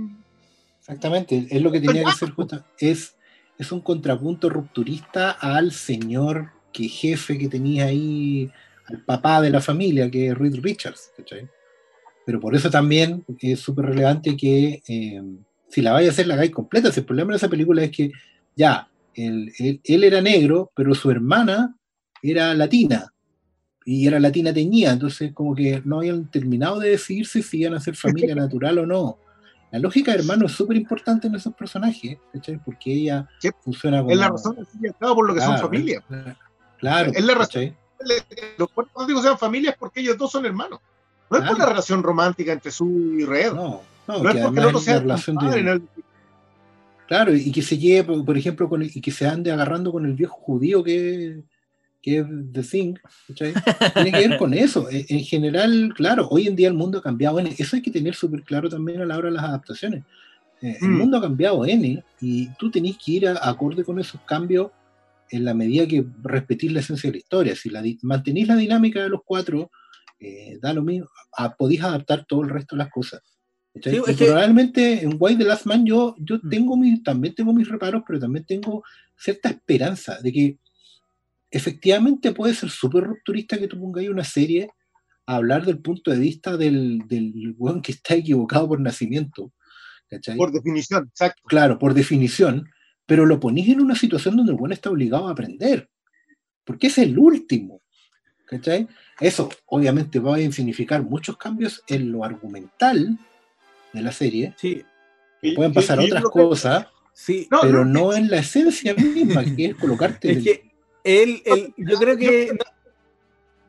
Exactamente, es lo que tenía que ser justo. Es, es un contrapunto rupturista al señor que jefe que tenía ahí, al papá de la familia, que es Reed Richards. ¿cachai? Pero por eso también es súper relevante que eh, si la vaya a hacer, la hagáis completa. Si el problema de esa película es que ya, él, él- él era negro, pero su hermana era latina. Y era latina teñida, entonces como que no habían terminado de decidirse si iban a ser familia [laughs] natural o no. La lógica de hermano es súper importante en esos personajes, ¿cachai? Porque ella Sí. funciona como... es la razón por lo que son familia. Claro, Es la razón. Los cuatro fantásticos sean familias porque ellos dos son hermanos. No es por la relación romántica entre Sue y Red. No, no, No es que porque el otro sea la relación de- Claro, y que se lleve, por- ejemplo, con el- y que se ande agarrando con el viejo judío que, que es The Thing. Tiene que ver con [laughs] eso. En, en general, claro, hoy en día el mundo ha cambiado N. Eso hay que tener súper claro también a la hora de las adaptaciones. Eh, El Mm. mundo ha cambiado N y tú tenés que ir a- acorde con esos cambios en la medida que respetís la esencia de la historia. Si la, mantenís la dinámica de los cuatro, eh, da lo mismo, a- podéis adaptar todo el resto de las cosas. Sí, Y es que- probablemente en Why the Last Man yo, yo Mm. tengo mis, también tengo mis reparos, pero también tengo cierta esperanza de que efectivamente puede ser súper rupturista que tú pongáis una serie a hablar del punto de vista del, del weón que está equivocado por nacimiento. ¿cachai? por definición, exacto. Claro, por definición, pero lo ponís en una situación donde el weón está obligado a aprender, porque es el último. ¿cachai? Eso obviamente va a significar muchos cambios en lo argumental de la serie, sí, pueden pasar y otras creo que- cosas, sí. No, pero no, no en la esencia [laughs] misma, que es colocarte en Es el- que él, él- yo creo que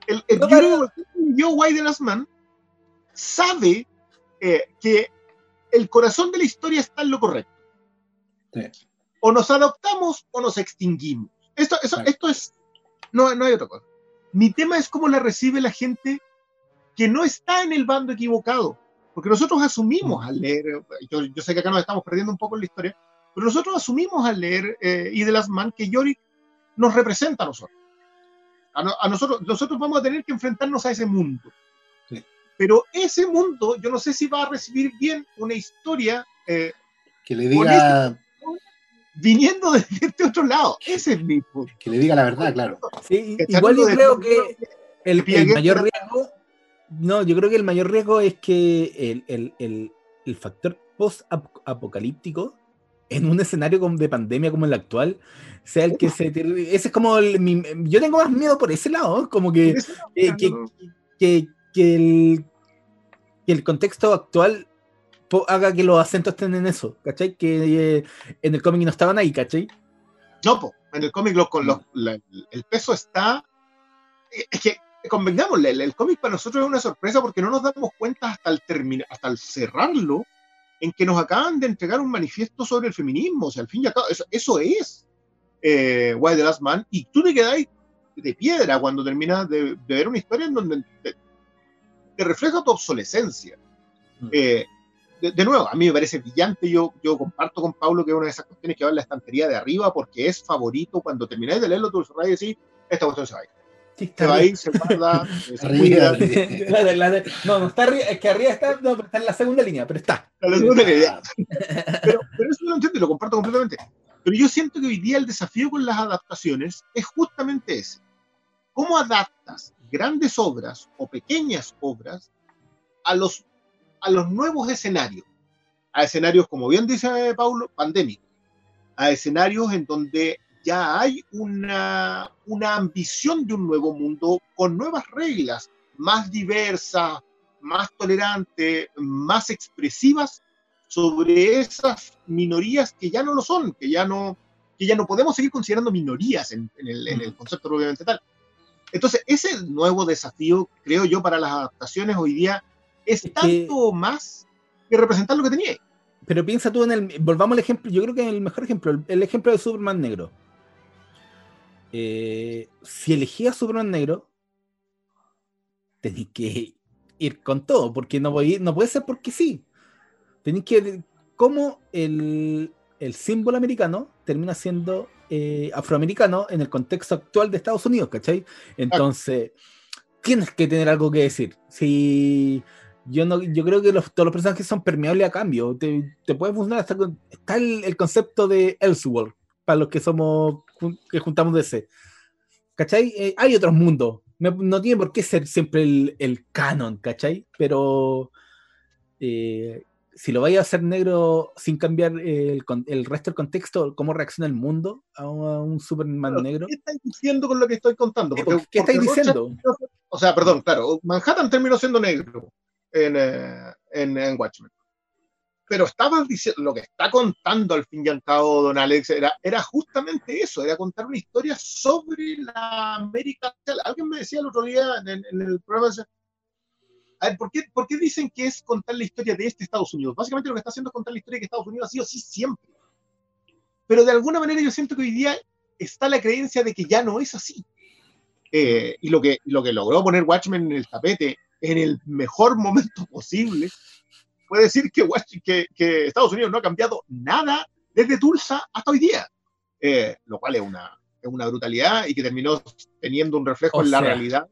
El, el No, el yo Why the Last Man sabe eh, que el corazón de la historia está en lo correcto. Sí. O nos adoptamos o nos extinguimos. Esto, eso- Exacto. esto es. No, no hay otra cosa. Mi tema es cómo la recibe la gente que no está en el bando equivocado. Porque nosotros asumimos al leer, yo, yo sé que acá nos estamos perdiendo un poco en la historia, pero nosotros asumimos al leer eh, y de las man que Yorick nos representa a nosotros. A, no- a nosotros, nosotros vamos a tener que enfrentarnos a ese mundo. Sí. Pero ese mundo, yo no sé si va a recibir bien una historia eh, que le diga viniendo de este otro lado. Ese es mi punto. que le diga la verdad, claro. sí, igual yo creo que el, el mayor riesgo, no, yo creo que el mayor riesgo es que el, el, el, el factor post-apocalíptico en un escenario de pandemia como el actual sea el que se... Ese es como el, mi- yo tengo más miedo por ese lado, como que, Ese- que, que, el, que el contexto actual haga que los acentos estén en eso, ¿cachai? Que eh, en el cómic no estaban ahí, ¿cachai? No, po, en el cómic los- con los- la- el peso está. Es que, convengámosle, el, el cómic para nosotros es una sorpresa porque no nos damos cuenta hasta el, termina, hasta el cerrarlo en que nos acaban de entregar un manifiesto sobre el feminismo. O sea, al fin y al cabo, eso, eso es eh, Why the Last Man. Y tú te quedáis de piedra cuando terminas de, de ver una historia en donde te, te refleja tu obsolescencia. Mm. Eh, de, de nuevo, a mí me parece brillante. Yo, yo comparto con Pablo que es una de esas cuestiones que va en la estantería de arriba porque es favorito. Cuando termináis de leerlo, tú y decís, esta cuestión se va a ir. Sí, Se va a ir, se guarda, eh, [laughs] se Arriba, cuida. arriba. [laughs] La de- la de- no, no está arriba, es que arriba está, no, pero está en la segunda línea, pero está. La segunda idea. Pero, pero eso lo entiendo y lo comparto completamente. Pero yo siento que hoy día el desafío con las adaptaciones es justamente ese. ¿Cómo adaptas grandes obras o pequeñas obras a los, a los nuevos escenarios? A escenarios, como bien dice Paulo, pandémicos. A escenarios en donde ya hay una, una ambición de un nuevo mundo con nuevas reglas, más diversas, más tolerantes, más expresivas sobre esas minorías que ya no lo son, que ya no, que ya no podemos seguir considerando minorías en, en el, en el Mm. concepto propiamente tal. Entonces, ese nuevo desafío, creo yo, para las adaptaciones hoy día es Es que- tanto más que representar lo que tenía. Pero piensa tú en el. Volvamos al ejemplo. Yo creo que el mejor ejemplo, el, el ejemplo de Superman negro. Eh, si elegías Superman negro, tenéis que ir con todo, porque no, voy, no puede ser porque sí. Tenéis que. Como el, el símbolo americano termina siendo eh, afroamericano en el contexto actual de Estados Unidos, ¿cachai? Entonces, tienes que tener algo que decir. Si yo no, yo creo que todos los personajes son permeables a cambio. Te, te puede funcionar hasta está el, concepto de Elseworld, para los que somos que juntamos DC. ¿Cachai? Eh, hay otros mundos. No, tiene por qué ser siempre el, el canon, ¿cachai? Pero eh, si lo vais a hacer negro sin cambiar el, el resto del contexto, cómo reacciona el mundo a un, Superman negro. ¿Qué estáis diciendo con lo que estoy contando? ¿Qué, Porque- qué estáis porque diciendo? O sea, perdón, claro, Manhattan terminó siendo negro en, eh, en, en Watchmen. Pero estaba diciendo, lo que está contando al fin y al cabo Don Alex era, era justamente eso, era contar una historia sobre la América. Alguien me decía el otro día en, en el programa, a ver, ¿por qué, ¿por qué dicen que es contar la historia de este Estados Unidos? Básicamente lo que está haciendo es contar la historia de que Estados Unidos ha sido así siempre. Pero de alguna manera yo siento que hoy día está la creencia de que ya no es así. Eh, y lo que, lo que logró poner Watchmen en el tapete en el mejor momento posible, puede decir que, Watch- que, que Estados Unidos no ha cambiado nada desde Tulsa hasta hoy día, Eh, lo cual es una, es una brutalidad y que terminó teniendo un reflejo O en la sea, realidad.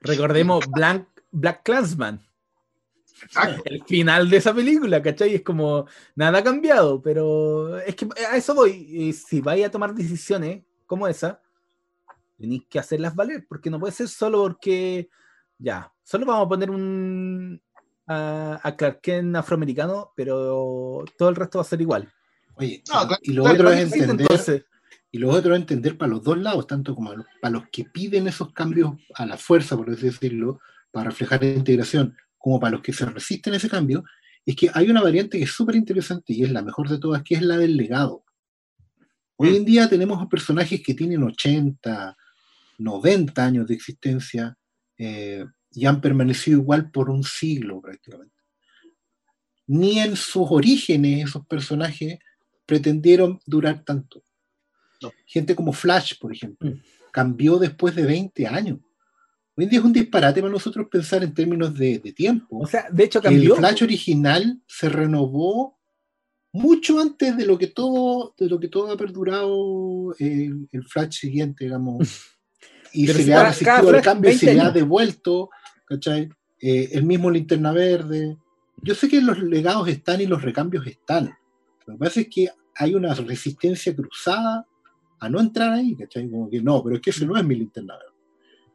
Recordemos Blank, Black Clansman. Exacto. el final de esa película, ¿cachai? Es como, nada ha cambiado, pero es que a eso voy. Y si vais a tomar decisiones como esa, tenéis que hacerlas valer, porque no puede ser solo porque, ya, solo vamos a poner un a, a Clark Kent afroamericano, pero todo el resto va a ser igual. Oye, No, claro, y lo claro, otro es entender, Entonces, y lo otro es entender para los dos lados, tanto como a los- para los que piden esos cambios a la fuerza, por así decirlo, para reflejar la integración, como para los que se resisten a ese cambio, es que hay una variante que es súper interesante y es la mejor de todas, que es la del legado. Hoy en día tenemos a personajes que tienen 80, 90 años de existencia eh, y han permanecido igual por un siglo prácticamente. Ni en sus orígenes esos personajes pretendieron durar tanto. No. Gente como Flash, por ejemplo, Mm. cambió después de 20 años. Hoy en día es un disparate para nosotros pensar en términos de, de tiempo. o sea, de hecho que el cambió. Flash original se renovó mucho antes de lo que todo, de lo que todo ha perdurado el, el Flash siguiente, digamos. [laughs] Y Pero se le ha resistido al cambio y se 20 le ha devuelto, ¿cachai? Eh, el mismo linterna verde. Yo sé que los legados están y los recambios están. Lo que pasa es que hay una resistencia cruzada a no entrar ahí, ¿cachai? Como que no, pero es que ese no es mi linterna verde.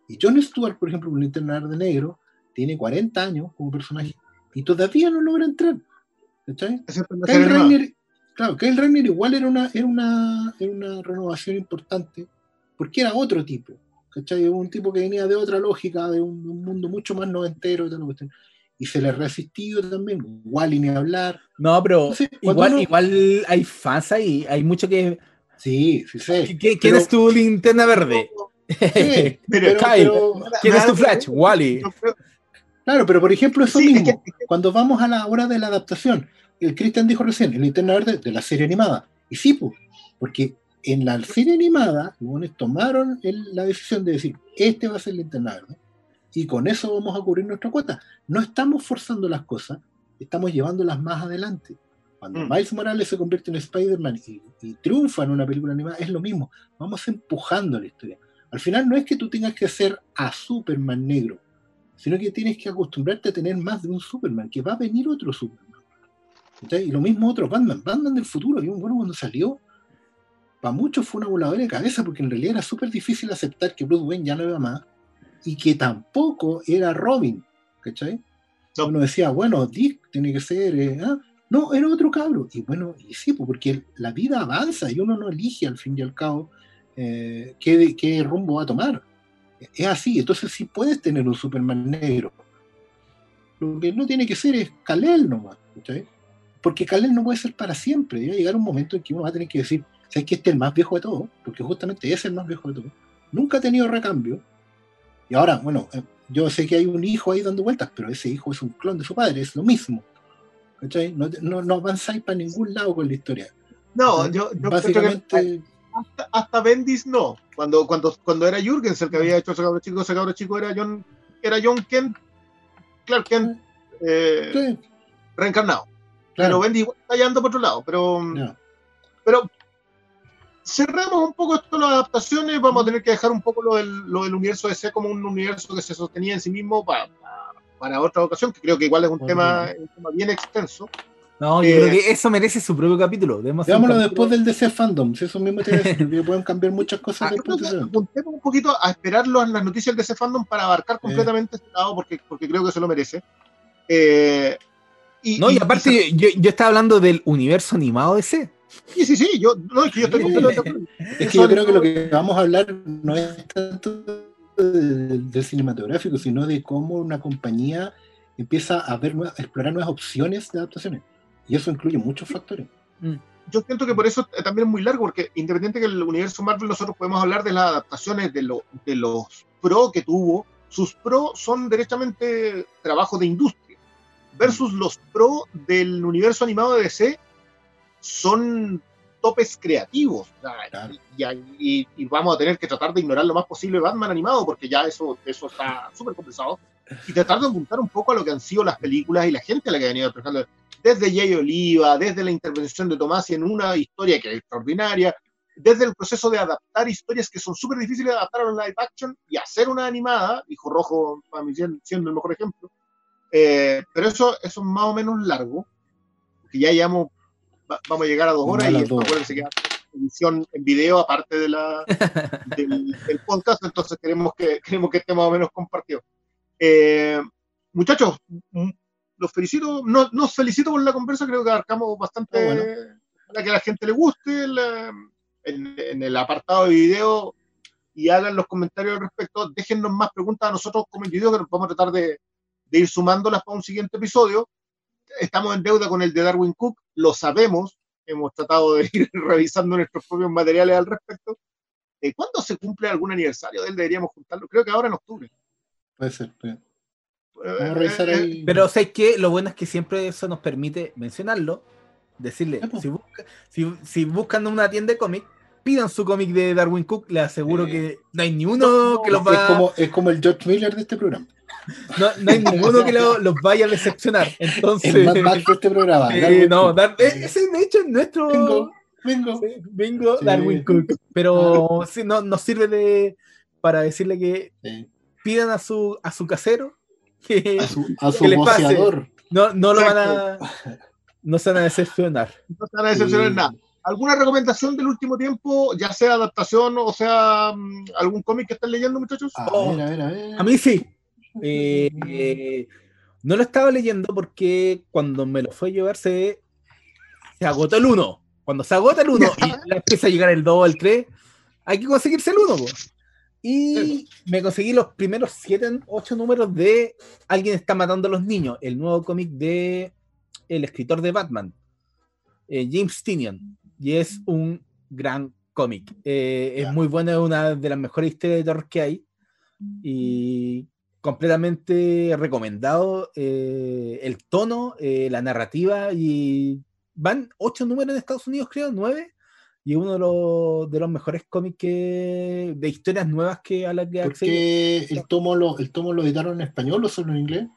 Y John Stewart, por ejemplo, un linterna verde negro, tiene 40 años como personaje y todavía no logra entrar. ¿Cachai? Kyle. Rayner, claro, Kyle igual era una, era una, era una renovación importante porque era otro tipo. ¿Cachai? Un tipo que venía de otra lógica, de un, un mundo mucho más noventero y tal, cuestión. Y se le ha resistido también. Wally ni hablar. No, pero Entonces, igual, uno- igual hay fans ahí, hay mucho que. Sí, sí sé. ¿Qui- ¿Quién Pero- es tu linterna verde? [laughs] Sí, Pero- Kyle, pero- ¿Quién es Nada- tu Flash? Wally. yo creo- claro, pero por ejemplo, eso Sí, es mismo, que- cuando vamos a la hora de la adaptación, el Christian dijo recién, el linterna verde de la serie animada. Y sí, pues, porque en la serie animada, los tomaron el- la decisión de decir, este va a ser el linterna verde. Y con eso vamos a cubrir nuestra cuota. No estamos forzando las cosas, estamos llevándolas más adelante. Cuando Mm. Miles Morales se convierte en Spider-Man y, y triunfa en una película animada, es lo mismo. Vamos empujando la historia. Al final no es que tú tengas que hacer a Superman negro, sino que tienes que acostumbrarte a tener más de un Superman, que va a venir otro Superman. Y lo mismo otro Batman. Batman del futuro, y bueno, cuando salió, para muchos fue una voladora de cabeza, porque en realidad era súper difícil aceptar que Bruce Wayne ya no iba más, y que tampoco era Robin. ¿Cachai? No. Uno decía, bueno, Dick tiene que ser. eh, ah, no, era otro cabro. Y bueno, y sí, pues, porque la vida avanza y uno no elige al fin y al cabo eh, qué, qué rumbo va a tomar. Es así, entonces sí puedes tener un Superman negro. Lo que no tiene que ser es Kal-El nomás, ¿cachai? Porque Kal-El no puede ser para siempre. Va a llegar un momento en que uno va a tener que decir, ¿sabes que este es el más viejo de todos? Porque justamente es el más viejo de todos. Nunca ha tenido recambio. Y ahora, bueno, eh, yo sé que hay un hijo ahí dando vueltas, pero ese hijo es un clon de su padre, es lo mismo. ¿Cachai? No, no, no avanzáis para ningún lado con la historia. No, yo, yo creo que Básicamente, hasta, hasta Bendis no. Cuando, cuando, cuando era Jürgens el que había hecho ese cabro chico, ese cabro chico era John, era John Kent, Clark Kent, eh, sí, reencarnado. Pero claro. Bendis igual está yendo por otro lado. Pero, ya. pero cerremos un poco esto de las adaptaciones. Vamos a tener que dejar un poco lo del, lo del universo DC como un universo que se sostenía en sí mismo para, para otra ocasión, que creo que igual es un, tema, un tema bien extenso. No, yo Eh, creo que eso merece su propio capítulo. Veámoslo después del DC Fandom, si eso mismo porque [laughs] pueden cambiar muchas cosas Ah, apuntemos un poquito a esperarlo en las noticias de ese fandom para abarcar completamente ese lado, porque, porque creo que se lo merece. Eh, y, No, y y- aparte, yo, yo estaba hablando del universo animado de C. Sí, sí, sí, yo, no, es que yo estoy completamente. Es que yo creo que lo que vamos a hablar no es tanto del, del cinematográfico, sino de cómo una compañía empieza a ver nuevas- a explorar nuevas opciones de adaptaciones. Y eso incluye muchos factores. yo siento que por eso también es muy largo, porque independiente que el universo Marvel, nosotros podemos hablar de las adaptaciones, de, lo- de los pro que tuvo. Sus pro son derechamente trabajos de industria, versus los pro del universo animado de DC son topes creativos. Claro. y, y- y vamos a tener que tratar de ignorar lo más posible Batman animado, porque ya eso, eso está súper compensado. Y tratar de apuntar un poco a lo que han sido las películas y la gente a la que ha venido trabajando desde Jay Oliva, desde la intervención de Tomás en una historia que es extraordinaria, desde el proceso de adaptar historias que son súper difíciles de adaptar a un live action y hacer una animada, Hijo Rojo para mí siendo el mejor ejemplo, Eh, pero eso, eso es más o menos largo, que ya llevamos, va- vamos a llegar a dos horas a y dos. acuérdense que es edición en video aparte de la, [laughs] del, del podcast, entonces queremos que, queremos que esté más o menos compartido. Eh, muchachos, mm, los felicito, no, nos felicito por la conversa, creo que abarcamos bastante Ah, bueno. para que a la gente le guste la- en, en el apartado de video y hagan los comentarios al respecto, déjennos más preguntas a nosotros como individuos que nos vamos a tratar de, de ir sumándolas para un siguiente episodio. Estamos en deuda con el de Darwin Cook, lo sabemos, hemos tratado de ir [laughs] revisando nuestros propios materiales al respecto. Eh, ¿Cuándo se cumple algún aniversario de él? Deberíamos juntarlo. Creo que ahora en octubre. Puede ser. puede- Eh, Vamos a revisar eh, eh, ahí. Pero ¿sabes qué? Lo bueno es que siempre eso nos permite mencionarlo, decirle, si, busca- si, si buscan una tienda de cómic, pidan su cómic de Darwin Cook, les aseguro Sí. que no hay ni uno que los es, va como, es como el George Miller de este programa. No, no hay ninguno que lo- los vaya a decepcionar. Entonces, El Mad Max de este programa. eh, no. Dar- eh, ese de hecho es nuestro Vengo, vengo. Sí, Bingo, Sí. Darwin Cook. Pero [laughs] sí, no, nos sirve de para decirle que Sí. pidan a su a su casero que A su, a su Que le pase. no, no lo van a no se van a decepcionar. no se van a decepcionar nada. ¿Alguna recomendación del último tiempo, ya sea adaptación o sea mm, algún cómic que estén leyendo, muchachos? A Oh. ver, a ver, a ver. A mí sí. Eh, eh, no lo estaba leyendo porque cuando me lo fue a llevar se, se agotó el 1. Cuando se agota el 1 y [laughs] empieza a llegar el 2 el 3, hay que conseguirse el 1. Y me conseguí los primeros 7, 8 números de Alguien está matando a los niños, el nuevo cómic de el escritor de Batman, eh, James Tinian. Y es un gran cómic. Eh, Ya. Es muy bueno, es una de las mejores historias de terror que hay. Y completamente recomendado eh, el tono, eh, la narrativa y van ocho números en Estados Unidos, creo, nueve. Y es uno de los, de los mejores cómics que, de historias nuevas que a las que he ¿Por accedido. qué el tomo, lo, el tomo lo editaron en español o solo en inglés?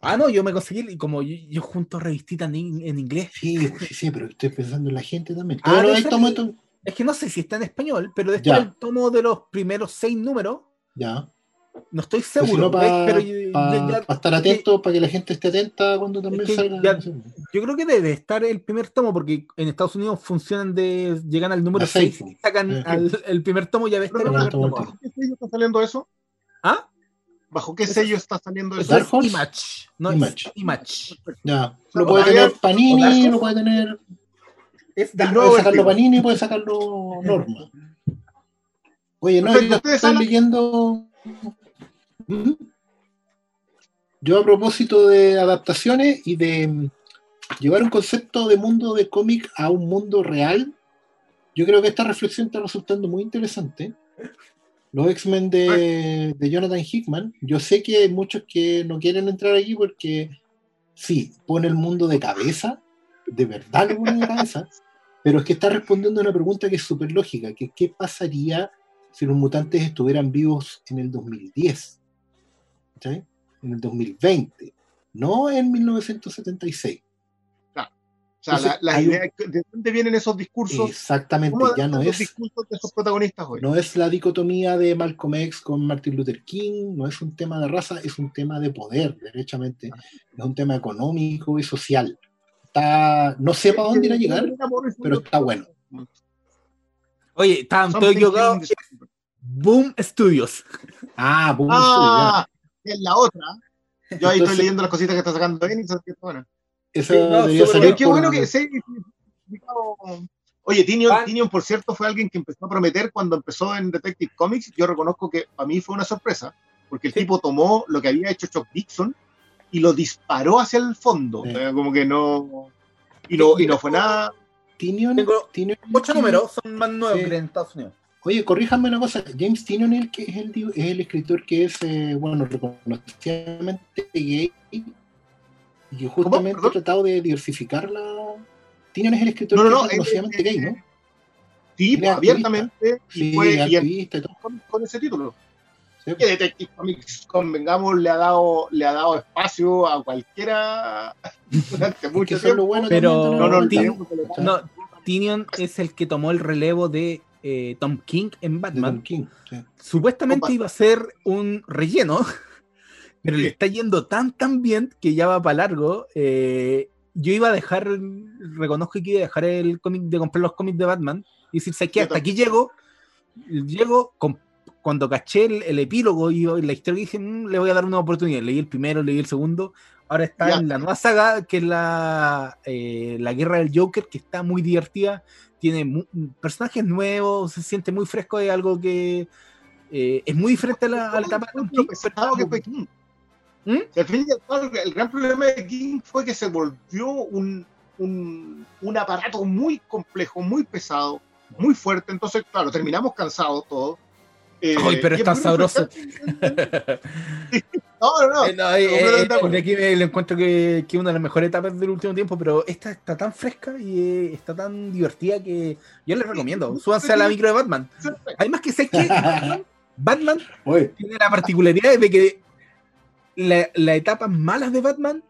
Ah, no, yo me conseguí, como yo, yo junto revistitas en, en inglés, Sí, sí, pero estoy pensando en la gente también. Ah, los ser- tomos estos- es que no sé si está en español, pero después Ya. el tomo de los primeros seis números, Ya. No estoy Pues si seguro. no, para estar atento, para que la gente esté atenta cuando también que salga. ya- Yo creo que debe estar el primer tomo, porque en Estados Unidos funcionan de. llegan al número A seis, 6 y po. sacan Eh. al- el primer tomo, ya ves estar el primer tomo ¿Bajo qué sello está saliendo eso? ¿Ah? ¿Bajo qué sello está saliendo eso? Dark Horse? Image. No, Image. es Image. Ya. Lo puede tener Panini, lo puede tener. Es Dark nuevo Puede sacarlo. Panini, puede sacarlo Norma. Oye, no, Perfecto, yo ¿ustedes estoy leyendo. ¿Mm? Yo a propósito de adaptaciones y de mm, llevar un concepto de mundo de cómic a un mundo real, yo creo que esta reflexión está resultando muy interesante. Los X-Men de, de Jonathan Hickman, yo sé que hay muchos que no quieren entrar aquí porque sí, pone el mundo de cabeza, de verdad lo pone de cabeza, [laughs] pero es que está respondiendo a una pregunta que es súper lógica, que qué pasaría si los mutantes estuvieran vivos en el 2010, ¿sí? en el 2020, no en 1976. O sea, Entonces, la, la hay un- idea de dónde vienen esos discursos. Exactamente, ¿Cómo ya no es, discursos de esos protagonistas hoy. no es la dicotomía de Malcolm X con Martin Luther King, no es un tema de raza, es un tema de poder, derechamente, es un tema económico y social. Está, no sé para dónde irá a llegar, pero está bueno. Oye, killing the- Boom Studios. Ah, boom, Ah, es la otra. Yo ahí Entonces- estoy leyendo las cositas que está sacando Enix, así que bueno. Esa Sí, no, debería salir Qué por- bueno que se Oye, Tinion, por cierto, fue alguien que empezó a prometer cuando empezó en Detective Comics. Yo reconozco que para mí fue una sorpresa, porque el Sí. tipo tomó lo que había hecho Chuck Dixon y lo disparó hacia el fondo. Sí. O sea, como que no. Y no, y no fue nada. Tinion- Tengo Tinion- Ocho números, son más nuevos Sí. que en Estados Unidos. Oye, corríjame una cosa. James Tinion es el, que es el, es el escritor que es, eh, bueno, reconocidamente gay y que justamente ha tratado de diversificar la. Es el escritor No, no, que no, es reconocidamente eh, gay, ¿no? Sí, Él es abiertamente. Y, Sí, fue, y en- activista y todo. con, con ese título. Sí. Que Detective Comics, convengamos, le ha dado, le ha dado espacio a cualquiera [laughs] durante mucho tiempo. bueno Pero- no. No, Tinion es el que tomó el relevo de eh, Tom King en Batman. Tom King. sí. Supuestamente iba a ser un relleno, [laughs] pero le está yendo tan tan bien que ya va para largo. Eh, yo iba a dejar, reconozco que iba a dejar el cómic de comprar los cómics de Batman y decir. Yo Hasta aquí llego. Llego, con- cuando caché el, el epílogo y la historia, dije, "Mm, le voy a dar una oportunidad. Leí el primero, leí el segundo. Ahora está Ya. en la nueva saga, que es la, eh, la guerra del Joker, que está muy divertida. Tiene personajes nuevos, se siente muy fresco. Es algo que eh, es muy diferente a la, a la etapa de pesado que está fue King. ¿Mm? Fin y cabo, el gran problema de King fue que se volvió un, un, un aparato muy complejo, muy pesado, muy fuerte. Entonces, claro, terminamos cansados todos. Eh, Ay, pero y es tan muy sabroso. [laughs] No, no, no. Eh, no, eh, eh, aquí lo encuentro que, es una de las mejores etapas del último tiempo, pero esta está tan fresca y eh, está tan divertida que yo les recomiendo. Súbanse a la micro de Batman. Además que sé que [laughs] Batman Oye, tiene la particularidad de que la- las etapas malas de Batman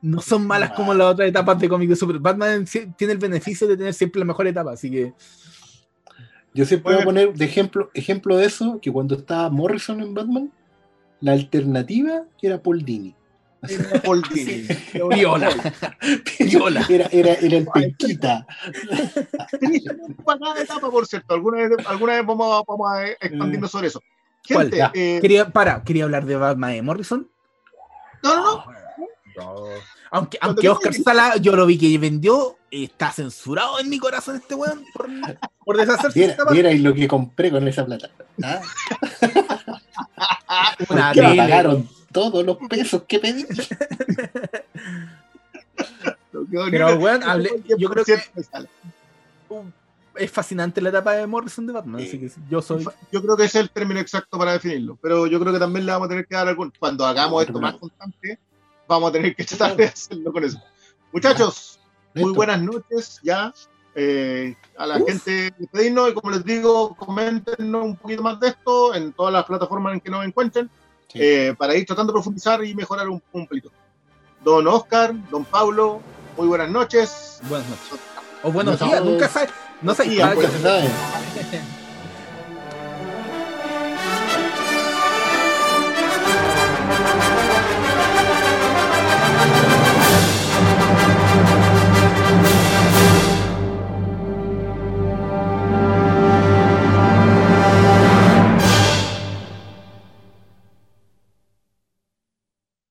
no son malas como las otras etapas de cómic de Super. Batman tiene el beneficio de tener siempre la mejor etapa, así que yo siempre voy a poner de ejemplo, ejemplo de eso, que cuando estaba Morrison en Batman, la alternativa era Paul Dini. Era Paul [laughs] Dini. Viola. Viola. Era, era, era el penquita. Etapa, por cierto. Alguna vez, alguna vez vamos, a- vamos a expandirnos sobre eso. Gente, eh, quería, para, quería hablar de Batman de Morrison. no, no, no. Aunque, Cuando aunque yo Oscar vi- Sala, yo lo vi que vendió, está censurado en mi corazón este weón por, por deshacerse de Viera, esta parte. viera y lo que compré con esa plata. ¿Ah? Una pagaron todos los pesos que pedí. Pero, weón, hablé- yo creo que-. Es fascinante la etapa de Morrison de Batman, Sí. así que yo soy. Yo creo que ese es el término exacto para definirlo. Pero yo creo que también le vamos a tener que dar algún. Cuando hagamos esto más constante, vamos a tener que tratar de hacerlo con eso. Muchachos, muy buenas noches ya. Eh, a la Uf. gente despedirnos y como les digo, coméntenos un poquito más de esto en todas las plataformas en que nos encuentren Sí. eh, para ir tratando de profundizar y mejorar un, un pelito. Don Oscar, don Pablo, muy buenas noches. Buenas noches. O buenos No, días, nunca sabes. No sé. Sí, cada- pues.